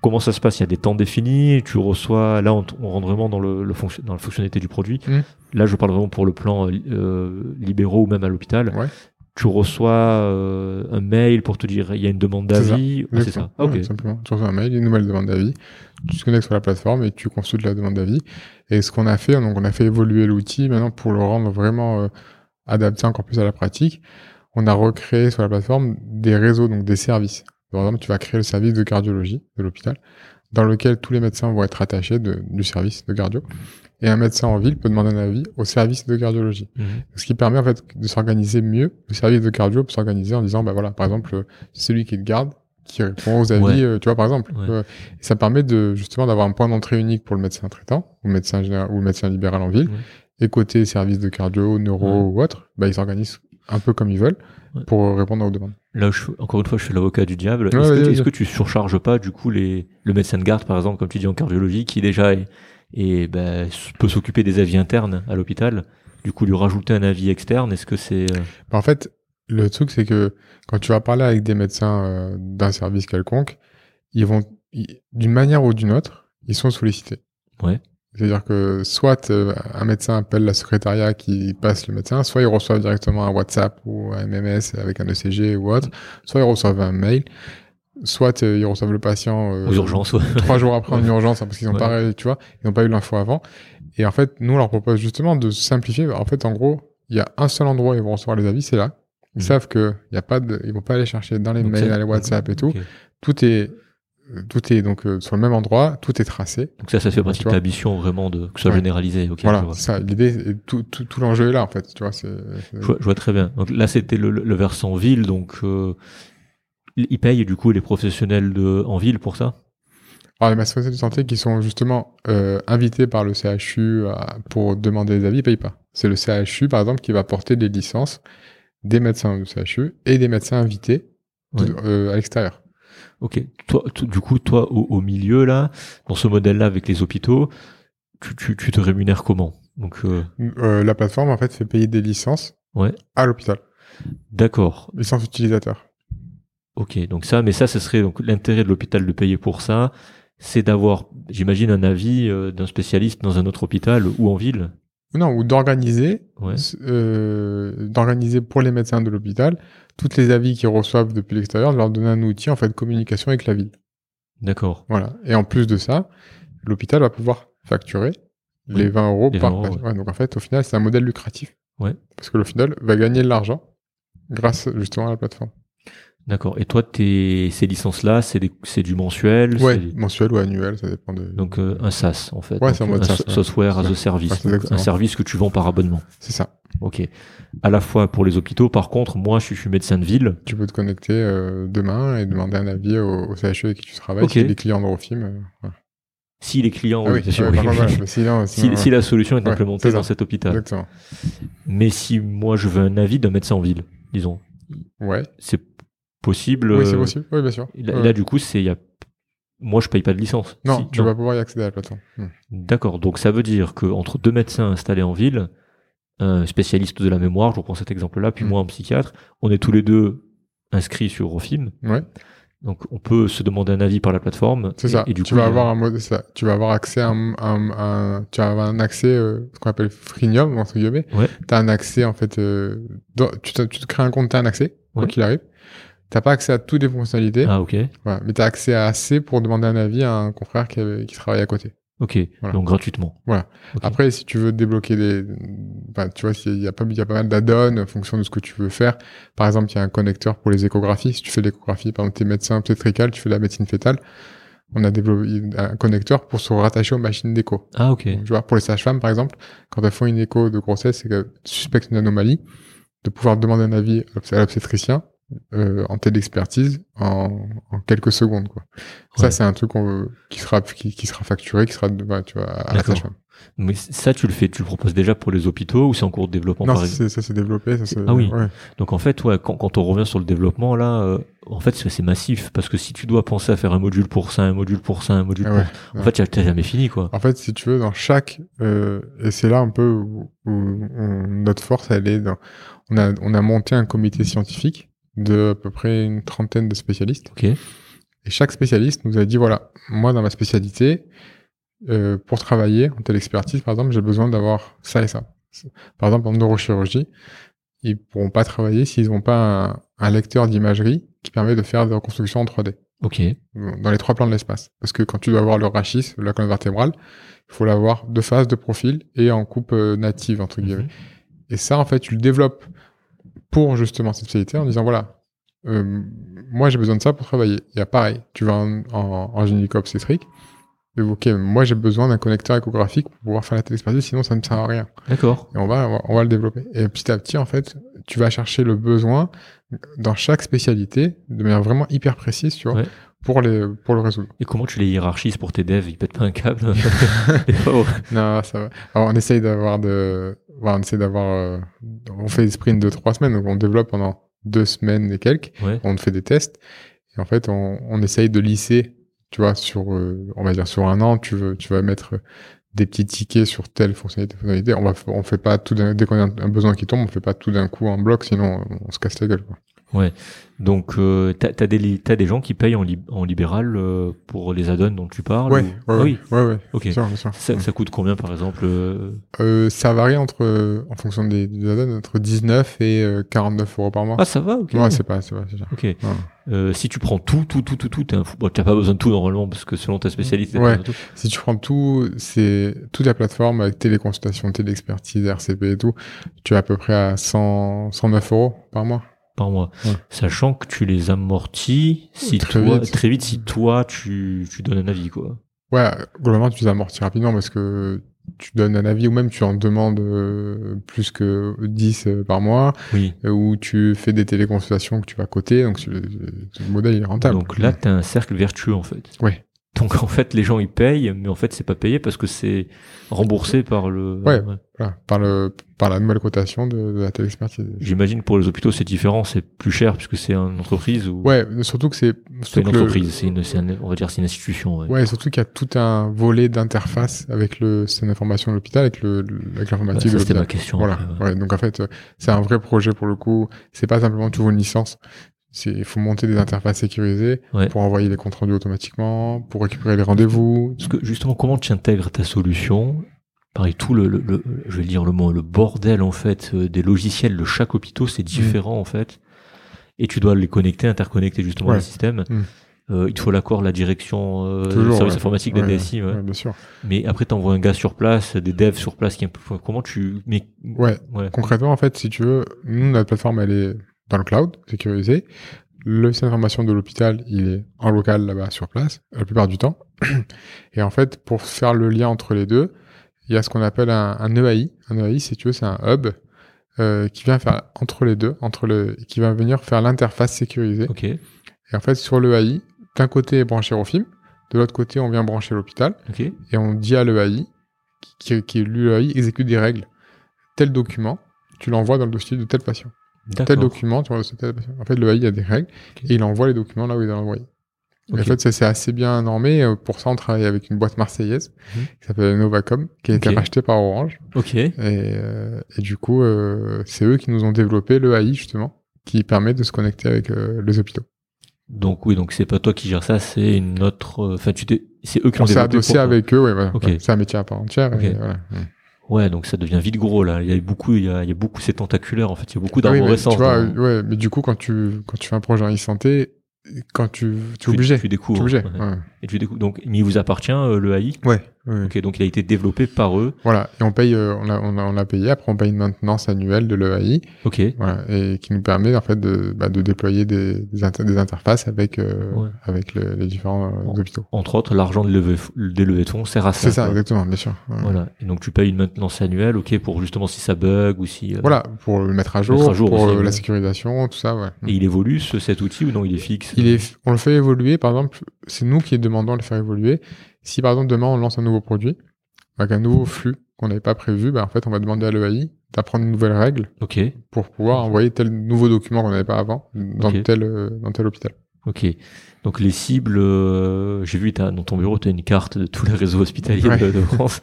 Comment ça se passe? Il y a des temps définis. Tu reçois. Là, on, on rentre vraiment dans le, le fonction- dans la fonctionnalité du produit. Mhm. Là, je parle vraiment pour le plan euh, euh, libéraux ou même à l'hôpital. Ouais. Tu reçois euh, un mail pour te dire il y a une demande C'est ça. d'avis. Ah, c'est ça. Ouais, simplement. Tu reçois un mail, une nouvelle demande d'avis. Tu te connectes sur la plateforme et tu consultes la demande d'avis. Et ce qu'on a fait, donc on a fait évoluer l'outil maintenant pour le rendre vraiment euh, adapté encore plus à la pratique. On a recréé sur la plateforme des réseaux, donc des services. Par exemple, tu vas créer le service de cardiologie de l'hôpital, dans lequel tous les médecins vont être attachés de- du service de cardio. Et un médecin en ville peut demander un avis au service de cardiologie. Mhm. Ce qui permet en fait de s'organiser mieux. Le service de cardio peut s'organiser en disant, bah voilà, par exemple, euh, c'est celui qui te garde, qui répond aux avis, Ouais. euh, tu vois, par exemple. Ouais. Euh, et ça permet de justement d'avoir un point d'entrée unique pour le médecin traitant, ou le médecin général, ou le médecin libéral en ville. Ouais. Et côté service de cardio, neuro ou autre, bah ils s'organisent un peu comme ils veulent pour répondre aux demandes. Là, je, encore une fois, je suis l'avocat du diable. Est-ce, que, est-ce que tu surcharges pas du coup les, le médecin de garde, par exemple, comme tu dis en cardiologie, qui déjà est, est, ben, peut s'occuper des avis internes à l'hôpital, du coup lui rajouter un avis externe, est-ce que c'est euh, Bah, en fait, le truc, c'est que quand tu vas parler avec des médecins euh, d'un service quelconque, ils vont, d'une manière ou d'une autre, ils sont sollicités. Ouais. C'est-à-dire que soit euh, un médecin appelle la secrétariat qui passe le médecin, soit ils reçoivent directement un WhatsApp ou un MMS avec un ECG ou autre, soit ils reçoivent un mail, soit euh, ils reçoivent le patient euh, aux urgences ouais. [laughs] trois jours après en urgence hein, parce qu'ils n'ont Ouais. pas, tu vois, ils n'ont pas eu l'info avant. Et en fait, nous on leur propose justement de simplifier. En fait, en gros, il y a un seul endroit où ils vont recevoir les avis, c'est là. Ils Mhm. savent que il y a pas de, ils vont pas aller chercher dans les Donc, mails, dans les WhatsApp et tout. Tout est, euh, tout est donc euh, sur le même endroit, tout est tracé. Donc ça, ça fait partie de ta mission vraiment de que ce soit Ouais. généralisé. Ok, je voilà, ça. L'idée, tout, tout, tout l'enjeu est là en fait. Tu vois, c'est. Je vois, je vois très bien. Donc là, c'était le, le versant ville, donc euh, ils payent du coup les professionnels de, en ville pour ça? Alors les masseurs de santé qui sont justement euh, invités par le CHU à- pour demander des avis, ils payent pas. C'est le CHU par exemple qui va porter les licences des médecins du CHU et des médecins invités de- Ouais. euh, à l'extérieur. Ok. Toi, du coup, toi, au, au milieu là, dans ce modèle-là avec les hôpitaux, tu, tu, tu te rémunères comment? Donc, euh, Euh, la plateforme en fait fait payer des licences Ouais. à l'hôpital, d'accord. licences utilisateurs. Ok. Donc ça, mais ça, ce serait donc l'intérêt de l'hôpital de payer pour ça, c'est d'avoir, j'imagine, un avis euh, d'un spécialiste dans un autre hôpital ou en ville. Non, ou d'organiser, Ouais. euh, d'organiser pour les médecins de l'hôpital toutes les avis qu'ils reçoivent depuis l'extérieur, de leur donner un outil en fait de communication avec la ville. D'accord. Voilà. Et en plus de ça, l'hôpital va pouvoir facturer les Oui. 20 euros Les par 20 euros. Ouais, donc en fait, au final, c'est un modèle lucratif. Ouais. Parce que l'hôpital va gagner de l'argent grâce justement à la plateforme. D'accord. Et toi, tes, ces licences-là, c'est des- c'est du mensuel. Ouais, c'est mensuel ou annuel, ça dépend de. Donc euh, un SaaS en fait. Ouais, Donc, c'est mode un SaaS, ouais. software as a service. Ouais, un service que tu vends par abonnement. C'est ça. Ok. À la fois pour les hôpitaux, par contre, moi je suis, médecin de ville. Tu peux te connecter euh, demain et demander un avis au, au CHU avec qui tu travailles, Ok. si des clients d'Eurofilm. euh. Si les clients, Ah oui, sûr, oui, [laughs] sinon, Si, la solution est implémentée dans cet hôpital. Exactement. Mais si moi je veux un avis d'un médecin en ville, disons, Ouais. c'est possible. Oui, c'est euh, possible. Oui, bien sûr. et Là, Ouais. là, du coup, c'est il y a. Moi, je paye pas de licence. Non, Si- tu vas pouvoir y accéder à la plateforme. Hmm. D'accord. Donc ça veut dire que entre deux médecins installés en ville, un spécialiste de la mémoire, je reprends cet exemple-là, puis Mm. moi un psychiatre, on est tous les deux inscrits sur Rofim. Ouais, Donc on peut se demander un avis par la plateforme. c'est Et- ça. Et, du tu coup, vas avoir un mode, ça. Tu vas avoir accès à un, un- un- tu vas avoir un accès, euh, ce qu'on appelle freemium, entre guillemets. Ouais. T'as un accès, en fait, euh, dans- tu, te, tu te crées un compte, t'as un accès, quoi qu'il arrive. T'as pas accès à toutes les fonctionnalités, Ah ok. voilà, mais t'as accès à assez pour demander un avis à un confrère qui, avait- qui travaille à côté. Ok. Voilà. Donc gratuitement. Voilà. Après, si tu veux débloquer des, bah, tu vois, il y a pas, il y a pas mal d'add-ons en fonction de ce que tu veux faire. Par exemple, il y a un connecteur pour les échographies. Si tu fais l'échographie, par exemple, t'es médecin obstétrical, tu fais de la médecine fétale. on a développé un connecteur pour se rattacher aux machines d'écho. Ah, ok. Donc, tu vois, pour les sages-femmes, par exemple, quand elles font une écho de grossesse et qu'elles suspectent une anomalie, de pouvoir demander un avis à l'obstétricien euh, en téléexpertise en, en quelques secondes, quoi. Ça, c'est un truc qu'on- qui sera qui, qui sera facturé, qui sera bah, tu vois, à la. Mais ça, tu le fais, tu le proposes déjà pour les hôpitaux ou c'est en cours de développement Non, par ça s'est développé. Ça, Ah oui. ouais. Donc en fait, ouais, quand, quand on revient sur le développement là, euh, en fait, c'est massif parce que si tu dois penser à faire un module pour ça, un module pour ça, un module Ah pour, en fait, t'as- t'as jamais fini quoi. En fait, si tu veux, dans chaque euh, et c'est là un peu où, où on- notre force, elle est dans. On a on a monté un comité scientifique de à peu près une trentaine de spécialistes. Ok. Et chaque spécialiste nous a dit voilà, moi dans ma spécialité, euh, pour travailler en telle expertise, par exemple, j'ai besoin d'avoir ça et ça. Par exemple, en neurochirurgie, ils pourront pas travailler s'ils n'ont pas un, un lecteur d'imagerie qui permet de faire des reconstructions en 3D Ok. dans les trois plans de l'espace. Parce que quand tu dois avoir le rachis, la colonne vertébrale, il faut l'avoir de face, de profil et en coupe euh, native entre guillemets. Mhm. Et ça, en fait, tu le développes pour justement cette spécialité en disant voilà, euh, moi j'ai besoin de ça pour travailler. Il y a pareil, tu vas en, en, en gynéco-obstétrique, et ok, moi j'ai besoin d'un connecteur échographique pour pouvoir faire la téléexpertise, sinon ça ne sert à rien. D'accord. Et on va, on va, on va le développer. Et petit à petit, en fait, tu vas chercher le besoin dans chaque spécialité de manière vraiment hyper précise, tu vois, Ouais. pour, les, pour le résoudre. Et comment tu les hiérarchises pour tes devs? Ils pètent pas un câble [laughs] [laughs] pauvres. Non, ça va. Alors, on essaye d'avoir de, on essaye d'avoir, euh, on fait des sprints de trois semaines, donc on développe pendant deux semaines et quelques, Ouais. on fait des tests, et en fait, on, on essaye de lisser, tu vois, sur, euh, on va dire sur un an, tu veux, tu vas mettre des petits tickets sur telle fonctionnalité, fonctionnalité. On va, on fait pas tout d'un, dès qu'on a un besoin qui tombe, on fait pas tout d'un coup en bloc, sinon on, on se casse la gueule, quoi. Donc, euh, t'as as des, li- t'as des gens qui payent en, lib- en libéral euh, pour les add-ons dont tu parles Ouais, ou- ouais, Ah ouais, oui. ouais, ouais, sûr, sûr. Ça, ça coûte combien par exemple euh, Euh, ça varie entre, euh, en fonction des, des add-ons, entre 19 et euh, 49 euros par mois. Ah, ça va, ok. ouais, c'est pas, c'est pas, c'est cher. Ok. Euh, si tu prends tout, tout, tout, tout, tout. Bon, t'as pas besoin de tout normalement parce que selon ta spécialité. t'as Ouais. pas besoin de tout. Si tu prends tout, c'est toute la plateforme avec téléconsultation, téléexpertise, RCP et tout, tu es à peu près à 100, 109 euros par mois. Par mois. Ouais. Sachant que tu les amortis si Très toi, vite. très vite si toi tu, tu donnes un avis quoi. Ouais, globalement, tu les amortis rapidement parce que tu donnes un avis ou même tu en demandes euh, plus que 10 euh, par mois Oui. euh, ou tu fais des téléconsultations que tu vas coter, donc tu- le, le modèle est rentable. Donc là, t'as un cercle vertueux en fait. Donc en fait, les gens ils payent, mais en fait c'est pas payé parce que c'est remboursé par le. Ouais. Voilà, par, le, par la nouvelle cotation de, de la téléexpertise. J'imagine pour les hôpitaux c'est différent, c'est plus cher puisque c'est une entreprise ou. Ouais, surtout que c'est... C'est une le- entreprise, c'est une, un- on va dire c'est une institution. Ouais. Ouais, surtout qu'il y a tout un volet d'interface avec le système d'information de l'hôpital, avec le, avec Bah, l'informatique de c'était ma question. Voilà. ouais. Donc en fait, euh, c'est un vrai projet pour le coup. C'est pas simplement tu veux une licence. Il faut monter des interfaces sécurisées Ouais. pour envoyer les comptes rendus automatiquement, pour récupérer les rendez-vous. Parce que justement, comment tu intègres ta solution? Pareil, tout le, le, le- je vais dire le mot, le bordel en fait euh, des logiciels de chaque hôpital, c'est différent en fait. Et tu dois les connecter, interconnecter justement Ouais. le système. Mm. Euh, il te faut l'accord, la direction, euh, Toujours, service ouais. informatique des Ouais, DSI. ouais. ouais, bien sûr. Mais après, t'envoies un gars sur place, des devs sur place qui. Comment tu. Mais Ouais. ouais. Concrètement, en fait, si tu veux, nous, notre plateforme, elle est dans le cloud, sécurisée. Le système d'information de l'hôpital, il est en local là-bas sur place, la plupart du temps. Et en fait, pour faire le lien entre les deux, il y a ce qu'on appelle un, un EAI. Un EAI, si tu veux, c'est un hub euh, qui vient faire entre les deux, entre le, qui va venir faire l'interface sécurisée. Ok. Et en fait, sur l'EAI, d'un côté est branché Rofim, de l'autre côté, on vient brancher l'hôpital, et on dit à l'EAI, qui, qui l'EAI exécute des règles. Tel document, tu l'envoies dans le dossier de tel patient tel document, tu vois, tel. En fait, le AI, a des règles et il envoie les documents là où il doit l'envoyer. Et Ok. En fait, ça, c'est assez bien normé. Euh, Pour ça, on travaille avec une boîte marseillaise Mhm. qui s'appelle Novacom, qui a été rachetée par Orange. Ok. Et, euh, et du coup, euh, c'est eux qui nous ont développé le AI, justement, qui permet de se connecter avec euh, les hôpitaux. Donc oui, donc c'est pas toi qui gères ça, c'est une autre. Enfin, tu t'es. C'est eux qui ont On s'est développé adossé pour toi. avec eux, ouais, voilà. Ok. Ouais, C'est un métier à part entière. Et voilà. Ouais, donc ça devient vite gros là. Il y a beaucoup, il y a, il y a beaucoup, c'est tentaculaire en fait. Il y a beaucoup Ah oui, d'arborescence. tu vois, dans- ouais, mais du coup, quand tu, quand tu fais un projet en e-santé, quand tu, tu es obligé. Tu Tu es découvres. obligé. ouais. ouais. Et tu découvres. Donc, mais il vous appartient euh, le AI. Ouais, Oui. Ok, donc il a été développé par eux. Voilà, et on paye, euh, on l'a on a, on l'a payé. Après, on paye une maintenance annuelle de l'EAI, Ok. voilà, et qui nous permet en fait de, bah, de déployer des, des, inter- des interfaces avec euh, Ouais. avec le- les différents euh, hôpitaux. Entre autres, l'argent de levée, des levées de fonds sert à ça. C'est ça, quoi. exactement, bien sûr. Ouais. Voilà. Et donc tu payes une maintenance annuelle, ok, pour justement si ça bug ou si. euh, Voilà, pour le mettre à jour, Mettre à jour pour aussi, la sécurisation, tout ça, ouais. Et il évolue ce, cet outil ou non, il est fixe? Il est, on le fait évoluer, par exemple, c'est nous qui demandons de le faire évoluer. Si par exemple demain on lance un nouveau produit, avec un nouveau flux qu'on n'avait pas prévu, bah, en fait on va demander à l'EAI d'apprendre une nouvelle règle pour pouvoir envoyer tel nouveau document qu'on n'avait pas avant dans tel euh, dans tel hôpital. ok. Donc les cibles, euh, j'ai vu dans ton bureau, tu as une carte de tous les réseaux hospitaliers Ouais. de, de France.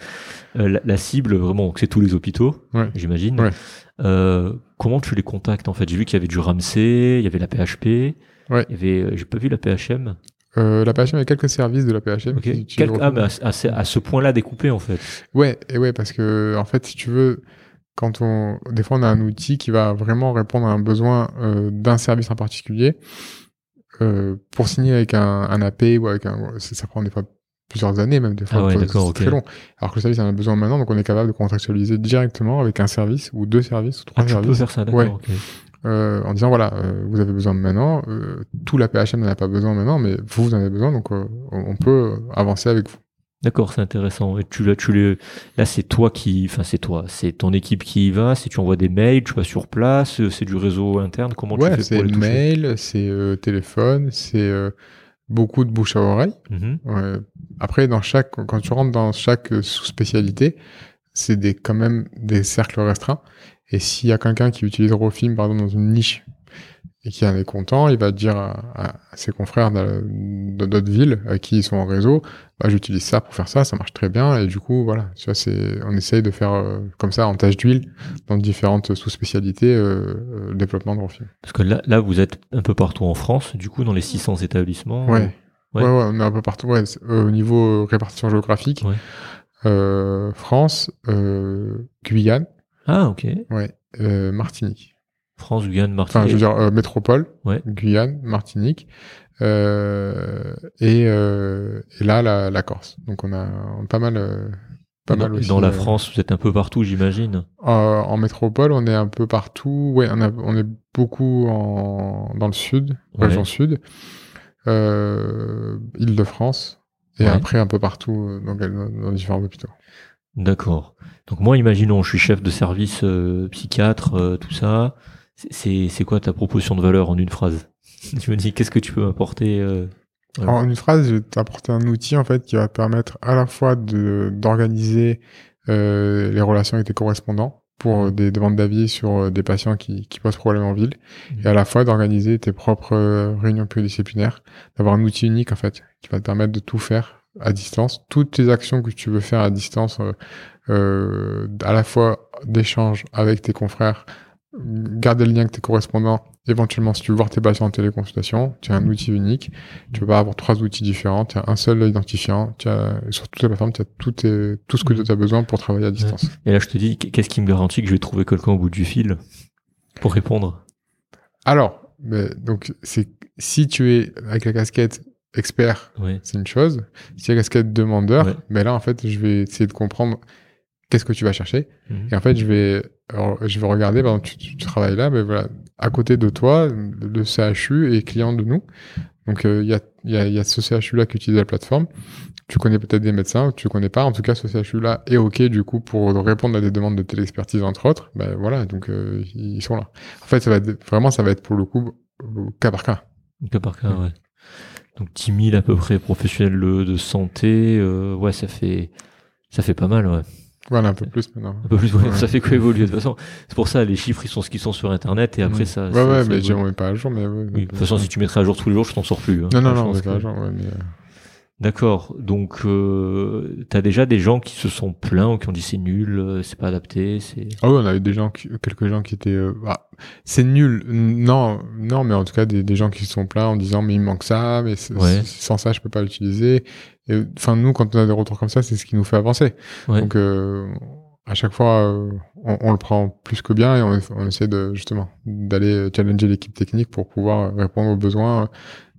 Euh, la, la cible, vraiment, c'est tous les hôpitaux, Ouais. j'imagine. Ouais. Euh, comment tu les contactes en fait? J'ai vu qu'il y avait du Ramsey, il y avait la PHP, Ouais. il y avait, j'ai pas vu la PHM. Euh, la PHM, a quelques services de la PHM. Ok. qui utilisent Quel- le ah, mais à, ce- point-là découpé en fait. Ouais, et ouais, parce que en fait, si tu veux, quand on, des fois, on a un outil qui va vraiment répondre à un besoin euh, d'un service en particulier. Euh, pour signer avec un, un AP ou avec un, ça, prend des fois plusieurs années, même des fois, Ah ouais, c'est d'accord, ok. très long. Alors que le service en a besoin maintenant, donc on est capable de contractualiser directement avec un service ou deux services ou trois Ah, tu peux services, faire ça, d'accord. Ouais. ok. Euh, en disant voilà, euh, vous avez besoin de maintenant, euh, tout la PHM n'en a pas besoin maintenant, mais vous, vous en avez besoin, donc euh, on peut avancer avec vous. D'accord, c'est intéressant. Et tu, là, tu les, là, c'est toi qui, enfin, c'est toi, c'est ton équipe qui y va. Si tu envoies des mails, tu vas sur place, euh, c'est du réseau interne. Comment tu Ouais, fais c'est pour les toucher? mail, c'est téléphone, c'est euh, beaucoup de bouche à oreille. Mhm. Ouais. Après, dans chaque, quand tu rentres dans chaque sous-spécialité, c'est des, quand même des cercles restreints. Et s'il y a quelqu'un qui utilise Rofim, par exemple, dans une niche, et qui en est content, il va dire à, à ses confrères de, d'autres villes à qui ils sont en réseau, bah, j'utilise ça pour faire ça, ça marche très bien. Et du coup, voilà, tu vois, c'est, on essaye de faire euh, comme ça en tâche d'huile dans différentes sous-spécialités euh, euh, le développement de Rofim. Parce que là, là, vous êtes un peu partout en France, du coup, dans les 600 établissements. Ouais. Ouais. Ouais. ouais, on est un peu partout. Ouais, euh, au niveau euh, répartition géographique, Ouais. euh, France, euh, Guyane, Ah, ok. ouais, euh, Martinique. France, Guyane, Enfin, Martinique. je veux dire euh, métropole, Ouais. Guyane, Martinique, euh, et, et là la, la Corse. Donc on a pas mal, pas dans, mal aussi. dans la France, vous êtes un peu partout, j'imagine. en métropole, on est un peu partout. Ouais, on, a, on est beaucoup en, dans le sud, Ouais. région sud, Île-de-France, et Ouais. après un peu partout dans, dans, dans différents hôpitaux. D'accord. Donc moi, imaginons, je suis chef de service euh, psychiatre, euh, tout ça. C'est- quoi ta proposition de valeur en une phrase? [laughs] Je me dis, qu'est-ce que tu peux m'apporter euh. En une phrase, je vais t'apporter un outil en fait qui va te permettre à la fois de d'organiser euh, les relations avec tes correspondants pour euh, des demandes d'avis sur des patients qui, qui posent problème en ville, Mhm. et à la fois d'organiser tes propres réunions pluridisciplinaires, d'avoir un outil unique en fait qui va te permettre de tout faire à distance, toutes tes actions que tu veux faire à distance, euh, euh, à la fois d'échange avec tes confrères, garder le lien avec tes correspondants, éventuellement si tu veux voir tes patients en téléconsultation, tu as un outil unique, tu peux pas avoir trois outils différents, tu as un seul identifiant, tu as, sur toute la plateforme, tu as tout, tes- tout ce que tu as besoin pour travailler à distance. Et là, je te dis, qu'est-ce qui me garantit que je vais trouver quelqu'un au bout du fil pour répondre? Alors, mais, donc, c'est, si tu es avec la casquette expert, c'est une chose. Si as la casquette demandeur, mais là, en fait, je vais essayer de comprendre qu'est-ce que tu vas chercher. Mhm. Et en fait, je vais, je vais regarder, par exemple, tu, tu travailles là, mais voilà, à côté de toi, le CHU est client de nous. Donc, euh, il y, a, y, a, y a ce CHU-là qui utilise la plateforme. Tu connais peut-être des médecins, ou tu connais pas. En tout cas, ce CHU-là est OK, du coup, pour répondre à des demandes de téléexpertise, entre autres. Ben voilà, donc, euh, ils sont là. En fait, ça va être, vraiment, ça va être pour le coup, au cas par cas. Cas par cas, ouais. Donc 10 000 à peu près professionnels de santé, euh, ouais, ça fait ça fait pas mal, ouais. Voilà, un peu plus maintenant. Un peu plus, ouais, Ouais. ça fait que évoluer. De toute façon, c'est pour ça, les chiffres, ils sont ce qu'ils sont sur Internet, et après, Mm. ça. Ouais, ça- ouais, ça mais pas à jour, mais. Oui, de toute façon, si tu mettrais à jour tous les jours, je t'en sors plus. hein. Non, non, non, on met pas à jour, ouais, mais, euh, D'accord. Donc, euh, t'as déjà des gens qui se sont plaints ou qui ont dit c'est nul, euh, c'est pas adapté, c'est. Ah oui, on a eu des gens, qui- quelques gens qui étaient, euh, ah, c'est nul. Non, non, mais en tout cas des, des gens qui se sont plaints en disant mais il me manque ça, mais Ouais. sans ça je peux pas l'utiliser. Et, Enfin nous, quand on a des retours comme ça, c'est ce qui nous fait avancer. Ouais. Donc euh, à chaque fois, on, on le prend plus que bien et on, on essaie de justement d'aller challenger l'équipe technique pour pouvoir répondre aux besoins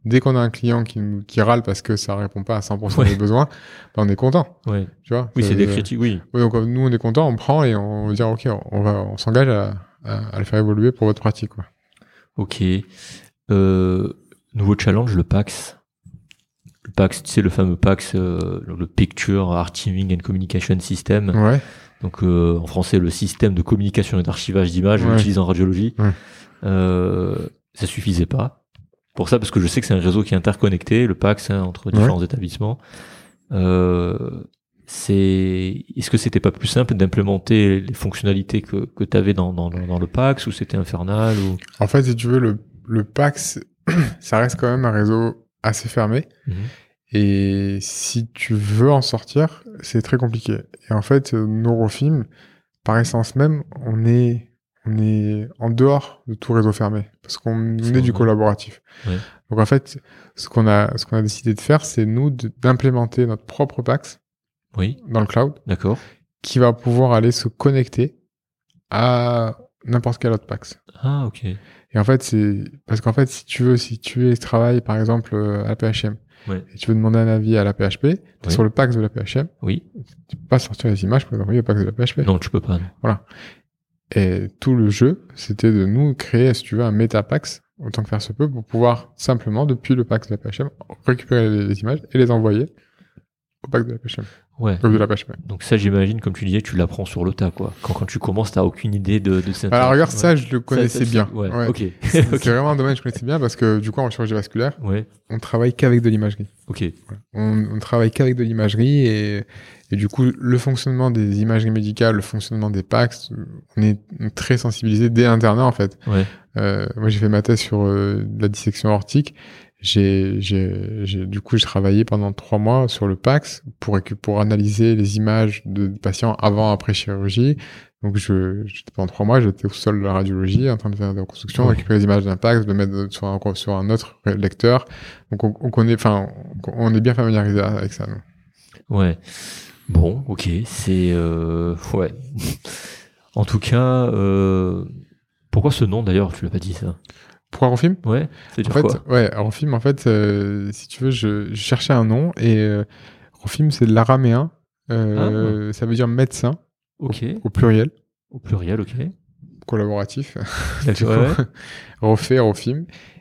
Dès qu'on a un client qui, nous- qui râle parce que ça répond pas à 100% Ouais. des besoins, ben, on est content. Ouais. Tu vois Oui, c'est des critiques, oui. ouais, donc euh, nous, on est content, on prend et on va dire, OK, on, va, on s'engage à, à, à le faire évoluer pour votre pratique. Quoi. Ok. Euh, nouveau challenge, le PAX. Le PAX, tu sais, le fameux PAX, euh, le Picture Archiving and Communication System. Ouais. Donc, euh, en français, le système de communication et d'archivage d'images utilisé en radiologie. Ouais. Euh, ça suffisait pas. Pour ça, parce que je sais que c'est un réseau qui est interconnecté, le PAX, hein, entre différents établissements. Euh, c'est, est-ce que c'était pas plus simple d'implémenter les fonctionnalités que, que tu avais dans, dans, dans le PAX ou c'était infernal ou... En fait, si tu veux, le, le PAX, [clears throat] ça reste quand même un réseau assez fermé. Mhm. Et si tu veux en sortir, c'est très compliqué. Et en fait, euh, Neurofilm, par essence même, on est, on est en dehors de tout réseau fermé. Parce qu'on est du collaboratif. Donc en fait, ce qu'on a, ce qu'on a décidé de faire, c'est nous d'implémenter notre propre PAX Oui, dans le cloud d'accord. qui va pouvoir aller se connecter à n'importe quel autre PAX. Ah, ok. Et en fait, c'est parce qu'en fait, si tu veux, si tu es travailles par exemple euh, à la PHM Ouais. et tu veux demander un avis à la PHP, Oui. sur le PAX de la PHM, Oui. tu peux pas sortir les images pour les envoyer au PAX de la PHP. Non, tu peux pas. non. Et tout le jeu, c'était de nous créer, si tu veux, un métapax autant que faire se peut pour pouvoir simplement depuis le PAX de la PHM récupérer les, images et les envoyer au PAX de la PHM, Ouais. de la PHP. Donc ça, j'imagine, comme tu disais, tu l'apprends sur le tas, quoi. Quand, quand tu commences, t'as aucune idée de, de cette. Alors regarde, Ouais. ça, je le connaissais ça, bien. Ouais. Ouais. Ok. C'est [laughs] vraiment un domaine que je connaissais bien parce que du coup, en chirurgie vasculaire, Ouais. on travaille qu'avec de l'imagerie. Ok. On, on travaille qu'avec de l'imagerie et, et du coup, le fonctionnement des imageries médicales, le fonctionnement des PACS, on est très sensibilisé dès internat en fait. Ouais. Euh, moi, j'ai fait ma thèse sur euh, la dissection aortique. J'ai, j'ai, j'ai- du coup, j'ai travaillé pendant trois mois sur le PAX pour, analyser les images de patients avant, après chirurgie. Donc, je, j'étais pendant trois mois, j'étais au sol de la radiologie, en train de faire des reconstructions, Ouais. récupérer les images d'un PAX, de mettre sur un, sur un autre lecteur. Donc, on, on connaît, enfin, on est bien familiarisé avec ça. nous. Ouais. Bon, ok. C'est euh, ouais. [laughs] en tout cas, euh, pourquoi ce nom d'ailleurs Tu l'as pas dit ça? Pourquoi en film? Ouais. C'est En fait, quoi? ouais, en film, en fait, euh, si tu veux, je, je cherchais un nom et euh, en film, c'est de l'araméen. Euh, Ça veut dire médecin Ok. au pluriel, Au pluriel, ok. collaboratif. D'accord. [laughs] ouais, ouais. [laughs] refait.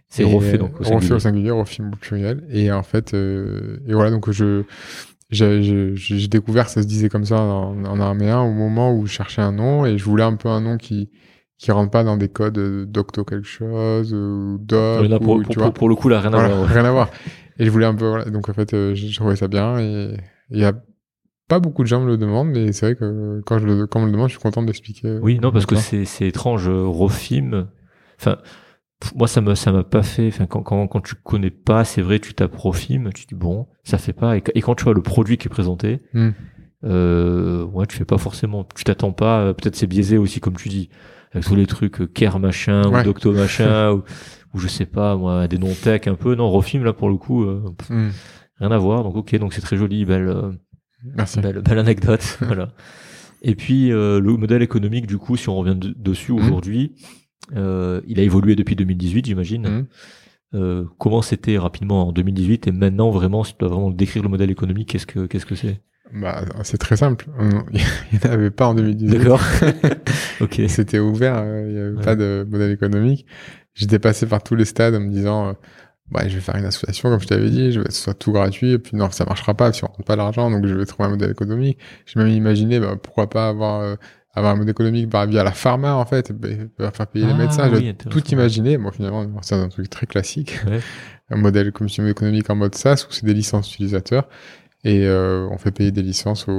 C'est refait donc au refait singulier. au singulier, refilm au pluriel. Et en fait, euh, et voilà, donc je j'ai j'ai- j'ai découvert que ça se disait comme ça en, en araméen au moment où je cherchais un nom et je voulais un peu un nom qui qui rentre pas dans des codes euh, docto quelque chose ou doc là, pour, ou, pour, tu pour, vois pour le coup, là, rien à voir. ouais. rien à voir. Et je voulais un peu, voilà. Donc, en fait, euh, je, trouvais ça bien. Et il y a pas beaucoup de gens me le demandent, mais c'est vrai que quand je le, quand on me le demande, je suis content d'expliquer. Oui, non, parce que c'est c'est étrange. euh, Refilm. Enfin, moi, ça me ça m'a pas fait. Enfin, quand, quand quand tu connais pas, c'est vrai, tu Refilm, tu dis bon, ça fait pas. Et, et quand tu vois le produit qui est présenté, Hmm. euh, ouais, tu fais pas forcément. Tu t'attends pas. euh, Peut-être c'est biaisé aussi, comme tu dis, avec tous les trucs euh, Care machin Ouais. ou Docto [laughs] machin ou, ou je sais pas moi, des noms tech un peu. Non, Refilm là pour le coup, euh, pff, Hmm. rien à voir. Donc ok, donc c'est très joli, belle. Merci. Belle, belle anecdote, [laughs] voilà. Et puis euh, le modèle économique, du coup, si on revient de- dessus Mhm. aujourd'hui, euh, il a évolué depuis 2018, j'imagine. Mhm. Euh, comment c'était rapidement en 2018 et maintenant vraiment, si tu dois vraiment décrire le modèle économique, qu'est-ce que qu'est-ce que c'est? Bah, c'est très simple. [laughs] Il n'y en avait pas en 2018. D'accord. [laughs] Ok. C'était ouvert. euh, Il n'y avait Ouais. pas de modèle économique. J'étais passé par tous les stades en me disant, ouais, je vais faire une association, comme je t'avais dit, je vais que ce soit tout gratuit, et puis non, ça marchera pas si on rentre pas l'argent, donc je vais trouver un modèle économique. J'ai même imaginé, bah, pourquoi pas avoir, euh, avoir un modèle économique par via la pharma, en fait, bah, bah, faire payer Ah, les médecins. oui, tout imaginé. Bon, finalement, c'est un truc très classique. Ouais. Un modèle commission économique en mode SaaS, où c'est des licences utilisateurs, et euh, on fait payer des licences aux,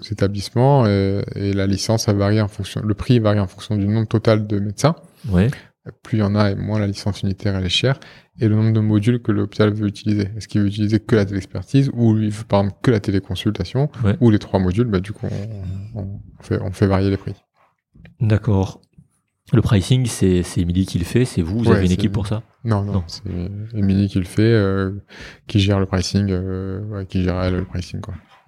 aux établissements, et, et la licence, ça varie en fonction, le prix varie en fonction du nombre total de médecins Ouais. Plus il y en a et moins la licence unitaire elle est chère, et le nombre de modules que l'hôpital veut utiliser. Est-ce qu'il veut utiliser que la téléexpertise, ou il veut par exemple que la téléconsultation, Ouais. ou les trois modules, bah du coup on, on fait, on fait varier les prix. D'accord. Le pricing, c'est Emily qui le fait, c'est vous, vous Ouais, avez une équipe pour ça? Non, non, Non. c'est Émilie qui le fait, euh, qui gère le pricing, euh, ouais, qui gère elle le pricing.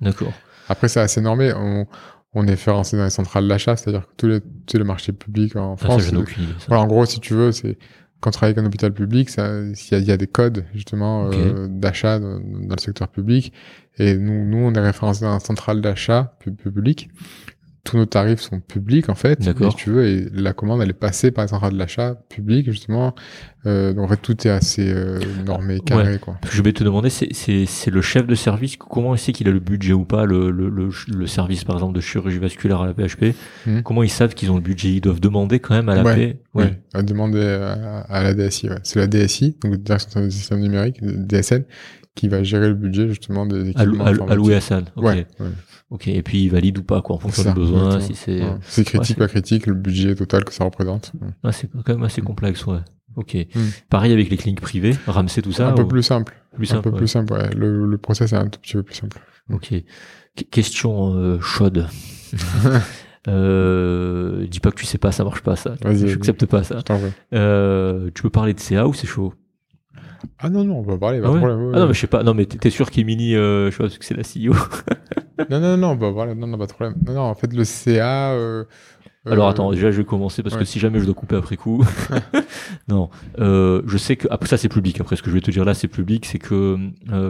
D'accord. Après c'est assez normé, on, on est référencé dans les centrales d'achat, c'est-à-dire que tous les, tous les marchés publics en Ah, ça, France, j'en ai aucune idée. ça. Voilà, en gros, si tu veux, c'est quand on travaille avec un hôpital public, il y a, il y a des codes justement euh, d'achat dans, dans le secteur public. Et nous, nous, on est référencé dans un central d'achat pu- public. Tous nos tarifs sont publics en fait. Et si tu veux, et la commande elle est passée par la centrale d'achat public justement. Euh, donc en fait tout est assez euh, normé, carré quoi. Je vais te demander, c'est- le chef de service, comment il sait qu'il a le budget ou pas, le, le, le, le service par exemple de chirurgie vasculaire à la PHP Mhm. Comment ils savent qu'ils ont le budget? Ils doivent demander quand même à la Ouais, P? Oui, à demander à, à la DSI. Ouais. C'est la DSI, donc Direction des systèmes numériques, DSN, qui va gérer le budget justement des équipements allo- informatiques. Alloué à San. Ok. Ouais, ouais. ok. Et puis il valide ou pas quoi en fonction du besoin, exactement. si c'est. Ouais. C'est critique, pas critique, le budget total que ça représente. Ah, c'est quand même assez complexe, ouais. Ok. Mm. Pareil avec les cliniques privées, Ramsey tout ça. un peu plus simple. plus un simple, peu ouais. plus simple, ouais. Le, le process est un tout petit peu plus simple. Ok. Qu- question euh, chaude. [laughs] euh, dis pas que tu sais pas, ça marche pas ça. Vas-y, Je vas-y. accepte pas ça. Euh, tu peux parler de CA ou c'est chaud? Ah non, non, on va parler, pas Ah ouais problème. ouais, Ah non, mais je sais pas. Non, mais t'es sûr qu'Emily, euh, je sais pas, parce que c'est la CEO. non, non, non, on va parler, non, non, pas de problème. Non, non, en fait, le CA... euh, Alors euh, attends, déjà je vais commencer parce que si jamais je dois couper après coup. [laughs] non, euh, je sais que après ça c'est public. Après ce que je vais te dire là c'est public, c'est que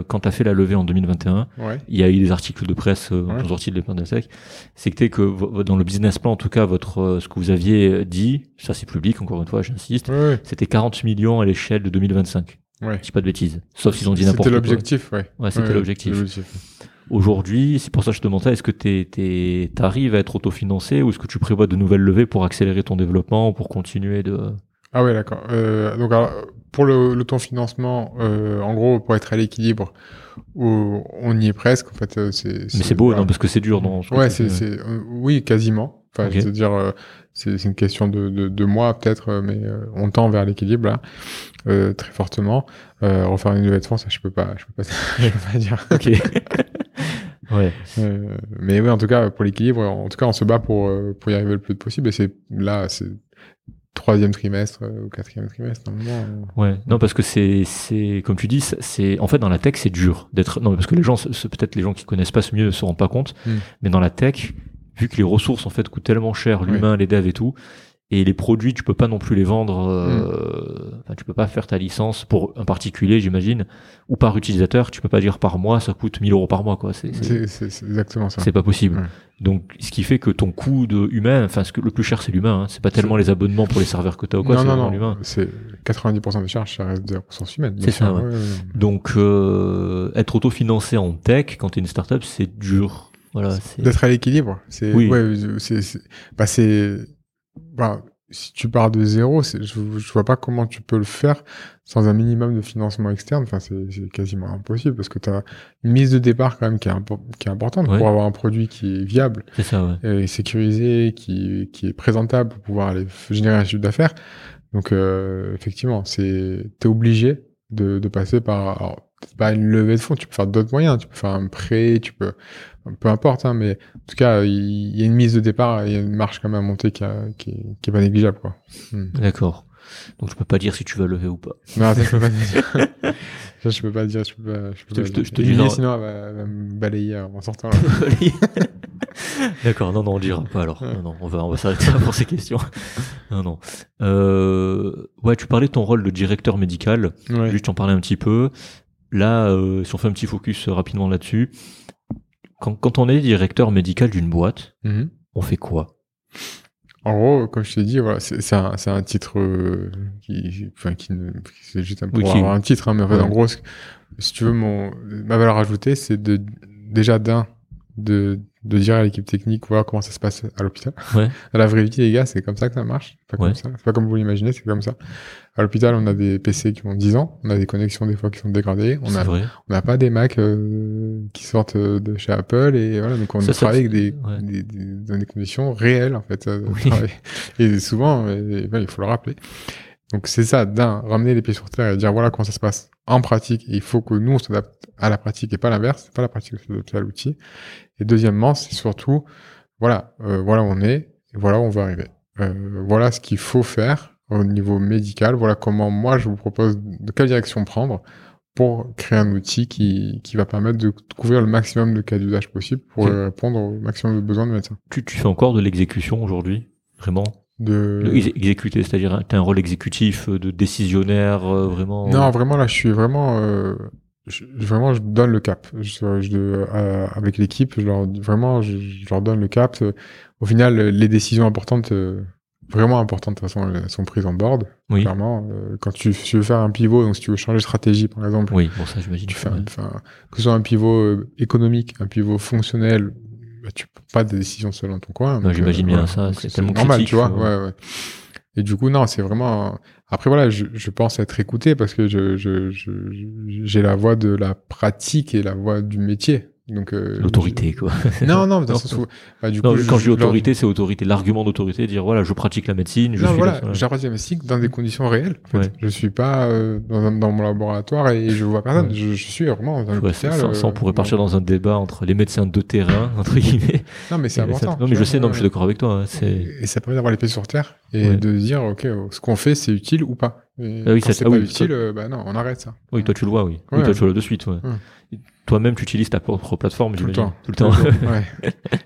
quand t'as fait la levée en 2021, Ouais. il y a eu des articles de presse euh, Ouais. qui ont sorti de la sec. C'était que dans le business plan, en tout cas, votre ce que vous aviez dit, ça c'est public. Encore une fois, j'insiste. C'était 40 millions à l'échelle de 2025. Ouais. Je dis pas de bêtises. Sauf s'ils ont dit n'importe C'était quoi. l'objectif, ouais. Ouais, c'était Ouais, l'objectif. c'était l'objectif. Aujourd'hui, c'est pour ça que je te demande ça, est-ce que t'es, t'arrives à être autofinancé ou est-ce que tu prévois de nouvelles levées pour accélérer ton développement ou pour continuer de... Ah ouais, d'accord. Euh, donc alors, pour le, l'autofinancement, euh, en gros, pour être à l'équilibre, on y est presque. En fait, euh, c'est. Mais c'est beau, voilà. non, parce que c'est dur Ouais, tu c'est, c'est, euh, oui, quasiment. Enfin, je veux dire, euh, c'est, une question de, de, de mois peut-être, euh, mais euh, on tend vers l'équilibre là, euh, très fortement. Euh, refaire une fonds, ça, je peux pas, je peux pas, [laughs] je peux pas dire. Ok. [laughs] ouais. Euh, mais oui, en tout cas, pour l'équilibre, en tout cas, on se bat pour euh, pour y arriver le plus possible. Et c'est là, c'est troisième trimestre euh, ou quatrième trimestre normalement. Ouais, non parce que c'est c'est comme tu dis, c'est- en fait dans la tech c'est dur d'être non parce que les gens peut-être les gens qui connaissent pas ce mieux ne se rendent pas compte, Mm. mais dans la tech vu que les ressources en fait coûtent tellement cher, l'humain, les devs et tout, et les produits tu peux pas non plus les vendre, euh, enfin tu peux pas faire ta licence pour un particulier j'imagine ou par utilisateur, tu peux pas dire par mois ça coûte 1000 euros par mois quoi, c'est exactement ça. c'est pas possible. Ouais. Donc, ce qui fait que ton coût de humain, enfin, ce que le plus cher, c'est l'humain. Hein. C'est pas tellement les abonnements pour les serveurs que t'as ou quoi, non, c'est non, vraiment non. l'humain. C'est 90% des charges, ça reste humaines. bien C'est ça, ouais, ouais. Donc, euh, être autofinancé en tech quand t'es une startup, c'est dur. Voilà. D'être à l'équilibre. C'est, Oui. ouais, c'est, bah, c'est, bah, si tu pars de zéro, je, je vois pas comment tu peux le faire sans un minimum de financement externe. Enfin, c'est, quasiment impossible parce que tu as une mise de départ quand même qui est, impo- qui est importante Ouais. pour avoir un produit qui est viable C'est ça, ouais. et sécurisé, qui, qui est présentable pour pouvoir aller générer un chiffre d'affaires. Donc, euh, effectivement, c'est, t'es obligé de, de passer par, alors, pas une levée de fonds, tu peux faire d'autres moyens, tu peux faire un prêt, tu peux, peu importe, hein, mais en tout cas, il y a une mise de départ, il y a une marge quand même à monter qui, a- qui, est, qui est pas négligeable, quoi. Hmm. D'accord. Donc, je peux pas dire si tu vas lever ou pas. Non, ça, je peux pas [laughs] dire. Ça, je peux pas dire, je peux pas, je peux Je pas te- dire. je te dis non. sinon, elle va, elle va me balayer en sortant. [laughs] [laughs] D'accord, non, non, on le dira pas alors. Ouais. Non, non, on va, on va s'arrêter là pour ces questions. Non, non. Euh, ouais, tu parlais de ton rôle de directeur médical. Ouais. Juste en parler un petit peu. Là, euh, si on fait un petit focus euh, rapidement là-dessus, quand, quand on est directeur médical d'une boîte, Mhm. on fait quoi? En gros, comme je t'ai dit, voilà, c'est un, titre euh, qui, enfin, qui, c'est juste un, pour Oui, qui- avoir un titre, hein, mais en fait, Ouais. en gros, si tu veux, mon, ma valeur ajoutée, c'est de, déjà d'un, de, de dire à l'équipe technique, voilà comment ça se passe à l'hôpital. Ouais. À [laughs] la vraie vie, les gars, c'est comme ça que ça marche. Pas Ouais. comme ça. C'est pas comme vous l'imaginez, c'est comme ça. À l'hôpital, on a des PC qui ont 10 ans, on a des connexions des fois qui sont dégradées, on a, vrai. on n'a pas des Mac euh, qui sortent euh, de chez Apple et voilà, donc on Ça, travaille avec des, ouais. des, des- dans des conditions réelles en fait. euh, Oui. Et souvent, euh, ouais, il faut le rappeler. Donc c'est ça, d'un, ramener les pieds sur terre et dire voilà comment ça se passe en pratique. Et il faut que nous on s'adapte à la pratique et pas l'inverse. C'est pas la pratique qui s'adapte à l'outil. Et deuxièmement, c'est surtout voilà, euh, voilà où on est, et voilà où on veut arriver. Euh, voilà ce qu'il faut faire au niveau médical. Voilà comment moi je vous propose de quelle direction prendre pour créer un outil qui, qui va permettre de couvrir le maximum de cas d'usage possible pour euh, répondre au maximum de besoins de médecins. Tu, tu fais encore de l'exécution aujourd'hui Vraiment? De exécuter, c'est-à-dire tu as un rôle exécutif, euh, de décisionnaire, euh, vraiment. Non, vraiment, là, je suis vraiment. euh, je, vraiment, je donne le cap. Je, je- euh, avec l'équipe, je leur, vraiment, je, je leur donne le cap. Euh, Au final, euh, les décisions importantes, euh, vraiment importantes, de toute façon, elles sont prises en board. Oui. Clairement. Euh, quand tu, tu veux faire un pivot, donc si tu veux changer de stratégie, par exemple, Oui, bon, ça, j'imagine. tu fais un- que ce soit un pivot euh, économique, un pivot fonctionnel, bah, tu peux pas de décision seule dans ton coin. Non, j'imagine bien voilà. ça, c'est tellement normal, critique, tu vois. euh, Ouais, ouais. Et du coup, non, c'est vraiment. Après, voilà, je, je pense être écouté parce que je, je, je- je- j'ai la voix de la pratique et la voix du métier. Donc euh, L'autorité, quoi. [laughs] Non, non, dans Non. sens où, bah, du Non, coup, quand je dis autorité, c'est autorité, l'argument d'autorité, dire voilà, je pratique la médecine, je non, suis voilà, là, j'ai la pratique diagnostic dans des conditions réelles. En fait. Ouais. Je suis pas euh, dans, mon laboratoire et je vois personne. Ouais. Je, je suis vraiment dans Ouais, ça, ça, on euh, pourrait partir dans un débat entre les médecins de terrain, [laughs] entre guillemets. Non, mais c'est important. Non, mais je sais, non, mais je suis d'accord avec toi. hein. Et ça permet d'avoir les pieds sur terre et de dire, ok, ce qu'on fait, c'est utile ou pas. Ah oui, c'est ah pas oui, utile, toi- bah non, on arrête ça. Oui, toi tu le vois, oui. Oui, Ouais. toi tu le vois de suite, ouais. Toi-même, tu utilises ta propre plateforme, Tout le temps. Tout le temps. ouais.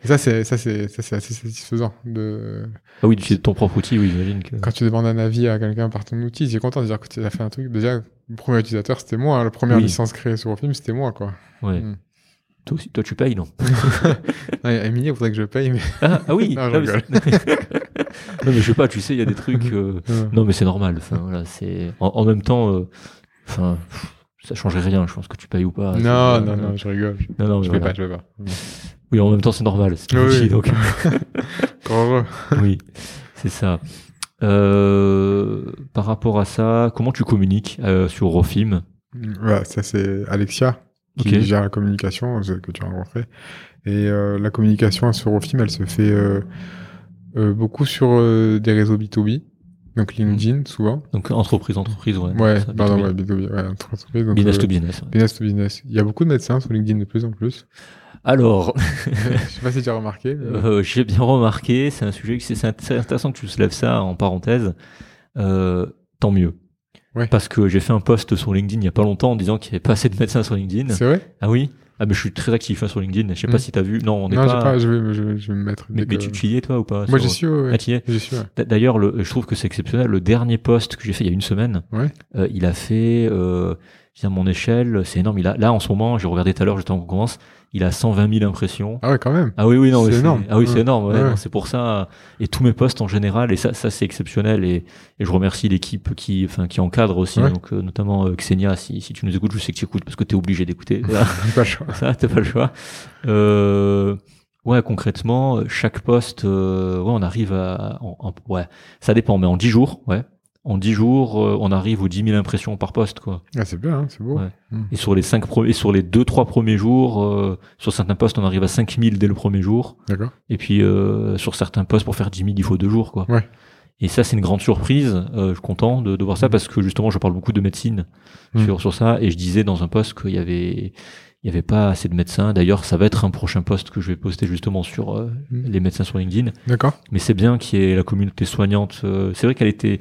Et ça, c'est, ça, c'est, ça, c'est assez satisfaisant. De... ah oui, d'utiliser ton propre outil, oui, j'imagine que. Quand tu demandes un avis à quelqu'un par ton outil, il est content de dire que tu as fait un truc. Déjà, le premier utilisateur, c'était moi. hein. La première Oui. licence créée sur Ofim, c'était moi, quoi. Ouais. Mm. Toi aussi, toi tu payes, non? [laughs] Non, Emilie, il faudrait que je paye, mais. ah, ah oui. [laughs] Non, je ah, mais [laughs] non, mais je sais pas, tu sais, il y a des trucs. euh, Non, mais c'est normal. Enfin, voilà, c'est. En, en même temps, euh, enfin, ça changerait rien. Je pense que tu payes ou pas. non, euh, non, non, je rigole. Je, Non, non, je vais voilà. pas, je vais pas. Oui, en même temps, c'est normal. C'est Oui, donc. [laughs] [laughs] Oui, c'est ça. Euh, par rapport à ça, comment tu communiques euh, sur Rofim ça c'est Alexia qui gère la communication que tu as rencontré. Et euh, la communication sur Ofim, elle se fait euh, euh, beaucoup sur euh, des réseaux B2B, donc LinkedIn souvent. Donc entreprise, entreprise, ouais. Ouais, ça, pardon, B2B. ouais, B2B, ouais, entre entreprises. donc, Business euh, to business. ouais. business to business. Il y a beaucoup de médecins sur LinkedIn de plus en plus. Alors, [laughs] Je sais pas si tu as remarqué. mais- euh, j'ai bien remarqué, c'est un sujet, int- c'est intéressant que tu soulèves ça en parenthèse. Euh, tant mieux. Ouais. Parce que j'ai fait un post sur LinkedIn il y a pas longtemps en disant qu'il n'y avait pas assez de médecins sur LinkedIn. C'est vrai? Ah oui Ah mais je suis très actif hein, sur LinkedIn. Je sais pas si t'as vu. Non, on n'est pas. pas, je vais, je, vais, je vais me mettre. Mais, tu, tu y es toi ou pas Moi, j'y suis, ouais. Ah, tu y es J'y suis, ouais. D- D'ailleurs, le- je trouve que c'est exceptionnel. Le dernier post que j'ai fait il y a une semaine, Ouais. euh, il a fait, euh, à mon échelle, c'est énorme. Il a, là, en ce moment, j'ai regardé tout à l'heure, j'étais en commence, il a 120 000 impressions. Ah ouais, quand même. Ah oui, oui, non, C'est énorme. Ah oui, c'est énorme. ouais, Ouais. non, c'est pour ça. Et tous mes posts en général, et ça, ça c'est exceptionnel. Et, et je remercie l'équipe qui, enfin, qui encadre aussi, donc euh, notamment euh, Xenia. Si, si tu nous écoutes, je sais que tu écoutes parce que tu es obligé d'écouter. [laughs] Pas le choix. ça, t'as pas le choix. Euh, ouais, concrètement, chaque poste, euh, ouais, on arrive à, en- en- ouais, ça dépend, mais en 10 jours, ouais. En 10 jours, euh, on arrive aux 10 000 impressions par poste, quoi. Ah, c'est bien, hein, c'est beau. Ouais. Mm. Et sur les cinq premiers, sur les deux, trois premiers jours, euh, sur certains postes, on arrive à 5 000 dès le premier jour. D'accord. Et puis, euh, sur certains postes, pour faire 10 000, il faut deux jours, quoi. Ouais. Et ça, c'est une grande surprise. Euh, je suis content de, de voir ça parce que justement, je parle beaucoup de médecine Mm. sur, sur ça. Et je disais dans un poste qu'il y avait, il y avait pas assez de médecins. D'ailleurs, ça va être un prochain poste que je vais poster justement sur euh, les médecins sur LinkedIn. D'accord. Mais c'est bien qu'il y ait la communauté soignante. euh, c'est vrai qu'elle était,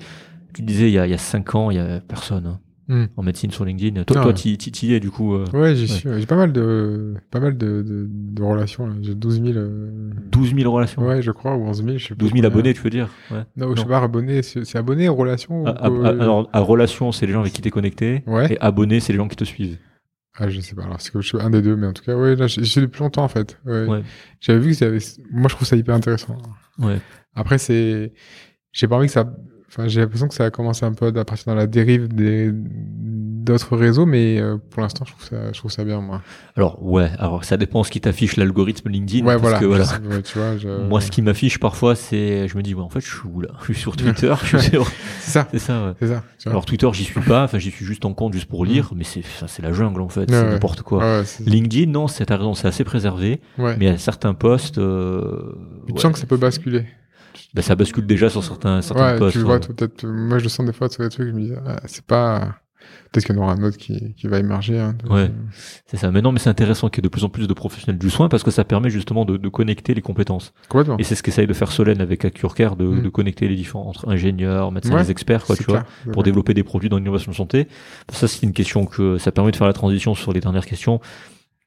tu disais, il y a, il y a cinq ans, il y avait personne hein, Mm. en médecine sur LinkedIn. Toi, Ah toi, t'y- t'y es du coup. euh, Ouais, j'y suis. ouais. J'ai pas mal de, pas mal de, de, de relations. J'ai 12 000. euh, 12 000 relations. Ouais, je crois, ou 11 000. Je sais pas 12 000 combien. abonnés, tu veux dire ouais. Non, je Non. sais pas, abonné. C'est c'est abonné aux relations ou À, à- qu'au- à- alors, à relation, c'est les gens avec qui t'es connecté. Ouais. Et abonné, c'est les gens qui te suivent. Ah, je sais pas. Alors, c'est que je suis un des deux, mais en tout cas, ouais, là, j'ai j'ai depuis longtemps, en fait. Ouais. Ouais. J'avais vu que ça avait... Moi, je trouve ça hyper intéressant. Ouais. Après, c'est... J'ai pas envie que ça... Enfin, j'ai l'impression que ça a commencé un peu à partir dans la dérive des d'autres réseaux, mais euh, pour l'instant, je trouve ça, je trouve ça bien, moi. Alors, ouais, alors ça dépend ce qui t'affiche l'algorithme LinkedIn. ouais, parce voilà. que, voilà. [laughs] Ouais, tu vois, je... [laughs] Moi, ce qui m'affiche parfois, c'est, je me dis, ouais, en fait, je suis où là? Je suis sur Twitter, je suis [laughs] sur... C'est ça, C'est ça, ouais. c'est ça. Alors, Twitter, j'y suis pas, enfin, j'y suis juste en compte, juste pour lire, mais c'est, c'est la jungle, en fait, c'est n'importe quoi. LinkedIn, non, c'est, raison, c'est assez préservé, ouais. mais a certains posts, euh, Tu sens que ça peut basculer. Bah, ça bascule déjà sur certains, certains Ouais, posts. tu vois, toi, peut-être. Moi, je le sens des fois sur des trucs, je me dis, ah, c'est pas. Peut-être qu'il y en aura un autre qui, qui va émerger. Hein, donc, Ouais. euh, C'est ça. Mais non, mais c'est intéressant qu'il y ait de plus en plus de professionnels du soin parce que ça permet justement de, de connecter les compétences. Complètement. Et c'est ce qu'essaye de faire Solène avec AccureCare, de, Mm. de connecter les différents entre ingénieurs, médecins, Ouais, les experts, quoi, tu vois, clair, c'est pour vrai. développer des produits dans l'innovation de santé. Ça, c'est une question que ça permet de faire la transition sur les dernières questions.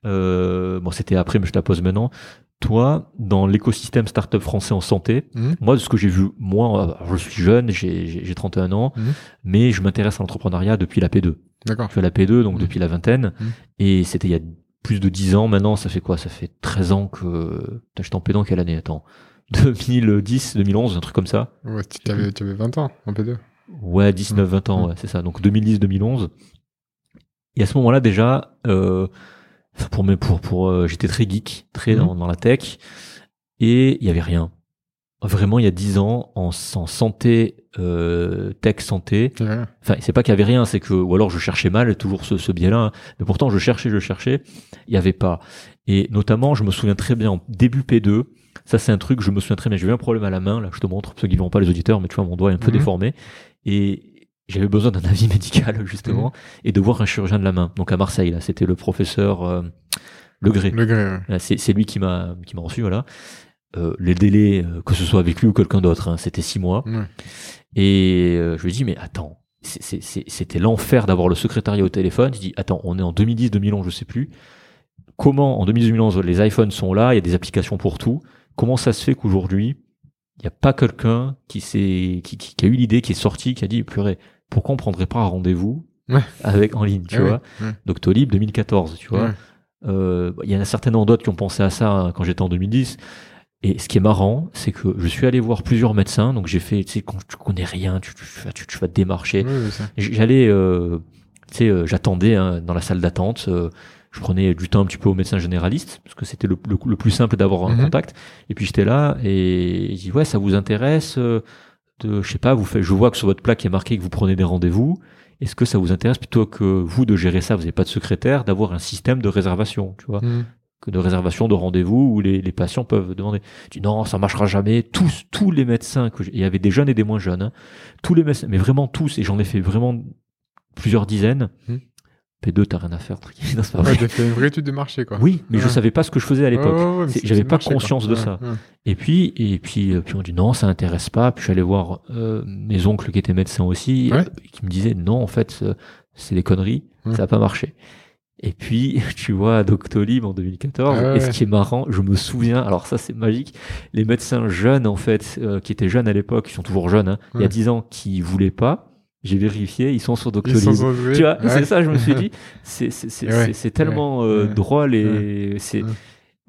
Euh, bon, c'était après, mais je te la pose maintenant. Toi, dans l'écosystème startup français en santé, Mhm. moi, de ce que j'ai vu, moi, je suis jeune, j'ai j'ai- j'ai 31 ans, Mhm. mais je m'intéresse à l'entrepreneuriat depuis la P2. D'accord. Je fais la P2, donc Mhm. depuis la vingtaine, et c'était il y a plus de 10 ans maintenant, ça fait quoi? Ça fait 13 ans que... J'étais en P2 en quelle année? Attends. [laughs] 2010, 2011, un truc comme ça Ouais, tu avais, tu avais 20 ans en P2. Ouais, 19, 20 ans, ouais, c'est ça. Donc 2010, 2011. Et à ce moment-là, déjà, euh, pour, mes- pour, pour, euh, j'étais très geek, très Mhm. dans, dans la tech, et il y avait rien. Vraiment, il y a 10 ans, en, en santé, euh, tech santé, enfin, c'est pas qu'il y avait rien, c'est que, ou alors je cherchais mal, toujours ce, ce biais-là, hein. mais pourtant je cherchais, je cherchais, il y avait pas. Et notamment, je me souviens très bien, en début P2, ça c'est un truc, je me souviens très bien, j'ai eu un problème à la main, là je te montre, ceux qui ne verront pas les auditeurs, mais tu vois, mon doigt est un peu Mhm. déformé, et j'avais besoin d'un avis [laughs] médical, justement, et de voir un chirurgien de la main. Donc à Marseille, là, c'était le professeur euh, Legré. Le gré, ouais. Là, C'est c'est lui qui m'a qui m'a reçu, voilà. Euh, les délais, euh, que ce soit avec lui ou quelqu'un d'autre, hein, c'était six mois. Et euh, je lui dis, mais attends, c'était l'enfer d'avoir le secrétariat au téléphone. Je dis, attends, on est en 2010, 2011, je sais plus. Comment, en 2010, 2011, les iPhones sont là, il y a des applications pour tout. Comment ça se fait qu'aujourd'hui, il n'y a pas quelqu'un qui, qui, qui, qui a eu l'idée, qui est sorti, qui a dit, purée, pourquoi on prendrait pas un rendez-vous Ouais. avec en ligne, tu ouais, vois ouais. Doctolib 2014, tu vois. Euh, Il y en a certainement d'autres qui ont pensé à ça hein, quand j'étais en 2010. Et ce qui est marrant, c'est que je suis allé voir plusieurs médecins. Donc j'ai fait, tu sais, quand tu connais rien, tu, tu, vas- tu, tu vas te démarcher. J'allais, euh, tu sais, euh, j'attendais hein, dans la salle d'attente. euh, je prenais du temps un petit peu au médecin généraliste parce que c'était le, le, le plus simple d'avoir un Mhm. contact. Et puis j'étais là et il dit ouais, ça vous intéresse euh, de, je sais pas, vous faites, je vois que sur votre plaque il y a marqué que vous prenez des rendez-vous. Est-ce que ça vous intéresse plutôt que vous de gérer ça, vous n'avez pas de secrétaire, d'avoir un système de réservation, tu vois Mhm. que de réservation de rendez-vous où les, les patients peuvent demander. Je dis non, ça marchera jamais. Tous, tous les médecins que il y avait des jeunes et des moins jeunes, hein. tous les médecins, mais vraiment tous, et j'en ai fait vraiment plusieurs dizaines. Hmm. P2, t'as rien à faire. non, c'est pas Ouais, vrai. t'as fait une vraie étude de marché, quoi. Oui, mais je Ouais. savais pas ce que je faisais à l'époque. Ouais, j'avais pas marché, quoi. conscience de ça. Et puis, et puis, euh, puis on dit non, ça intéresse pas. Puis je allé voir euh, mes oncles qui étaient médecins aussi, Ouais. euh, qui me disaient non, en fait, euh, c'est des conneries, ça a pas marché. Et puis, [laughs] tu vois, à Doctolib en 2014, Ah ouais, et ce qui est marrant, je me souviens, alors ça c'est magique, les médecins jeunes, en fait, euh, qui étaient jeunes à l'époque, qui sont toujours jeunes, hein, il y a Ouais. 10 ans, qui voulaient pas, j'ai vérifié, ils sont sur Doctolib. sont sur- Tu vois, Ouais. c'est ça, je me suis dit, [laughs] c'est ouais, tellement euh, drôle et c'est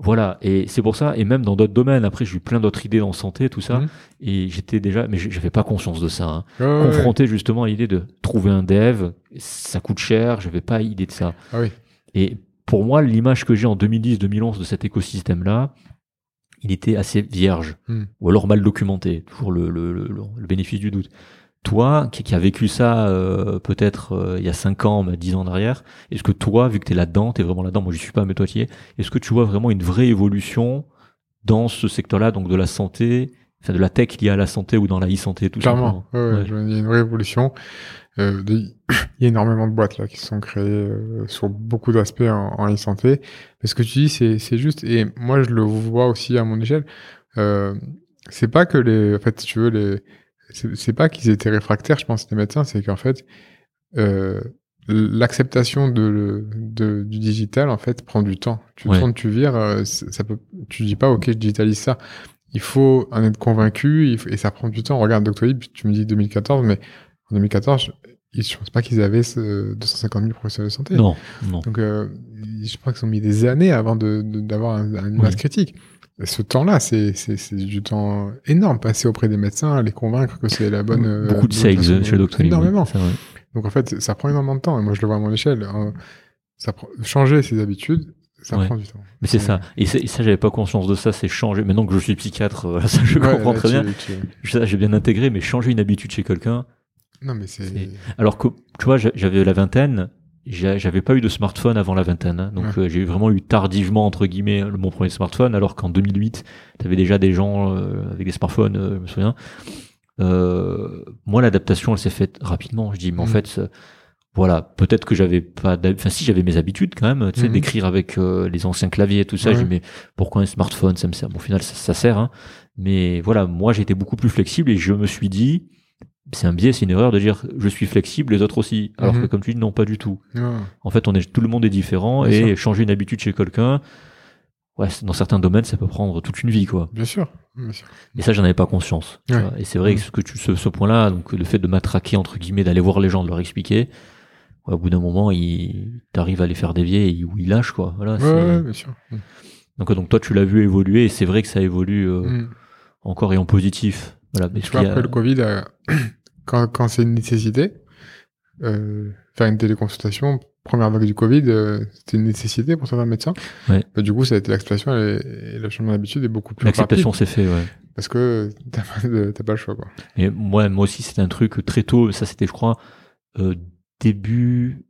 voilà et c'est pour ça et même dans d'autres domaines. Après, j'ai eu plein d'autres idées en santé, tout ça, Mhm. et j'étais déjà, mais j'avais pas conscience de ça. hein. Confronté justement à l'idée de trouver un dev, ça coûte cher, j'avais pas idée de ça. Ah oui. Et pour moi, l'image que j'ai en 2010-2011 de cet écosystème-là, il était assez vierge, Hmm. ou alors mal documenté, toujours le, le, le, le bénéfice du doute. Toi, qui, qui a vécu ça euh, peut-être euh, il y a 5 ans, mais 10 ans en arrière, est-ce que toi, vu que tu es là-dedans, tu es vraiment là-dedans, moi je suis pas, mais toi tu y es, est-ce que tu vois vraiment une vraie évolution dans ce secteur-là, donc de la santé, enfin de la tech liée à la santé ou dans la e-santé, tout Clairement. simplement? Ouais, Il y a une vraie évolution. Euh, de- [coughs] Il y a énormément de boîtes là qui sont créées sur beaucoup d'aspects en, en e-santé. Mais ce que tu dis, c'est juste. Et moi, je le vois aussi à mon échelle. C'est pas que les. En fait, si tu veux, les. C'est pas qu'ils étaient réfractaires, je pense, les médecins. C'est qu'en fait, euh, l'acceptation de, de, du digital, en fait, prend du temps. Tu Ouais. tournes, tu vires. euh, ça peut. Tu dis pas, ok, je digitalise ça. Il faut en être convaincu il faut- et ça prend du temps. Regarde Doctolib, tu me dis 2014, mais en 2014, je, je pense pas qu'ils avaient ce 250 000 professionnels de santé. Non, non. Donc, euh, je crois qu'ils ont mis des années avant de- de- d'avoir un, une Oui. masse critique. Ce temps-là, c'est c'est- c'est du temps énorme, passer auprès des médecins, les convaincre que c'est la bonne. euh, Beaucoup de sales chez Doctolib. oui, Énormément. Donc, en fait, ça prend énormément de temps. Et moi, je le vois à mon échelle. hein. Ça prend- changer ses habitudes, ça Ouais. prend du temps. Mais c'est Ouais. ça. Et, et ça, j'avais pas conscience de ça, c'est changer. Maintenant que je suis psychiatre, euh, [laughs] ça je Ouais, comprends là, très tu- bien. tu- Ça, j'ai bien intégré, mais changer une habitude chez quelqu'un. Non, mais c'est. Alors que, tu vois, j'a- j'avais la vingtaine, j'avais pas eu de smartphone avant la vingtaine. hein. donc, Ouais. euh, j'ai vraiment eu tardivement, entre guillemets, le- mon premier smartphone, alors qu'en 2008, t'avais déjà des gens euh, avec des smartphones, euh, je me souviens. Euh, moi, l'adaptation, elle s'est faite rapidement. Je dis, mais en Mhm. fait, euh, voilà, peut-être que j'avais pas, enfin, si j'avais mes habitudes quand même, tu sais, Mhm. d'écrire avec les anciens claviers et tout ça. Je dis, mais pourquoi un smartphone Ça me sert? Bon, au final, ça, ça sert. Hein. Mais voilà, moi, été beaucoup plus flexible et je me suis dit, c'est un biais, c'est une erreur de dire je suis flexible, les autres aussi. Alors Mhm. que comme tu dis, non, pas du tout. En fait, on est, tout le monde est différent Bien et sûr. changer une habitude chez quelqu'un, ouais, dans certains domaines, ça peut prendre toute une vie, quoi. Bien sûr. Bien sûr. Et ça, j'en avais pas conscience. Ouais. Et c'est vrai que ce que tu, ce, ce point-là, donc le fait de matraquer entre guillemets, d'aller voir les gens, de leur expliquer, ouais, au bout d'un moment, il t'arrives à les faire dévier et où ils lâchent, quoi. Voilà. Ouais, bien sûr. Donc, donc toi, tu l'as vu évoluer et c'est vrai que ça évolue euh, Mm. encore et en positif. Voilà. Mais Tu vois, après le Covid, euh, [clears throat] quand, quand c'est une nécessité, euh, faire une téléconsultation, première vague du Covid, euh, c'était une nécessité pour certains médecins. Ouais. Bah, du coup, ça a été l'acceptation et, et le changement d'habitude est beaucoup plus L'acceptation s'est fait, ouais. parce que t'as pas, pas le choix, quoi. Et moi, moi aussi, c'était un truc très tôt. Ça, c'était, je crois, euh, début,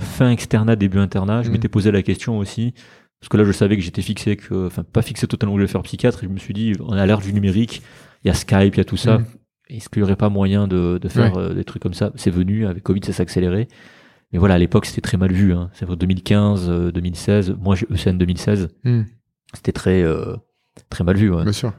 fin externat, début internat. Je Mhm. m'étais posé la question aussi. Parce que là, je savais que j'étais fixé que, enfin, pas fixé totalement je vais faire psychiatre. Et je me suis dit, on à l'ère du numérique. Il y a Skype, il y a tout ça. Mhm. Est-ce qu'il y aurait pas moyen de, de faire euh, des trucs comme ça? C'est venu. Avec Covid, ça s'est accéléré. Mais voilà, à l'époque, c'était très mal vu. Hein. C'est vrai, 2015, euh, 2016. Moi, j'ai ECN 2016. Mm. C'était très, euh, très mal vu. ouais. Bien sûr.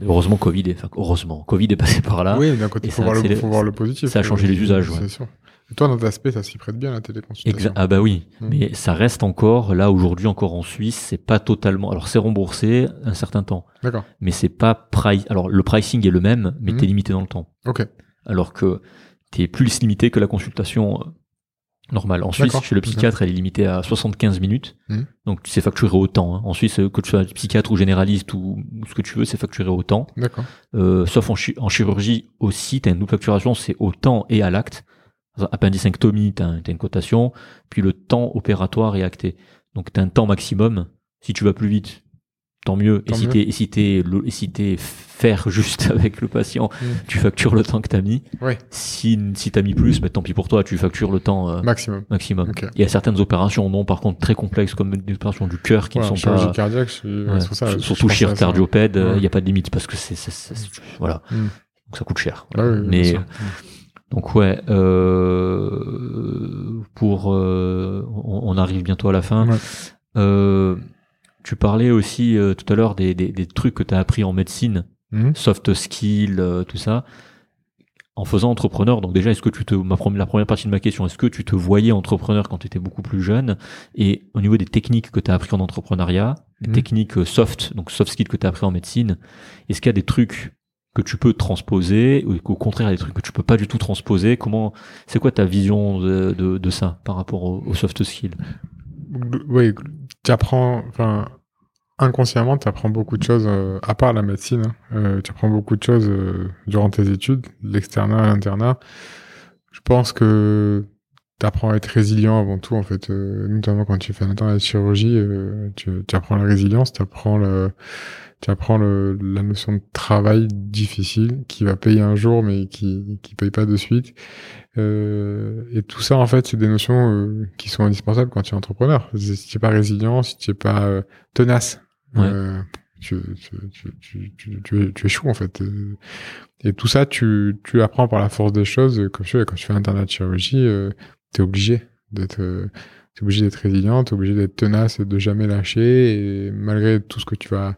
Heureusement, Covid est, heureusement, Covid est passé par là. oui, d'un côté, et faut voir, le, accélère- faut voir le positif. ça a changé les usages, ouais. C'est sûr. Et toi, dans ton aspect, ça s'y prête bien, la téléconsultation. Exa- ah bah oui, Mm. mais ça reste encore là aujourd'hui encore en Suisse, c'est pas totalement. Alors c'est remboursé un certain temps, D'accord. mais c'est pas price. Alors le pricing est le même, mais Mhm. t'es limité dans le temps. Ok. Alors que t'es plus limité que la consultation euh, normale. En Suisse, chez le psychiatre, elle est limitée à 75 minutes, Mhm. donc c'est facturé au temps. hein. En Suisse, que tu sois psychiatre ou généraliste ou, ou ce que tu veux, c'est facturé au temps. D'accord. Euh, sauf en, chi- en chirurgie aussi, t'as une double facturation, c'est au temps et à l'acte. Appendicectomie, t'as un- t'as une cotation, puis le temps opératoire est acté. Donc t'as un temps maximum. Si tu vas plus vite, tant mieux. Tant et si mieux. t'es et si t'es le- et si t'es faire juste [laughs] avec le patient, Mm. tu factures le temps que t'as mis. Ouais. Si si t'as mis plus, bah, tant pis pour toi, tu factures le temps euh, Maximum. maximum. Il y a certaines opérations, non, par contre très complexes comme des opérations du cœur qui Ouais, ne sont chirurgie pas cardiaque, je Ouais, ça, surtout à ça. chirurgiopède, il Ouais. n'y a pas de limite parce que c'est, voilà, Mm. donc ça coûte cher. Ah oui, Mais sûr. Donc ouais, euh, pour euh, on, on arrive bientôt à la fin. Ouais. Euh, tu parlais aussi euh, tout à l'heure des, des, des trucs que tu as appris en médecine, Mhm. soft skills, euh, tout ça. En faisant entrepreneur, donc déjà, est-ce que tu te, ma première, la première partie de ma question, est-ce que tu te voyais entrepreneur quand tu étais beaucoup plus jeune? Et au niveau des techniques que tu as appris en entrepreneuriat, des Mhm. techniques euh, soft, donc soft skills que tu as appris en médecine, est-ce qu'il y a des trucs que tu peux transposer ou qu'au contraire, des trucs que tu peux pas du tout transposer Comment, c'est quoi ta vision de, ça par rapport aux au soft skills Oui, tu apprends, enfin, inconsciemment, tu apprends beaucoup de choses, euh, à part la médecine, hein. Euh, tu apprends beaucoup de choses euh, durant tes études, l'externat, l'internat. Je pense que tu apprends à être résilient avant tout, en fait, euh, notamment quand tu fais un internat de chirurgie, euh, tu, tu apprends la résilience, tu apprends, le, tu apprends le, la notion de travail difficile qui va payer un jour, mais qui qui paye pas de suite. Euh, et tout ça, en fait, c'est des notions euh, qui sont indispensables quand tu es entrepreneur. Si tu n'es pas résilient, si tu n'es pas euh, tenace, Ouais. euh, tu, tu, tu, tu, tu, tu, tu échoues, en fait. Et tout ça, tu, tu apprends par la force des choses. Comme fais, quand tu fais internat de chirurgie, euh, tu es obligé d'être... euh, T'es obligé d'être résilient, t'es obligé d'être tenace et de jamais lâcher. Et malgré tout ce que tu vas,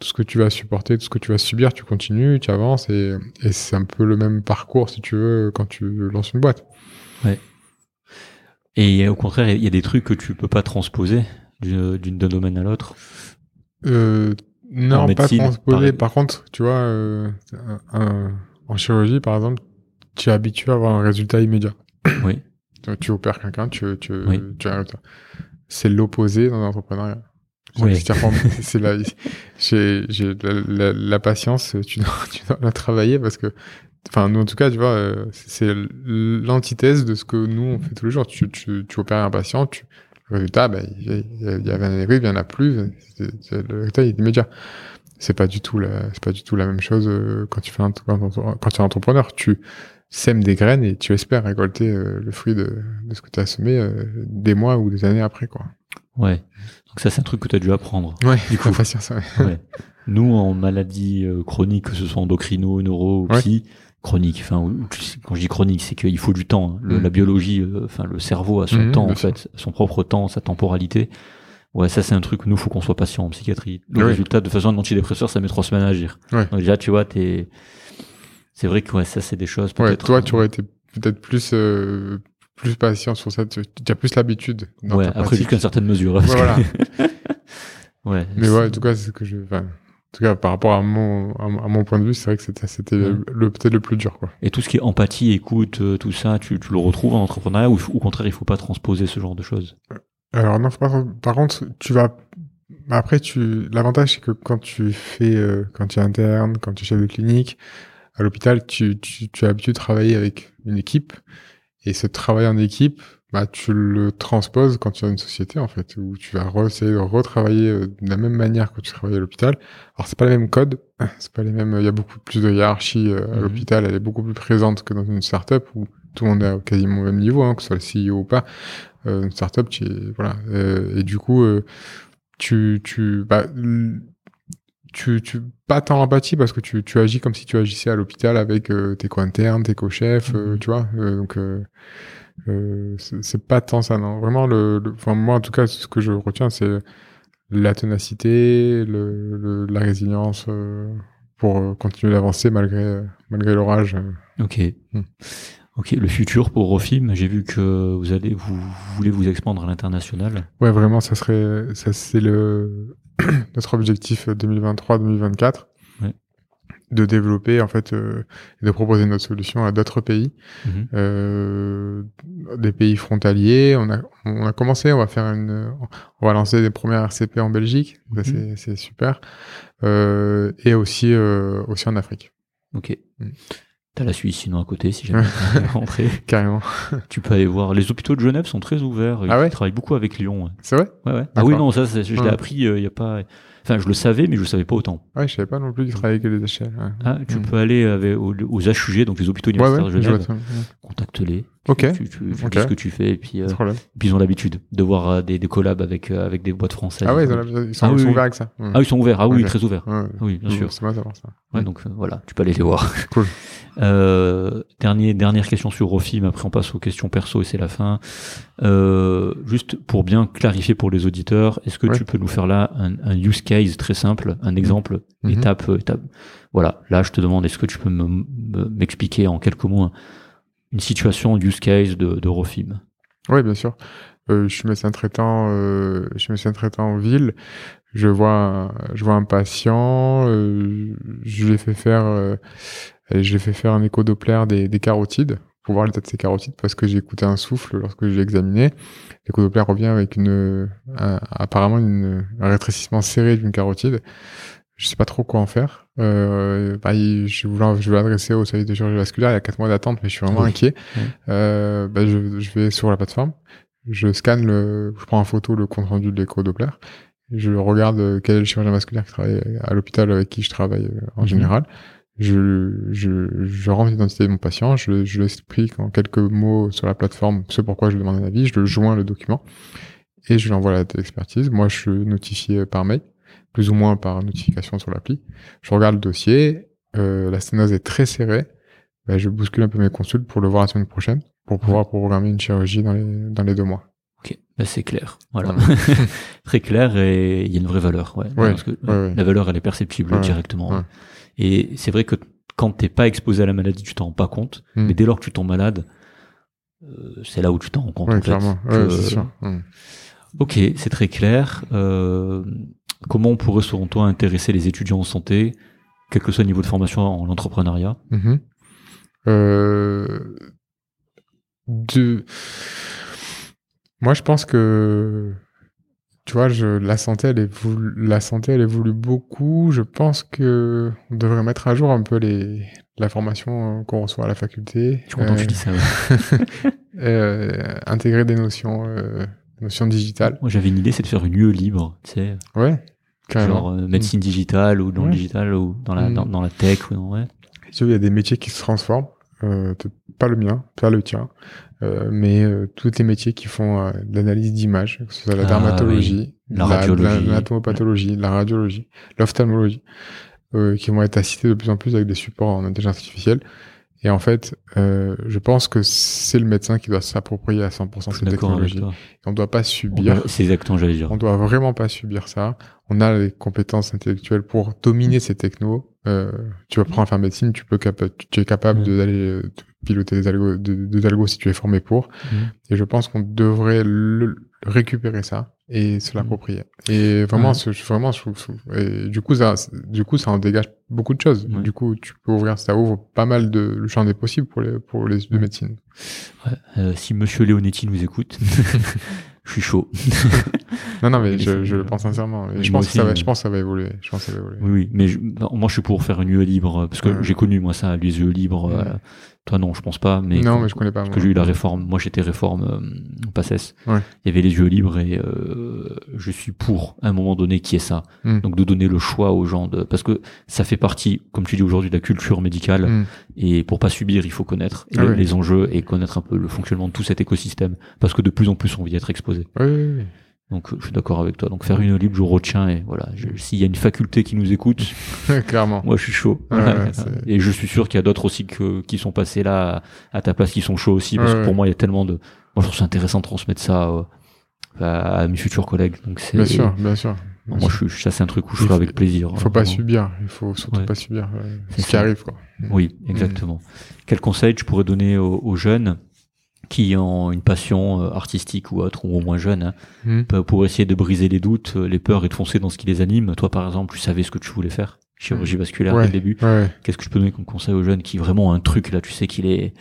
tout ce que tu vas supporter, tout ce que tu vas subir, tu continues, tu avances. Et, et c'est un peu le même parcours, si tu veux, quand tu lances une boîte. Et au contraire, il y a des trucs que tu peux pas transposer d'un domaine à l'autre? Euh, non, pas transposer. Par contre, tu vois, euh, un- un- en chirurgie, par exemple, tu es habitué à avoir un résultat immédiat. Oui. Tu, tu opères quelqu'un, tu, tu, Oui. tu as un résultat. C'est l'opposé dans l'entrepreneuriat. Oui. [laughs] C'est la, j'ai, j'ai la, la, la patience, tu dois, [laughs] tu dois la travailler parce que, enfin, nous, en tout cas, tu vois, euh, c'est l'antithèse de ce que nous, on fait tous les jours. Tu, tu, tu opères un patient, tu, le résultat, ben, il y, avait un il y en a plus, c'est- le résultat, il est immédiat. C'est pas du tout la, c'est pas du tout la même chose euh, quand tu fais un, quand, quand tu es entrepreneur. Tu sèmes des graines et tu espères récolter euh, le fruit de, de ce que tu as semé euh, des mois ou des années après, quoi. Ouais. Donc ça, c'est un truc que tu as dû apprendre. Ouais, Du coup. la patience, ouais. Ouais. Nous, en maladie euh, chronique, que ce soit endocrino, neuro ou psy, chronique, enfin, quand je dis chronique, c'est qu'il faut du temps. hein. Le- Mm. La biologie, euh, enfin, le cerveau a son Mhm, temps, en fait, son propre temps, sa temporalité. Ouais, ça, c'est un truc, nous, faut qu'on soit patient en psychiatrie. Le Oui. résultat, de façon, un antidépresseur, ça met trois semaines à agir. Ouais. Donc déjà, tu vois, t'es, c'est vrai que, ouais, ça, c'est des choses, Ouais, toi, tu aurais été peut-être plus, euh, plus patient sur ça. Tu as plus l'habitude. Ouais, après jusqu'à une certaine mesure. Ouais, voilà. [laughs] Ouais. Mais ouais, en tout cas, c'est ce que je. Enfin, en tout cas, par rapport à mon, à, mon- point de vue, c'est vrai que c'était, c'était Ouais. le, peut-être le plus dur, quoi. Et tout ce qui est empathie, écoute, euh, tout ça, tu, tu le retrouves en entrepreneuriat ou au contraire, il faut pas transposer ce genre de choses? Alors, non, pas- par contre, tu vas. Après, tu. L'avantage, c'est que quand tu fais. euh, quand tu es interne, quand tu es chef de clinique, à l'hôpital, tu, tu, tu as l'habitude de travailler avec une équipe. Et ce travail en équipe, bah, tu le transposes quand tu as une société, en fait, où tu vas essayer de retravailler euh, de la même manière que tu travailles à l'hôpital. Alors, c'est pas les mêmes codes, [laughs] c'est pas les mêmes, il y a beaucoup plus de hiérarchie euh, à Mhm. l'hôpital, elle est beaucoup plus présente que dans une startup où tout le monde est quasiment au même niveau, hein, que ce soit le CEO ou pas. Euh, une startup, tu es- voilà. Euh, et du coup, euh, tu, tu, bah, tu, tu, pas tant l'empathie parce que tu, tu agis comme si tu agissais à l'hôpital avec euh, tes co-internes, tes co-chefs, euh, Mhm. tu vois. Euh, donc, euh, c'est pas tant ça, non. Vraiment, le, le- enfin, moi, en tout cas, ce que je retiens, c'est la ténacité, le, le- la résilience pour continuer d'avancer malgré, malgré l'orage. Ok. Hmm. Ok, le futur pour Rofim, j'ai vu que vous allez, vous, vous voulez vous expandre à l'international. Ouais, vraiment, ça serait, ça c'est le [clears throat] notre objectif 2023-2024 Ouais. de développer en fait euh, et de proposer notre solution à d'autres pays, Mhm. euh, des pays frontaliers. On a, on a commencé, on va faire une, on va lancer des premières RCP en Belgique, Mhm. c'est, c'est super, euh, et aussi, euh, aussi en Afrique, Ok. Hmm. T'as la Suisse sinon à côté, si jamais [laughs] rentrer. carrément. Tu peux aller voir. Les hôpitaux de Genève sont très ouverts. Ils Ah ouais travaillent beaucoup avec Lyon. Ouais. C'est vrai Ouais, ouais. Ah oui, non, ça, je l'ai appris. euh, Il y a pas. Enfin, je le savais, mais je le savais pas autant. Ouais, je savais pas non plus qu'ils travaillaient avec les. Ouais. Ah, tu Mhm. peux aller avec, aux, aux HUG, donc les hôpitaux universitaires de Genève. Contacte-les. Ok. Tu, tu, tu Ok. dis ce que tu fais et puis, euh, problème. puis ils ont l'habitude de voir euh, des, des collabs avec euh, avec des boîtes françaises. Ah ouais, ils, ont la- ils sont, Ah oui, sont oui. ouverts avec ça. Ouais. Ah, ils sont ouverts. Ah oui, Ok. très ouverts. Ouais. Oui, bien Mmh, sûr. C'est savoir ça. Ouais, donc euh, voilà, tu peux aller les voir. [laughs] Cool. [laughs] Euh, dernier, dernière question sur Rofim, après on passe aux questions perso et c'est la fin. Euh, juste pour bien clarifier pour les auditeurs, est-ce que Ouais. tu peux nous faire là un, un use case très simple, un exemple, Mhm. étape, étape? Voilà, là je te demande, est-ce que tu peux me- me- m'expliquer en quelques mots un- une situation use case de, de Rofim Oui, bien sûr. Euh, je suis médecin traitant. Euh, je suis médecin traitant en ville. Je vois, un, je vois un patient. Euh, je lui ai fait faire, euh, et je lui ai fait faire un écho Doppler des, des carotides pour voir l'état de ses carotides parce que j'ai écouté un souffle lorsque je l'ai examiné. L'écho Doppler revient avec une, un- apparemment une, un rétrécissement serré d'une carotide. Je sais pas trop quoi en faire. Euh, bah, je voulais, je vais l'adresser au service de chirurgie vasculaire. Il y a quatre mois d'attente, mais je suis vraiment Oui. inquiet. Oui. Euh, bah, je, je vais sur la plateforme, je scanne le, je prends en photo le compte rendu de l'écho Doppler, je regarde euh, quel est le chirurgien vasculaire qui travaille à l'hôpital avec qui je travaille euh, en Mhm. général. Je, je, je rentre l'identité de mon patient, je, je l'explique en quelques mots sur la plateforme ce pourquoi je demande un avis, je le joins le document et je l'envoie à l'expertise. Moi, je suis notifié par mail, plus ou moins par notification sur l'appli. Je regarde le dossier, euh, la sténose est très serrée, ben, je bouscule un peu mes consultes pour le voir la semaine prochaine, pour pouvoir programmer une chirurgie dans les, dans les deux mois. Ok, bah, c'est clair. Voilà, [laughs] très clair et il y a une vraie valeur. Ouais, Ouais, parce que ouais, la valeur elle est perceptible Ouais, directement. ouais. Et c'est vrai que quand t'es pas exposé à la maladie, tu t'en rends pas compte. Mm. Mais dès lors que tu tombes malade, euh, c'est là où tu t'en rends compte. En fait, que- sûr. Mm. Ok, c'est très clair. Euh, comment on pourrait, selon toi, intéresser les étudiants en santé, quel que soit le niveau de formation en entrepreneuriat Mhm. Euh, de... Moi, je pense que, tu vois, je, la santé, elle évolue, la santé, elle évolue beaucoup. Je pense que on devrait mettre à jour un peu les, la formation euh, qu'on reçoit à la faculté. Je suis content que Euh, tu dis ça. ouais. [laughs] euh, intégrer des notions, euh, notions digitales. Moi, j'avais une idée, c'est de faire une UE libre, tu sais, Ouais, carrément. genre euh, médecine digitale ou dans le digital ou dans la, Mm. dans, dans la tech ou dans, ouais. Tu vois, il y a des métiers qui se transforment. Euh, pas le mien, pas le tien, euh, mais tous les métiers qui font de l'analyse d'image, que ce soit la Ah, dermatologie, La radiologie. l'anatomopatologie, la radiologie, l'ophtalmologie, qui vont être assistés de plus en plus avec des supports en intelligence artificielle. Et en fait, euh, je pense que c'est le médecin qui doit s'approprier à 100% Je suis cette technologie. On ne doit pas subir. C'est exactement, j'allais dire. On doit vraiment pas subir ça. On a les compétences intellectuelles pour dominer ces technos. Euh, tu vas prendre faire médecine, tu peux tu es capable de- d'aller euh, piloter des algos, de, algos si tu es formé pour. Mhm. Et je pense qu'on devrait le, récupérer ça et se l'approprier. Et vraiment, Ouais. vraiment, je, je- et du coup, ça, du coup, ça en dégage beaucoup de choses. Ouais. Du coup, tu peux ouvrir, ça ouvre pas mal de le champ des possibles pour les pour les de Ouais. médecine. Ouais, euh, si Monsieur Leonetti nous écoute, [laughs] je suis chaud. Non, non, mais je, le pense sincèrement. Et je pense que ça va, je pense que ça va évoluer. Je pense que ça va évoluer. Oui, oui, mais je- non, moi je suis pour faire une UE libre parce que Ouais. j'ai connu moi ça, les UE libres. Ouais. euh, toi non, je pense pas. Mais non, mais je connais pas. parce moi. que j'ai eu la réforme. Moi j'étais réforme euh. Ouais. Il y avait les yeux libres et euh, je suis pour à un moment donné qui est ça. Mm. Donc de donner le choix aux gens de parce que ça fait partie, comme tu dis aujourd'hui, de la culture médicale. Mm. Et pour pas subir, il faut connaître Ah les, oui. les enjeux et connaître un peu le fonctionnement de tout cet écosystème parce que de plus en plus on vit être exposé. Oui, oui, oui. Donc je suis d'accord avec toi. Donc faire une libre, je retiens et voilà. S'il y a une faculté qui nous écoute, [laughs] Clairement. moi je suis chaud. Ouais, ouais, [laughs] c'est- et je suis sûr qu'il y a d'autres aussi que, qui sont passés là à, ta place qui sont chauds aussi parce Ouais, que pour moi il y a tellement de. Moi je trouve ça intéressant de transmettre ça euh, à, à mes futurs collègues. Donc c'est. Bien sûr, bien sûr. Bien moi sûr. je suis, ça c'est un truc où je faut- avec plaisir. Il faut pas vraiment. subir. Il faut surtout pas subir euh, C'est ce qui arrive, quoi. Oui, exactement. Quel conseil tu pourrais donner aux, aux jeunes qui ont une passion euh, artistique ou autre, ou au moins jeunes, hein, Mm. pour- essayer de briser les doutes, euh, les peurs et de foncer dans ce qui les anime Toi, par exemple, tu savais ce que tu voulais faire, chirurgie vasculaire dès le début. ouais. Qu'est-ce que je peux donner comme conseil aux jeunes qui vraiment ont un truc là, tu sais, qui les,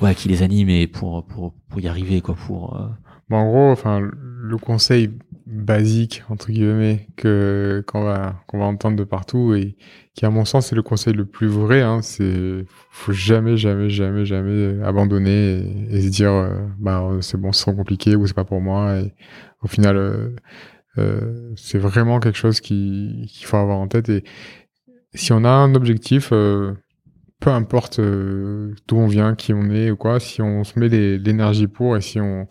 ouais, qui les anime et pour pour pour y arriver quoi, pour. euh, Bon, en gros, enfin, le conseil basique entre guillemets que qu'on va qu'on va entendre de partout et qui à mon sens est le conseil le plus vrai, hein, c'est faut jamais jamais jamais jamais abandonner et, se dire euh, bah c'est bon, c'est trop compliqué ou c'est pas pour moi et au final euh, euh, c'est vraiment quelque chose qui qu'il faut avoir en tête et si on a un objectif euh, peu importe euh, d'où on vient, qui on est ou quoi, si on se met l'énergie pour et si on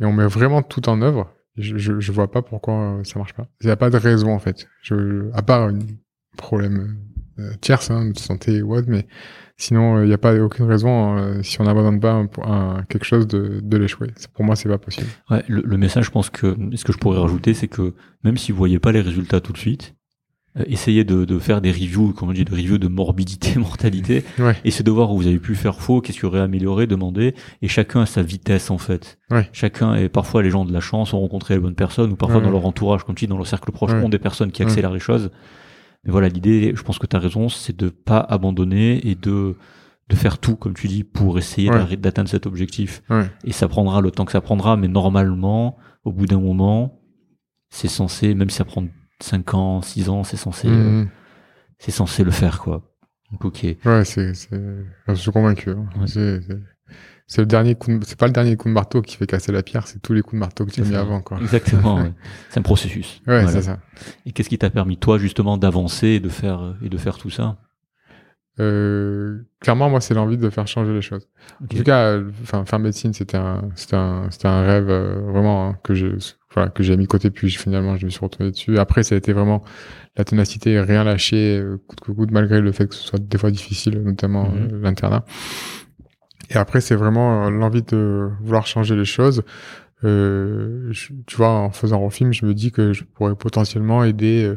et on met vraiment tout en œuvre, je, je, vois pas pourquoi euh, ça marche pas. Il n'y a pas de raison en fait. Je, à part un problème euh, tierce, hein, de santé ou autre, mais sinon euh, il n'y a pas aucune raison euh, si on n'abandonne pas un, un- quelque chose de, de l'échouer. Pour moi, c'est pas possible. Ouais, le, le message, je pense que ce que je pourrais rajouter, c'est que même si vous voyez pas les résultats tout de suite, euh, essayez de, de faire des reviews, comme on dit, de reviews de morbidité, [laughs] mortalité, Ouais. Essayez de voir où vous avez pu faire faux, qu'est-ce qu'il y aurait à améliorer, demander, et chacun a sa vitesse en fait. Ouais. Chacun, et parfois les gens de la chance ont rencontré les bonnes personnes, ou parfois Ouais. dans leur entourage, comme tu dis, dans leur cercle proche, ont des personnes qui accélèrent les choses. Mais voilà, l'idée, je pense que tu as raison, c'est de pas abandonner et de de faire tout, comme tu dis, pour essayer d'atteindre cet objectif. Ouais. Et ça prendra le temps que ça prendra, mais normalement, au bout d'un moment, c'est censé, même si ça prend 5 ans, 6 ans, c'est censé, euh, Mhm. c'est censé le faire, quoi. Donc, ok. Ouais, c'est, je suis convaincu. hein. Ouais. C'est, le dernier coup de, c'est pas le dernier coup de marteau qui fait casser la pierre, c'est tous les coups de marteau que tu as mis avant, quoi. Exactement, [laughs] ouais. c'est un processus. Ouais, Voilà. c'est ça. Et qu'est-ce qui t'a permis, toi, justement, d'avancer et de faire, et de faire tout ça? Euh, clairement, moi, c'est l'envie de faire changer les choses. En tout cas, euh, faire médecine, c'était un, c'était un, c'était un rêve euh, vraiment hein, que j'ai, voilà, que j'ai mis de côté. Puis finalement, je me suis retrouvé dessus. Après, ça a été vraiment la ténacité, rien lâcher, euh, coûte que coûte, malgré le fait que ce soit des fois difficile, notamment Mhm. euh, l'internat. Et après, c'est vraiment euh, l'envie de vouloir changer les choses. Euh, je- tu vois, en faisant un film, je me dis que je pourrais potentiellement aider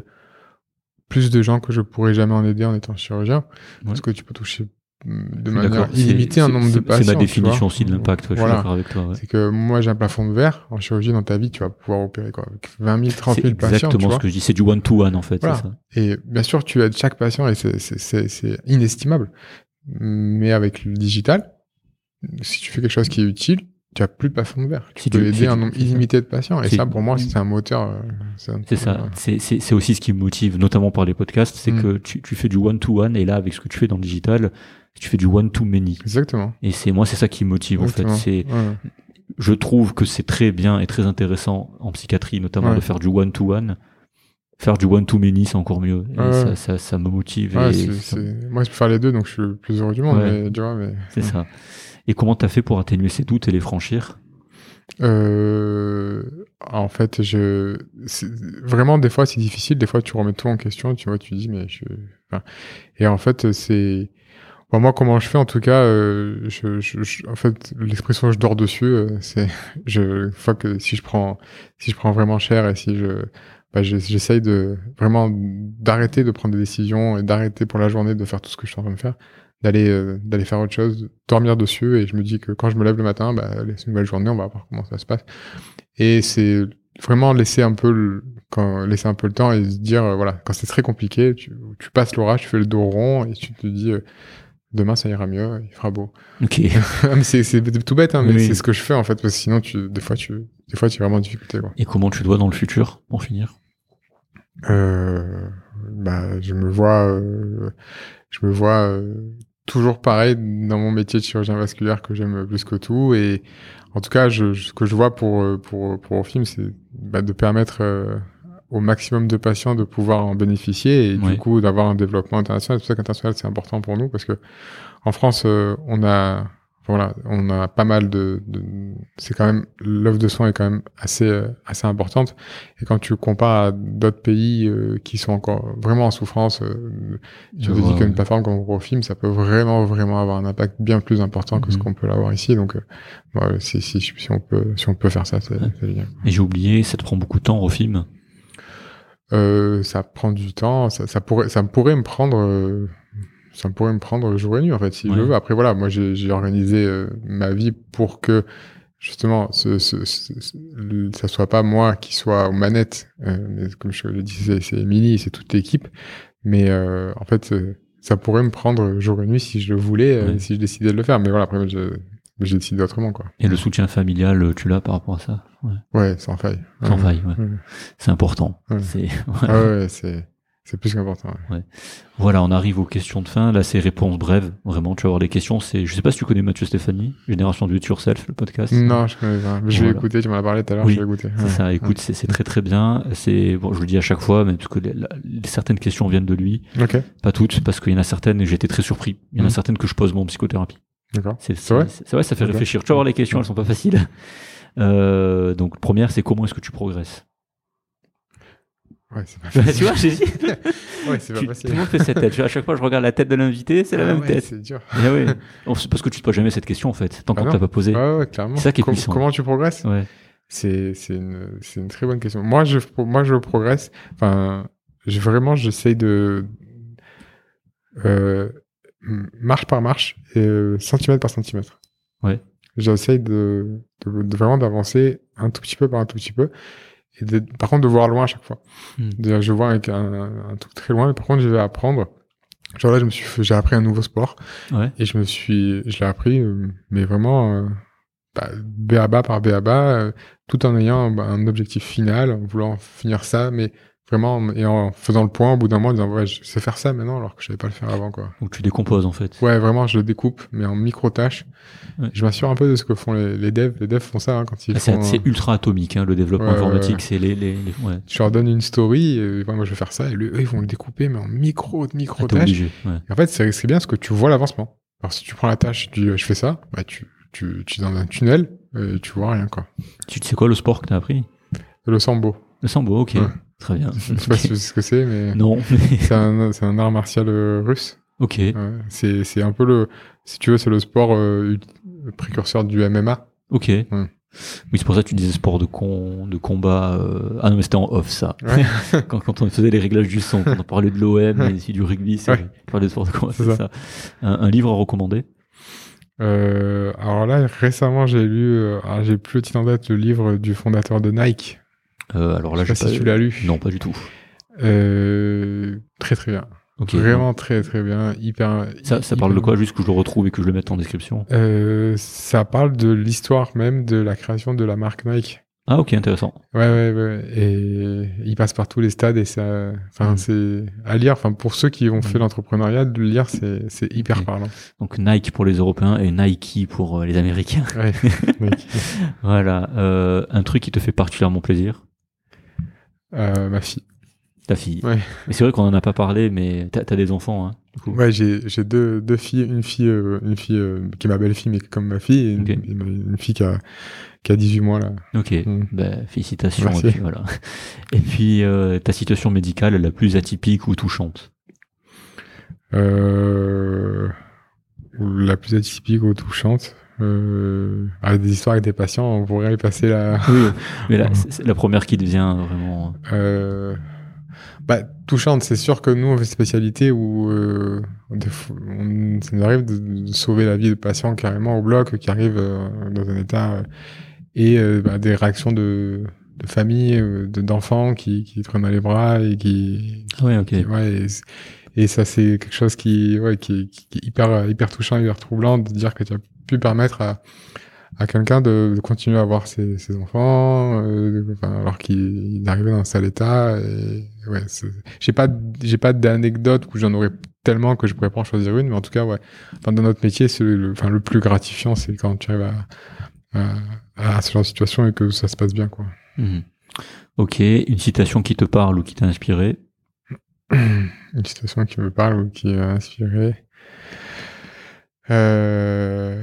plus de gens que je pourrais jamais en aider en étant chirurgien, parce que tu peux toucher de Je suis manière. C'est- illimitée un c'est- nombre de c'est- patients. C'est ma définition aussi de l'impact, ouais, je suis Voilà. d'accord avec toi. ouais. C'est que moi, j'ai un plafond de verre. En chirurgie, dans ta vie, tu vas pouvoir opérer quoi, avec 20 000, 30 C'est 000 patients. tu exactement ce que je dis, c'est du one-to-one, en fait, Voilà. c'est ça. Et bien sûr, tu aides chaque patient et c'est- c'est c'est- c'est inestimable. Mais avec le digital, si tu fais quelque chose qui est utile, tu as plus de plafond de verre. Tu C'est peux aider c'est un nombre c'est illimité de patients. Et C'est- ça, pour moi, c'est un moteur. euh, C'est ça. euh, C'est- C'est c'est aussi ce qui me motive, notamment par les podcasts, c'est Mm. que tu, tu fais du one-to-one, et là, avec ce que tu fais dans le digital, tu fais du one-to-many. Exactement. Et c'est moi, c'est ça qui me motive, en fait. C'est Ouais. je trouve que c'est très bien et très intéressant en psychiatrie, notamment Ouais. de faire du one-to-one. Faire du one-to-many, c'est encore mieux. Et Ouais, ça, ça, ça me motive. Moi, je peux faire les deux, donc je suis le plus heureux du monde. Mais, tu vois, mais... c'est ça. Et comment t'as fait pour atténuer ces doutes et les franchir? Euh, en fait, je vraiment des fois c'est difficile. Des fois, tu remets tout en question. Tu vois, tu dis mais je. enfin, et en fait, c'est moi comment je fais en tout cas. euh, je, je- je- en fait, l'expression je dors dessus, euh, c'est [laughs] je fois que si je prends si je prends vraiment cher et si je bah, je- j'essaye de vraiment d'arrêter de prendre des décisions et d'arrêter pour la journée de faire tout ce que je suis en train de faire d'aller euh, d'aller faire autre chose, dormir dessus. Et je me dis que quand je me lève le matin, bah, c'est une nouvelle journée, on va voir comment ça se passe. Et c'est vraiment laisser un peu le, quand, laisser un peu le temps et se dire, euh, voilà, quand c'est très compliqué, tu, passes l'orage, tu fais le dos rond et tu te dis, demain ça ira mieux, il fera beau. Ok. [laughs] c'est, tout bête, hein, mais Oui. c'est ce que je fais en fait, parce que sinon, tu, des fois, tu, des fois, tu es vraiment en difficulté, quoi. Et comment tu te vois dans le futur, pour finir? Euh, bah, je me vois, euh, je me vois euh, toujours pareil dans mon métier de chirurgien vasculaire que j'aime plus que tout. Et en tout cas, je, ce que je vois pour pour pour au film, c'est bah, de permettre au maximum de patients de pouvoir en bénéficier et Oui. du coup d'avoir un développement international. C'est pour ça qu'international c'est important pour nous parce que en France, euh, on a voilà, on a pas mal de, de c'est quand même l'offre de soins est quand même assez euh, assez importante et quand tu compares à d'autres pays euh, qui sont encore vraiment en souffrance, Je te dis qu'une plateforme comme Eurofilm, ça peut vraiment vraiment avoir un impact bien plus important que ce Mhm. qu'on peut l'avoir ici. Donc, si, si si on peut si on peut faire ça, c'est Ouais. génial. Et j'ai oublié, ça te prend beaucoup de temps au film. Euh, ça prend du temps, ça, ça pourrait ça pourrait me prendre euh, ça pourrait me prendre jour et nuit en fait si Ouais. je veux. Après voilà, moi j'ai organisé euh, ma vie pour que justement ce, ce, ce- ça soit pas moi qui soit aux manettes, euh, mais comme je le disais, c'est Émilie, c'est toute l'équipe. Mais euh, en fait, ça pourrait me prendre jour et nuit si je le voulais, Ouais. si je décidais de le faire. Mais voilà, après je j'ai décidé autrement quoi. Et le soutien familial, tu l'as par rapport à ça? Ouais. Ouais, sans faille. Sans Ouais. faille, ouais. Ouais. C'est important. Ouais. C'est Ah [laughs] ouais, c'est c'est plus qu'important. ouais. Voilà, on arrive aux questions de fin. Là, c'est réponses brèves. Vraiment, tu vas avoir les questions. C'est, je sais pas si tu connais Mathieu Stéphanie, Génération du It Yourself, le podcast. Non, je connais pas. Je vais Voilà. écouter, tu m'en as parlé tout à l'heure, Oui, je vais écouter. C'est ça. Écoute, c'est, très très bien. C'est bon, je le dis à chaque fois, mais parce que les- la- les- certaines questions viennent de lui, Ok, pas toutes, parce qu'il y en a certaines et j'ai été très surpris. Il y en a Mhm. certaines que je pose moi en psychothérapie. D'accord. C'est, vrai ça fait réfléchir. Tu vas voir les questions, elles sont pas faciles. [laughs] Euh, donc première, c'est comment est-ce que tu progresses? Ouais, c'est pas [laughs] Tu facile. vois, j'ai dit. [laughs] Ouais, c'est pas Tu- facile. Tout le monde fait cette tête. Tu À chaque fois, je regarde la tête de l'invité, c'est la Ah même ouais, tête. C'est dur. Eh ouais. Parce que tu te poses jamais cette question en fait, tant Bah qu'on non. t'a pas posé. Ouais, ouais, clairement. C'est ça qui est Com- puissant. Comment tu progresses? Ouais. C'est une très bonne question. Moi je moi je progresse. Enfin, je, vraiment j'essaye de euh, marche par marche, et, euh, centimètre par centimètre. Ouais. J'essaye de, de, de vraiment d'avancer un tout petit peu par un tout petit peu. Et de- par contre de voir loin à chaque fois. Hmm. Déjà, je vois avec un, un truc très loin, mais par contre je vais apprendre. Genre là, je me suis, j'ai appris un nouveau sport. Ouais. Et je me suis, je l'ai appris, euh, mais vraiment, euh, bah, BABA par BABA, euh, tout en ayant bah, un objectif final, en voulant finir ça, mais vraiment, en- et en faisant le point au bout d'un mois, en disant, ouais, je sais faire ça maintenant, alors que je savais pas le faire avant, quoi. Donc tu décomposes en fait. Ouais, vraiment, je le découpe, mais en micro-tâches. Ouais. Je m'assure un peu de ce que font les, les devs. Les devs font ça, hein, quand ils Ah, c'est, font... c'est ultra atomique hein, le développement Ouais, informatique, ouais, c'est les, les, les-. Je leur donne une story, et moi je vais faire ça, et eux, ils vont le découper, mais en micro, micro-tâches. en fait, c'est bien parce que tu vois l'avancement. Alors, si tu prends la tâche, tu dis, euh, je fais ça, bah, tu, tu, tu es dans un tunnel, et tu vois rien, quoi. Tu sais quoi le sport que t'as appris? Le sambo. Le sambo, ok. Très bien. Je sais pas si tu sais ce que c'est, mais [laughs] Non, c'est un, art martial euh, russe. ok. Ouais. C'est, c'est un peu le, si tu veux, c'est le sport euh, précurseur du MMA. Ok. Oui, c'est pour ça que tu disais sport de con, de combat. euh, Ah non, mais c'était en off ça. Ouais. [laughs] quand, quand on faisait les réglages du son, quand on parlait de l'OM et du rugby, c'est de sport de combat, C'est ça. ça. Un, un livre à recommander? Euh, alors là, récemment, j'ai lu, alors j'ai plus le titre en tête, le livre du fondateur de Nike. Euh, Alors là, je sais pas si tu l'as lu. Non, pas du tout. Euh, très très bien. Vraiment très très bien. Hyper. Ça, ça parle de quoi Juste que je le retrouve et que je le mette en description? Euh, ça parle de l'histoire même de la création de la marque Nike. Ah ok, intéressant. Ouais, ouais, ouais. Et il passe par tous les stades et ça, enfin, Mm. c'est à lire. Enfin, pour ceux qui ont fait Mm. l'entrepreneuriat, de le lire, c'est, c'est hyper parlant. Donc Nike pour les Européens et Nike pour euh, les Américains. Ouais. [laughs] Voilà. Euh, un truc qui te fait particulièrement plaisir? Euh, ma fille. Ta fille. Ouais. Mais c'est vrai qu'on en a pas parlé, mais t'as as des enfants, hein, du coup. Ouais, j'ai, j'ai deux, deux filles, une fille, euh, une fille euh, qui est ma belle-fille, mais qui est comme ma fille, et une, fille qui a, qui a 18 mois, là. Ok. Mm. Ben, félicitations. Merci. Et puis, voilà. Et puis euh, ta situation médicale la plus atypique ou touchante? Euh, la plus atypique ou touchante? Euh, avec des histoires avec des patients, on pourrait y passer la, [laughs] Oui. Mais là, c'est c'est la première qui devient vraiment. Euh, bah, touchante, c'est sûr que nous, on fait spécialité où euh, on- ça nous arrive de, sauver la vie de patients carrément au bloc qui arrivent euh, dans un état et bah, des réactions de, de famille, de- d'enfants qui, qui prennent dans les bras et qui, Ah ouais, ok. qui- ouais, et, c- et ça c'est quelque chose qui, ouais, qui, est hyper hyper touchant, hyper troublant de dire que tu as pu permettre à à quelqu'un de, de continuer à voir ses, ses enfants, euh, alors qu'il il arrivait dans un sale état. Et, ouais, j'ai pas, j'ai pas d'anecdote où j'en aurais tellement que je pourrais pas en choisir une, mais en tout cas, ouais. Enfin, dans notre métier, c'est le, enfin, le plus gratifiant, c'est quand tu arrives à, à, à ce genre de situation et que ça se passe bien, quoi. Mhm. Ok, une citation qui te parle ou qui t'a inspiré? [clears throat] Une situation qui me parle ou qui a inspiré. Euh,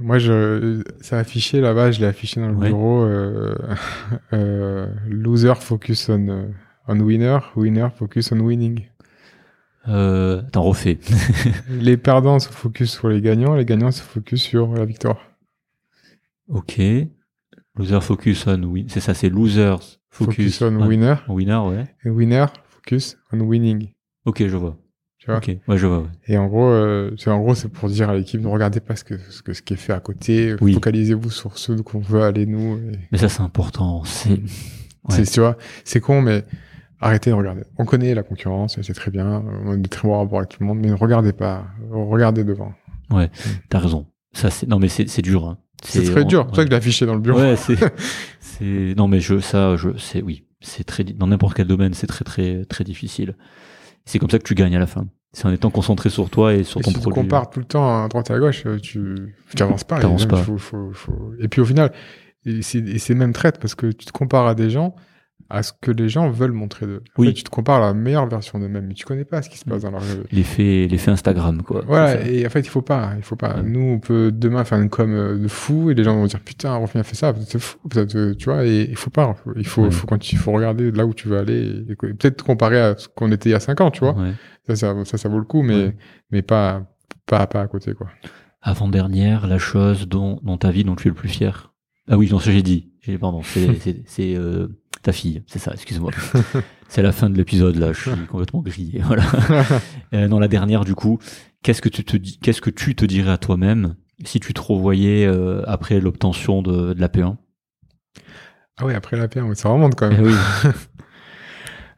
moi, je, ça affiché là-bas, je l'ai affiché dans le bureau. Euh, [laughs] euh, loser focus on, on winner, winner focus on winning. Euh, T'en refais. [laughs] Les perdants se focus sur les gagnants, les gagnants se focus sur la victoire. ok. Loser focus on win. C'est ça, c'est losers focus, Focus, on winner winner, ouais. et winner focus on winning. Ok, je vois. Tu vois Ok, ouais, je vois. ouais. Et en gros, euh, c'est en gros, c'est pour dire à l'équipe ne regardez pas ce que ce, que, ce qui est fait à côté, Oui. focalisez-vous sur ceux qu'on veut aller nous. et- Mais ça, c'est important. [laughs] C'est Ouais. Tu vois, c'est con, mais arrêtez de regarder. On connaît la concurrence, c'est très bien, on a de très bons rapports avec tout le monde, mais ne regardez pas, regardez devant. T'as raison. Ça, c'est non, mais c'est dur. hein. C'est très dur, c'est pour ça que je l'ai affiché dans le bureau. Ouais, c'est [laughs] c'est non, mais je ça, je c'est oui, c'est très dans n'importe quel domaine, c'est très très très difficile. C'est comme ça que tu gagnes à la fin. C'est en étant concentré sur toi et sur Et ton si tu te produit. compares tout le temps à droite et à gauche, euh, tu tu avances pas. Et même, pas. faut- faut- faut- Et puis au final, et c'est même traite parce que tu te compares à des gens, à ce que les gens veulent montrer d'eux. Oui. fait, tu te compares à la meilleure version d'eux-mêmes, mais tu connais pas ce qui se passe dans leur vie. L'effet l'effet Instagram quoi. Voilà, et en fait, il faut pas, il faut pas. Ouais. Nous, on peut demain faire une com euh, de fou et les gens vont dire putain, Rofien a fait ça, c'est fou, tu vois, et il faut pas. Il faut, Ouais. faut quand il faut regarder là où tu veux aller et, peut-être comparer à ce qu'on était il y a cinq ans, tu vois. Ouais. Ça, ça, ça, ça vaut le coup, mais, mais pas, pas, pas à côté, quoi. Avant-dernière, la chose dont, dans ta vie dont tu es le plus fier. Ah oui, non, ça j'ai dit. Pardon, [laughs] c'est euh, ta fille, c'est ça, excuse-moi. c'est la fin de l'épisode là, je suis [laughs] complètement grillé. Voilà. Euh, non, la dernière du coup, qu'est-ce que tu te qu'est-ce que tu te dirais à toi-même si tu te revoyais euh, après l'obtention de, de la P1 ah oui, après la pierre, ça remonte quand Eh même. oui, [laughs]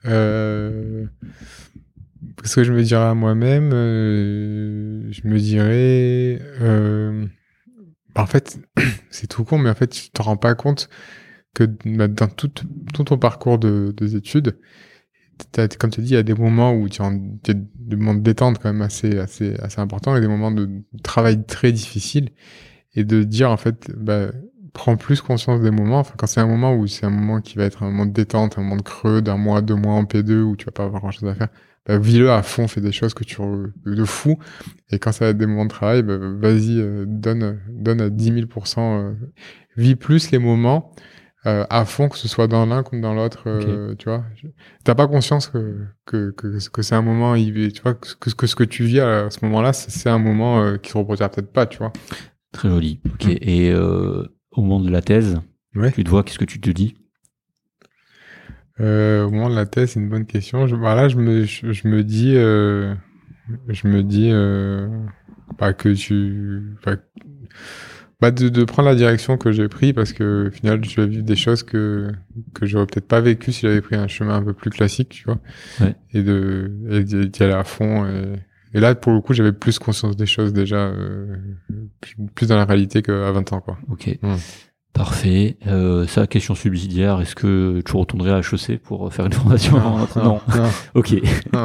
Euh, Qu'est-ce que je me dirais à moi-même? Je me dirais... Bah, en fait, [clears throat] c'est tout con, mais en fait, tu te rends pas compte que bah, dans tout, ton parcours de, des études, t'as- comme tu dit, il y a des moments où tu as des moments de détente quand même assez, assez, assez importants et des moments de travail très difficiles. Et de dire, en fait, bah, prends plus conscience des moments. Enfin, quand c'est un moment où c'est un moment qui va être un moment de détente, un moment creux d'un mois, deux mois en P2 où tu vas pas avoir grand chose à faire, bah, vis-le à fond, fais des choses que tu de fou. Et quand ça va être des moments de travail, bah, vas-y, euh, donne, donne à 10 000%, euh, vis plus les moments, euh, à fond, que ce soit dans l'un comme dans l'autre, euh, tu vois. T'as pas conscience que, que, que, que c'est un moment, tu vois, que, ce que tu vis à ce moment-là, c'est c'est un moment euh, qui se reproduira peut-être pas, tu vois. très joli. Ok. Mm. Et euh, au moment de la thèse, Ouais. tu te vois, qu'est-ce que tu te dis? Euh, au moment de la thèse, c'est une bonne question. Je, bah là, je me, je, je me dis, euh, je me dis, euh, bah, que tu, bah, bah, de, de prendre la direction que j'ai pris parce que au final, je vais vivre des choses que que j'aurais peut-être pas vécu si j'avais pris un chemin un peu plus classique, tu vois. Ouais. Et de et d'y aller à fond. Et, et là, pour le coup, j'avais plus conscience des choses déjà, euh, plus, dans la réalité qu'à 20 ans, quoi. Ok. Mm. Parfait. Euh, ça, question subsidiaire, est-ce que tu retournerais à HEC pour faire une formation Non. non. [laughs] Ok.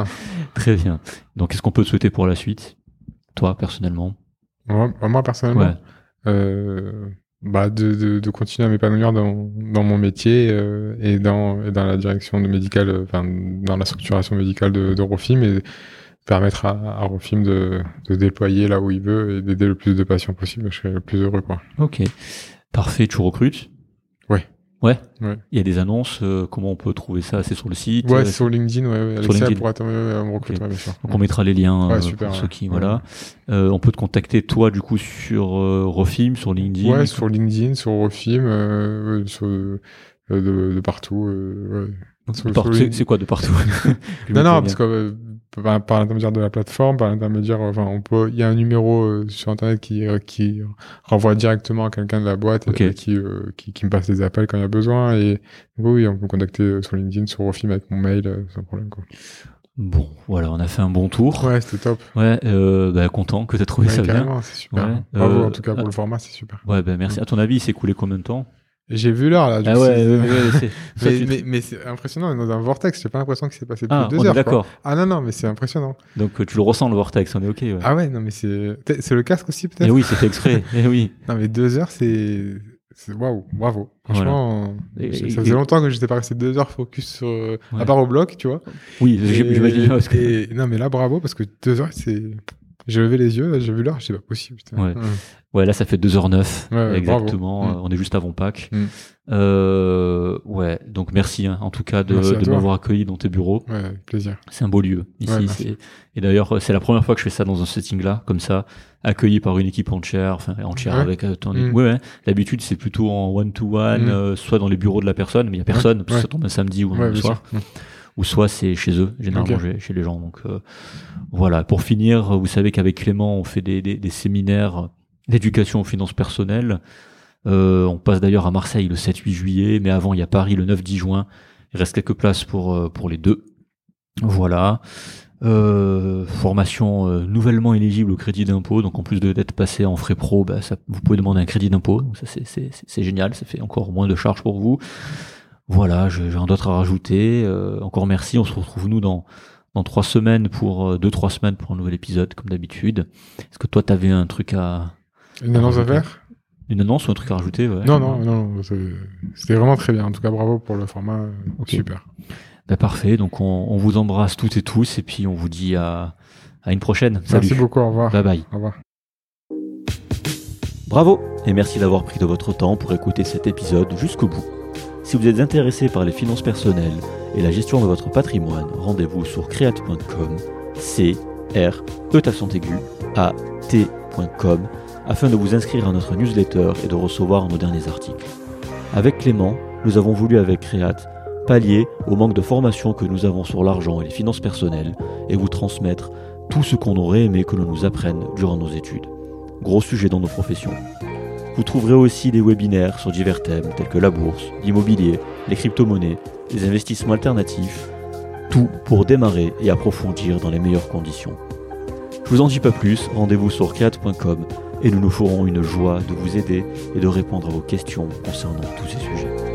[laughs] Très bien. Donc, qu'est-ce qu'on peut te souhaiter pour la suite Toi, personnellement? Moi, moi, personnellement. Ouais. euh, bah de, de, de continuer à m'épanouir dans, dans mon métier euh, et dans et dans la direction de médicale enfin dans la structuration médicale de, de Rofim et permettre à, à Rofim de, de déployer là où il veut et d'aider le plus de patients possible je serais le plus heureux quoi Ok. Parfait. Tu recrutes Ouais. Ouais. Ouais. Il y a des annonces. euh, comment on peut trouver ça? C'est sur le site? Ouais euh, sur LinkedIn ouais, ouais sur LinkedIn. euh, Ok. ouais, bien sûr Donc on mettra les liens Ouais, euh, super, pour ceux qui voilà. Euh, on peut te contacter toi du coup sur euh, Rofim, sur LinkedIn? ouais sur LinkedIn sur euh, ouais, sur euh, de, de partout euh, C'est quoi de partout? [laughs] [laughs] Non, non, parce que euh, par, par l'intermédiaire de la plateforme, par l'intermédiaire, enfin, on peut, il y a un numéro euh, sur internet qui euh, qui renvoie directement à quelqu'un de la boîte et, qui, euh, qui qui me passe des appels quand il y a besoin et oui, on peut me contacter sur LinkedIn, sur Rofim avec mon mail, sans problème quoi. Bon, voilà, on a fait un bon tour. Ouais, c'était top. Ouais, euh, bah, content que tu aies trouvé Ouais, ça bien. c'est super. Ouais, Bravo en tout cas ah. pour le format, c'est super. Ouais, ben merci. À ton avis, il s'est coulé combien de temps? J'ai vu l'heure là. Ah ouais, [laughs] mais mais, mais c'est impressionnant, on est dans un vortex, j'ai pas l'impression que c'est passé plus Ah, de deux on heures. d'accord. Ah non, non, mais c'est impressionnant. Donc euh, tu le ressens le vortex, on est ok. Ah ouais, non, mais c'est c'est le casque aussi peut-être Et oui, c'est fait exprès. [laughs] Et oui. Non, mais deux heures, c'est. Waouh, bravo. Franchement, ça et- ça faisait longtemps que j'étais pas resté deux heures focus sur. euh, Ouais. À part au bloc, tu vois. Oui, j'imagine que- Non, mais là, bravo, parce que deux heures, c'est. J'ai levé les yeux, j'ai vu l'heure, c'est pas possible. putain. Ouais. Hum. Ouais, là, ça fait 2h09. Ouais, ouais, exactement. bravo. Euh, On est juste avant Pâques. Mm. Euh, ouais, donc merci hein, en tout cas de, m'avoir accueilli dans tes bureaux. Ouais, avec plaisir. C'est un beau lieu ici. Et d'ailleurs, c'est la première fois que je fais ça dans un setting-là, comme ça, accueilli par une équipe entière, enfin entière avec euh, ton Mm. Ouais, ouais. D'habitude, c'est plutôt en one-to-one, Mm. euh, soit dans les bureaux de la personne, mais il y a personne, parce que ça tombe un samedi ou un soir. ou soit c'est chez eux, généralement chez les gens. Donc euh, voilà. Pour finir, vous savez qu'avec Clément, on fait des, des, des séminaires d'éducation aux finances personnelles. Euh, on passe d'ailleurs à Marseille le 7-8 juillet, mais avant il y a Paris le 9-10 juin. Il reste quelques places pour euh, pour les deux. Voilà. Euh, formation nouvellement éligible au crédit d'impôt. Donc en plus d'être passé en frais pro, bah, ça, vous pouvez demander un crédit d'impôt. Donc ça c'est- génial, ça fait encore moins de charges pour vous. Voilà, j'ai rien d'autre à rajouter. Encore merci. On se retrouve nous dans dans trois semaines pour deux trois semaines pour un nouvel épisode comme d'habitude. Est-ce que toi t'avais un truc à Une annonce à faire une annonce ou un truc à rajouter ouais. Non, non, non, c'était vraiment très bien. En tout cas, bravo pour le format. Super. Bah, parfait. Donc on, on vous embrasse toutes et tous et puis on vous dit à à une prochaine. Salut. Merci beaucoup, au revoir. Bye bye. Au revoir. Bravo et merci d'avoir pris de votre temps pour écouter cet épisode jusqu'au bout. Si vous êtes intéressé par les finances personnelles et la gestion de votre patrimoine, rendez-vous sur create.com, c r e aigu a t.com afin de vous inscrire à notre newsletter et de recevoir nos derniers articles. Avec Clément, nous avons voulu avec Create pallier au manque de formation que nous avons sur l'argent et les finances personnelles et vous transmettre tout ce qu'on aurait aimé que l'on nous apprenne durant nos études. Gros sujet dans nos professions. Vous trouverez aussi des webinaires sur divers thèmes tels que la bourse, l'immobilier, les crypto-monnaies, les investissements alternatifs, tout pour démarrer et approfondir dans les meilleures conditions. Je vous en dis pas plus, rendez-vous sur create.com et nous nous ferons une joie de vous aider et de répondre à vos questions concernant tous ces sujets.